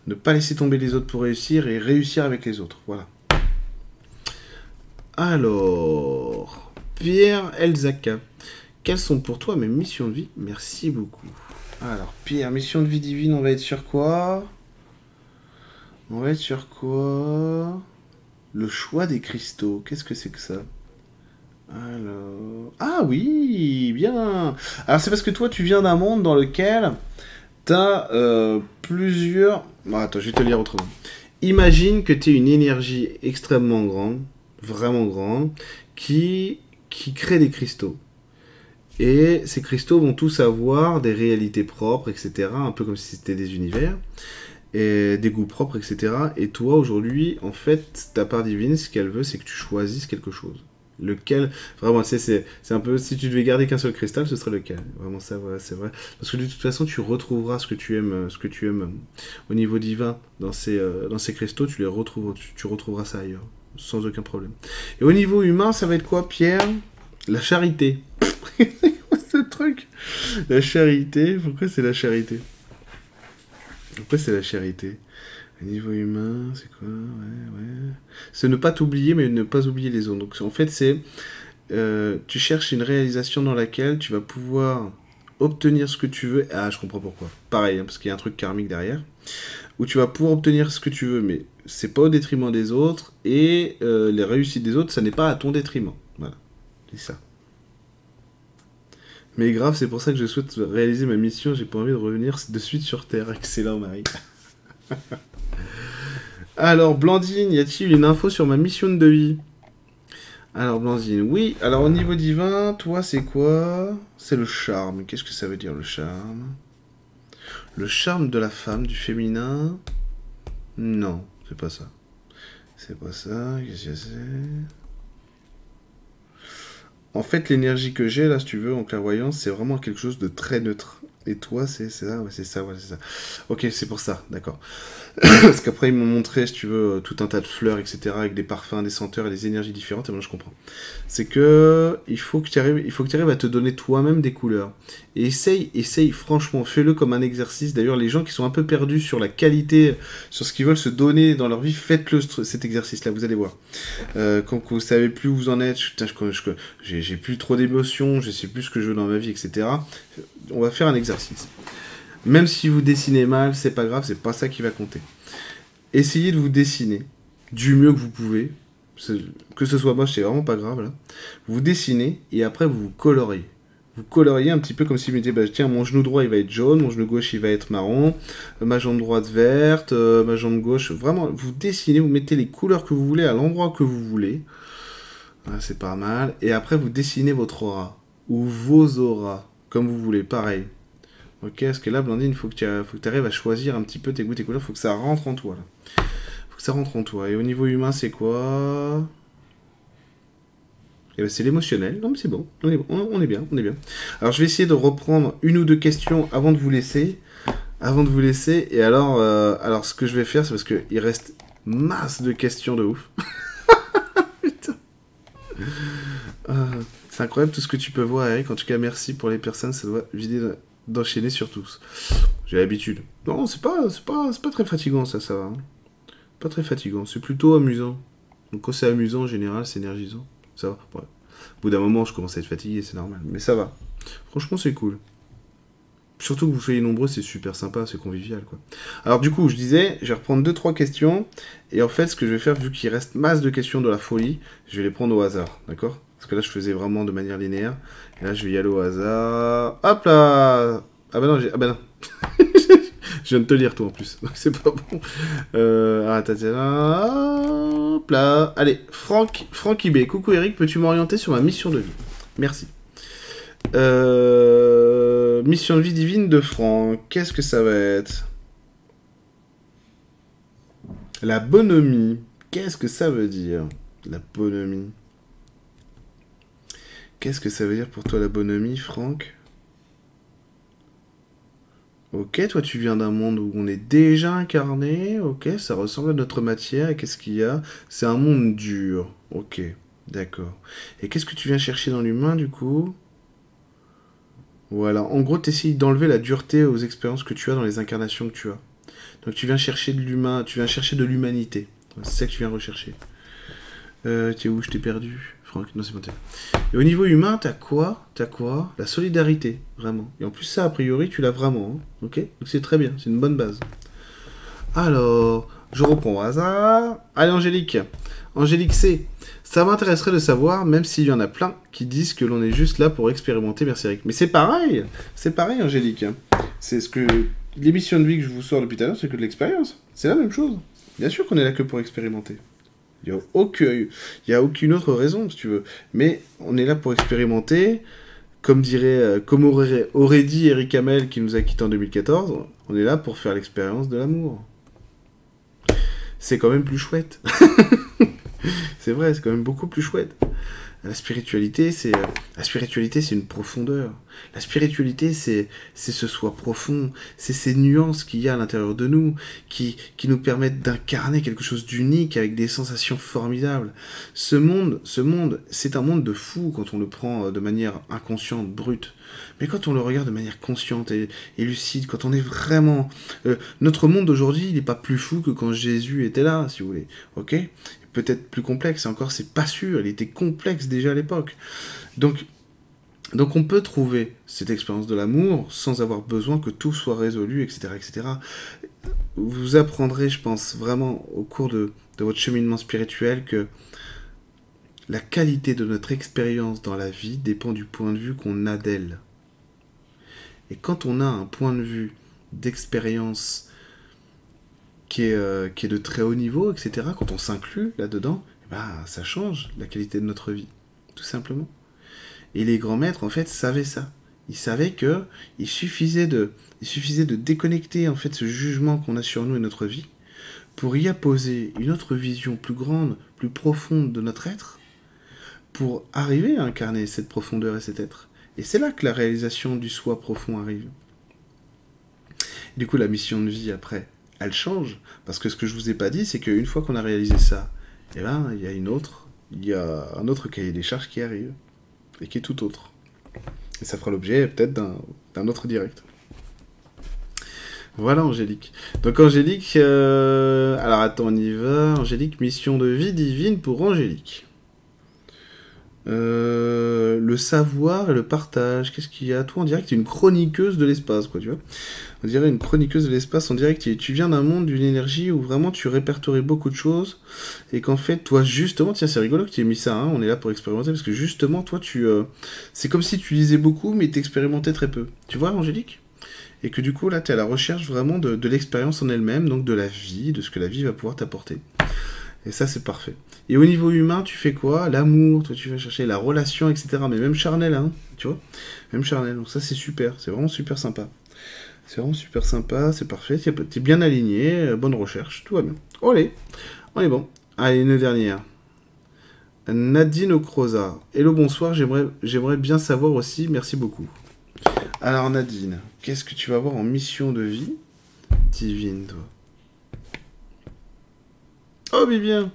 Ne pas laisser tomber les autres pour réussir et réussir avec les autres. Voilà. Alors, Pierre Elzaka, quelles sont pour toi mes missions de vie? Merci beaucoup. Alors, Pierre, mission de vie divine, on va être sur quoi? On va être sur quoi? Le choix des cristaux. Qu'est-ce que c'est que ça? Alors. Ah oui, bien Alors, c'est parce que toi, tu viens d'un monde dans lequel t'as euh, plusieurs. Bon, attends, je vais te lire autrement. Imagine que tu es une énergie extrêmement grande, vraiment grande, qui crée des cristaux. Et ces cristaux vont tous avoir des réalités propres, etc. Un peu comme si c'était des univers, et des goûts propres, etc. Et toi, aujourd'hui, en fait, ta part divine, ce qu'elle veut, c'est que tu choisisses quelque chose. Lequel, vraiment, c'est, un peu, si tu devais garder qu'un seul cristal, ce serait lequel? Vraiment, ça, ouais, c'est vrai. Parce que de toute façon, tu retrouveras ce que tu aimes, ce que tu aimes euh, au niveau divin dans ces, euh, dans ces cristaux, tu les retrouves, tu, tu retrouveras ça ailleurs, sans aucun problème. Et au niveau humain, ça va être quoi, Pierre? La charité. ce truc La charité, pourquoi c'est la charité? Pourquoi c'est la charité? Au niveau humain, c'est quoi? Ouais, ouais. C'est ne pas t'oublier, mais ne pas oublier les autres. Donc en fait, c'est. euh, tu cherches une réalisation dans laquelle tu vas pouvoir obtenir ce que tu veux. Ah, je comprends pourquoi. Pareil, hein, parce qu'il y a un truc karmique derrière. Où tu vas pouvoir obtenir ce que tu veux, mais c'est pas au détriment des autres. Et euh, les réussites des autres, ça n'est pas à ton détriment. Voilà. C'est ça. Mais grave, c'est pour ça que je souhaite réaliser ma mission. J'ai pas envie de revenir de suite sur Terre. Excellent, Marie. Alors, Blandine, y a-t-il une info sur ma mission de vie Alors, Blandine, oui. Alors, au niveau divin, toi, c'est quoi? C'est le charme. Qu'est-ce que ça veut dire, le charme? Le charme de la femme, du féminin? Non, c'est pas ça. C'est pas ça. Qu'est-ce que c'est? En fait, l'énergie que j'ai là, si tu veux, en clairvoyance, c'est vraiment quelque chose de très neutre. Et toi, c'est ça, ouais, c'est ça, ouais, c'est ça. Ok, c'est pour ça, d'accord. Parce qu'après, ils m'ont montré, si tu veux, tout un tas de fleurs, etc., avec des parfums, des senteurs et des énergies différentes, et moi je comprends. C'est que il faut que tu arrives, arrives à te donner toi-même des couleurs. Et essaye, essaye, franchement, fais-le comme un exercice. D'ailleurs, les gens qui sont un peu perdus sur la qualité, sur ce qu'ils veulent se donner dans leur vie, faites-le ce- cet exercice-là, vous allez voir. Euh, quand vous savez plus où vous en êtes, je- j'ai plus trop d'émotions, je sais plus ce que je veux dans ma vie, etc. On va faire un exercice. Même si vous dessinez mal, c'est pas grave, c'est pas ça qui va compter. Essayez de vous dessiner du mieux que vous pouvez. Que ce soit moche, c'est vraiment pas grave. Vous dessinez et après vous vous coloriez. Vous coloriez un petit peu comme si vous mettiez, bah, tiens, mon genou droit il va être jaune, mon genou gauche il va être marron, euh, ma jambe droite verte, euh, ma jambe gauche. Vraiment, vous dessinez, vous mettez les couleurs que vous voulez à l'endroit que vous voulez. Ah, c'est pas mal. Et après, vous dessinez votre aura. Ou vos auras. Comme vous voulez, pareil. Ok, parce que là, Blandine, il faut que tu arrives à choisir un petit peu tes goûts, tes couleurs. faut que ça rentre en toi, là. faut que ça rentre en toi. Et au niveau humain, c'est quoi? Eh ben, C'est l'émotionnel. Non, mais c'est bon. On est, bien, on est bien. Alors, je vais essayer de reprendre une ou deux questions avant de vous laisser. Avant de vous laisser. Et alors, euh, alors ce que je vais faire, c'est parce qu'il reste masse de questions de ouf. Ah, c'est incroyable tout ce que tu peux voir, Eric. En tout cas, merci pour les personnes. Ça doit vider de- d'enchaîner sur tous. J'ai l'habitude. Non, c'est pas, c'est pas, c'est pas très fatigant, ça, ça va. hein. Pas très fatigant. C'est plutôt amusant. Donc, quand c'est amusant, en général, c'est énergisant. Ça va. Au bout d'un moment, je commence à être fatigué, c'est normal. Mais ça va. Franchement, c'est cool. Surtout que vous soyez nombreux, c'est super sympa, c'est convivial, quoi. Alors, du coup, je disais, je vais reprendre deux, trois questions. Et en fait, ce que je vais faire, vu qu'il reste masse de questions de la folie, je vais les prendre au hasard, d'accord? Parce que là, je faisais vraiment de manière linéaire. Et là, je vais y aller au hasard. Hop là Ah bah non, j'ai... Ah bah non. je viens de te lire, toi, en plus. Donc, c'est pas bon. Euh... Ah, attends, Hop là Allez, Franck, Franck IB. Coucou Eric, peux-tu m'orienter sur ma mission de vie? Merci. Euh, mission de vie divine de Franck. Qu'est-ce que ça va être? La bonhomie. Qu'est-ce que ça veut dire? La bonhomie. Qu'est-ce que ça veut dire pour toi la bonhomie, Franck? Ok, toi tu viens d'un monde où on est déjà incarné, ok, ça ressemble à notre matière, et qu'est-ce qu'il y a? C'est un monde dur, ok, d'accord. Et qu'est-ce que tu viens chercher dans l'humain du coup? Voilà, en gros tu essayes d'enlever la dureté aux expériences que tu as dans les incarnations que tu as. Donc tu viens chercher de l'humain, tu viens chercher de l'humanité. C'est ça que tu viens rechercher. Euh, tu es où? Je t'ai perdu. Et au niveau humain, t'as quoi T'as quoi? La solidarité, vraiment. Et en plus, ça, a priori, tu l'as vraiment. Hein, ok? Donc c'est très bien, c'est une bonne base. Alors, je reprends au hasard. Allez, Angélique. Angélique C. Ça m'intéresserait de savoir, même s'il y en a plein qui disent que l'on est juste là pour expérimenter, merci Eric. Mais c'est pareil C'est pareil, Angélique. C'est ce que. L'émission de vie que je vous sors depuis tout à l'heure, c'est que de l'expérience. C'est la même chose. Bien sûr qu'on est là que pour expérimenter. Il n'y a, aucun, y a aucune autre raison, si tu veux. Mais on est là pour expérimenter. Comme dirait, euh, comme aurait, aurait dit Eric Hamel qui nous a quittés en 2014, on est là pour faire l'expérience de l'amour. C'est quand même plus chouette. c'est vrai, c'est quand même beaucoup plus chouette. La spiritualité, c'est la spiritualité, c'est une profondeur. La spiritualité, c'est c'est ce soi profond, c'est ces nuances qu'il y a à l'intérieur de nous qui qui nous permettent d'incarner quelque chose d'unique avec des sensations formidables. Ce monde, ce monde, c'est un monde de fou quand on le prend euh, de manière inconsciente, brute. Mais quand on le regarde de manière consciente et, lucide, quand on est vraiment... Euh, notre monde d'aujourd'hui, il n'est pas plus fou que quand Jésus était là, si vous voulez. Ok? Peut-être plus complexe, et encore c'est pas sûr, il était complexe déjà à l'époque. Donc, donc on peut trouver cette expérience de l'amour sans avoir besoin que tout soit résolu, etc. etc. Vous apprendrez, je pense, vraiment au cours de, de votre cheminement spirituel que la qualité de notre expérience dans la vie dépend du point de vue qu'on a d'elle. Et quand on a un point de vue d'expérience qui est, euh, qui est de très haut niveau, etc., quand on s'inclut là-dedans, bah, ça change la qualité de notre vie, tout simplement. Et les grands maîtres, en fait, savaient ça. Ils savaient que il suffisait de, il suffisait de déconnecter en fait ce jugement qu'on a sur nous et notre vie pour y apposer une autre vision plus grande, plus profonde de notre être, pour arriver à incarner cette profondeur et cet être. Et c'est là que la réalisation du soi profond arrive. Du coup, la mission de vie après, elle change. Parce que ce que je vous ai pas dit, c'est qu'une fois qu'on a réalisé ça, eh ben, il y a une autre, il y a un autre cahier des charges qui arrive, et qui est tout autre. Et ça fera l'objet peut-être d'un autre direct. Voilà Angélique. Donc Angélique, euh, alors attends, on y va. Angélique, mission de vie divine pour Angélique. Euh, le savoir et le partage. Qu'est-ce qu'il y a Toi, dirait que tu es une chroniqueuse de l'espace, quoi, tu vois. On dirait une chroniqueuse de l'espace. Dirait que tu viens d'un monde, d'une énergie où vraiment tu répertories beaucoup de choses. Et qu'en fait, toi, justement, tiens, c'est rigolo que tu aies mis ça. Hein, on est là pour expérimenter parce que justement, toi, tu. Euh, c'est comme si tu lisais beaucoup, mais t'expérimentais très peu. Tu vois, Angélique? Et que du coup là tu es à la recherche vraiment de l'expérience en elle-même, donc de la vie, de ce que la vie va pouvoir t'apporter. Et ça, c'est parfait. Et au niveau humain, tu fais quoi? L'amour, toi, tu vas chercher la relation, etc. Mais même charnel, hein, tu vois? Même charnel. Donc ça, c'est super. C'est vraiment super sympa. C'est vraiment super sympa, c'est parfait. T'es bien aligné, euh, bonne recherche, tout va bien. Allez, on est bon. Allez, une dernière. Nadine Ocroza. Hello, bonsoir, j'aimerais bien savoir aussi, merci beaucoup. Alors Nadine, qu'est-ce que tu vas avoir en mission de vie? Divine, toi Oh, mais bien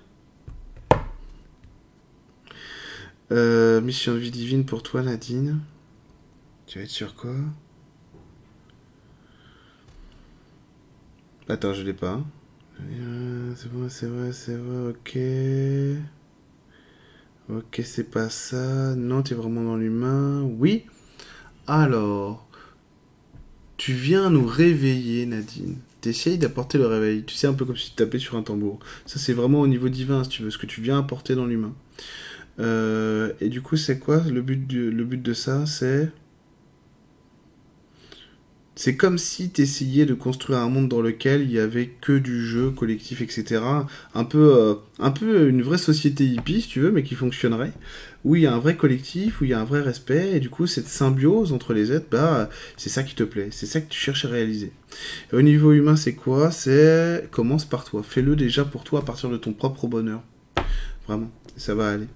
euh, Mission de vie divine pour toi, Nadine. Tu vas être sur quoi? Attends, je l'ai pas. Euh, c'est vrai, c'est vrai, c'est vrai, ok. Ok, c'est pas ça. Non, tu es vraiment dans l'humain. Oui. Alors, tu viens nous réveiller, Nadine t'essayes d'apporter le réveil. Tu sais, un peu comme si tu tapais sur un tambour. Ça, c'est vraiment au niveau divin, si tu veux, ce que tu viens apporter dans l'humain. Euh, et du coup, c'est quoi le but, le but de ça? C'est c'est comme si tu essayais de construire un monde dans lequel il y avait que du jeu collectif, etc. Un peu, euh, un peu une vraie société hippie, si tu veux, mais qui fonctionnerait, où il y a un vrai collectif, où il y a un vrai respect, et du coup, cette symbiose entre les êtres, bah, c'est ça qui te plaît, c'est ça que tu cherches à réaliser. au niveau humain, c'est quoi? C'est commence par toi, fais-le déjà pour toi à partir de ton propre bonheur. Vraiment, ça va aller.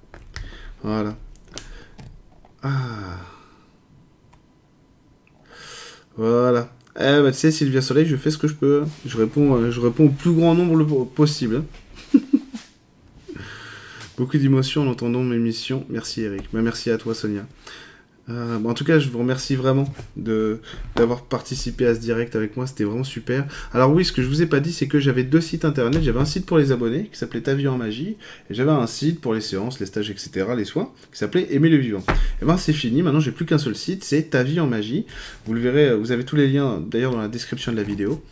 Voilà. Ah. Voilà. Eh bah, tu sais, Sylvia Soleil, je fais ce que je peux. Je réponds, euh, je réponds au plus grand nombre possible. Beaucoup d'émotions en entendant mes missions. Merci Eric. Bah, merci à toi Sonia. Euh, en tout cas, je vous remercie vraiment d'avoir participé à ce direct avec moi. C'était vraiment super. Alors oui, ce que je vous ai pas dit, c'est que j'avais deux sites internet. J'avais un site pour les abonnés qui s'appelait Ta vie en magie, et j'avais un site pour les séances, les stages, etc., les soins, qui s'appelait Aimer le vivant. Et eh ben c'est fini. Maintenant, j'ai plus qu'un seul site. C'est Ta vie en magie. Vous le verrez. Vous avez tous les liens d'ailleurs dans la description de la vidéo.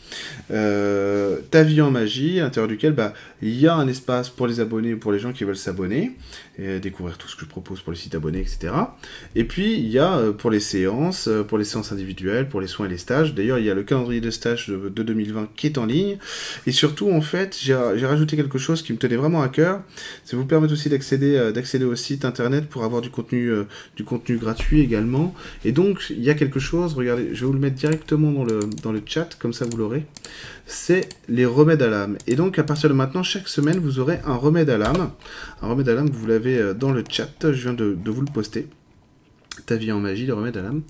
Euh, Ta vie en magie, à l'intérieur duquel bah il y a un espace pour les abonnés ou pour les gens qui veulent s'abonner et découvrir tout ce que je propose pour les sites abonnés, etc. Et puis il y a euh, pour les séances, euh, pour les séances individuelles, pour les soins et les stages. D'ailleurs, il y a le calendrier de stage de, 2020 qui est en ligne. Et surtout, en fait, j'ai rajouté quelque chose qui me tenait vraiment à cœur. C'est vous permettre aussi d'accéder euh, d'accéder au site internet pour avoir du contenu, du contenu gratuit également. Et donc, il y a quelque chose, regardez, je vais vous le mettre directement dans le, dans le chat, comme ça vous l'aurez. C'est les remèdes à l'âme. Et donc, à partir de maintenant, chaque semaine, vous aurez un remède à l'âme. Un remède à l'âme, vous l'avez dans le chat, je viens de vous le poster. Ta vie en magie, le remède à l'âme.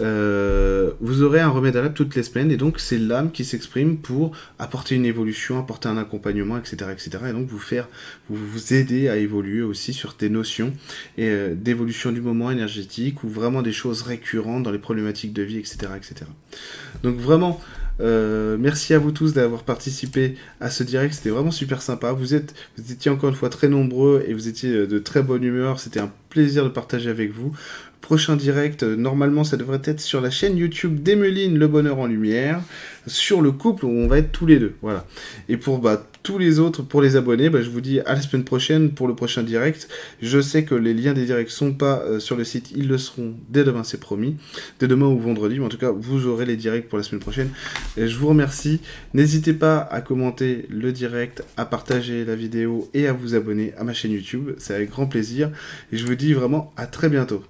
Euh, vous aurez un remède à l'âme toutes les semaines, et donc c'est l'âme qui s'exprime pour apporter une évolution, apporter un accompagnement, etc., etc., et donc vous faire, vous, aider à évoluer aussi sur des notions euh, d'évolution du moment énergétique ou vraiment des choses récurrentes dans les problématiques de vie, etc., etc. Donc vraiment, euh, merci à vous tous d'avoir participé à ce direct, c'était vraiment super sympa. Vous, êtes, vous étiez encore une fois très nombreux et vous étiez de très bonne humeur, c'était un plaisir de partager avec vous. Prochain direct, euh, normalement ça devrait être sur la chaîne YouTube d'Emeline Le Bonheur en Lumière, sur le couple où on va être tous les deux. Voilà. Et pour bah, tous les autres, pour les abonnés, bah, je vous dis à la semaine prochaine pour le prochain direct. Je sais que les liens des directs sont pas euh, sur le site, ils le seront dès demain, c'est promis. Dès demain ou vendredi, mais en tout cas, vous aurez les directs pour la semaine prochaine. Et je vous remercie. N'hésitez pas à commenter le direct, à partager la vidéo et à vous abonner à ma chaîne YouTube. C'est avec grand plaisir. Et je vous dis vraiment à très bientôt.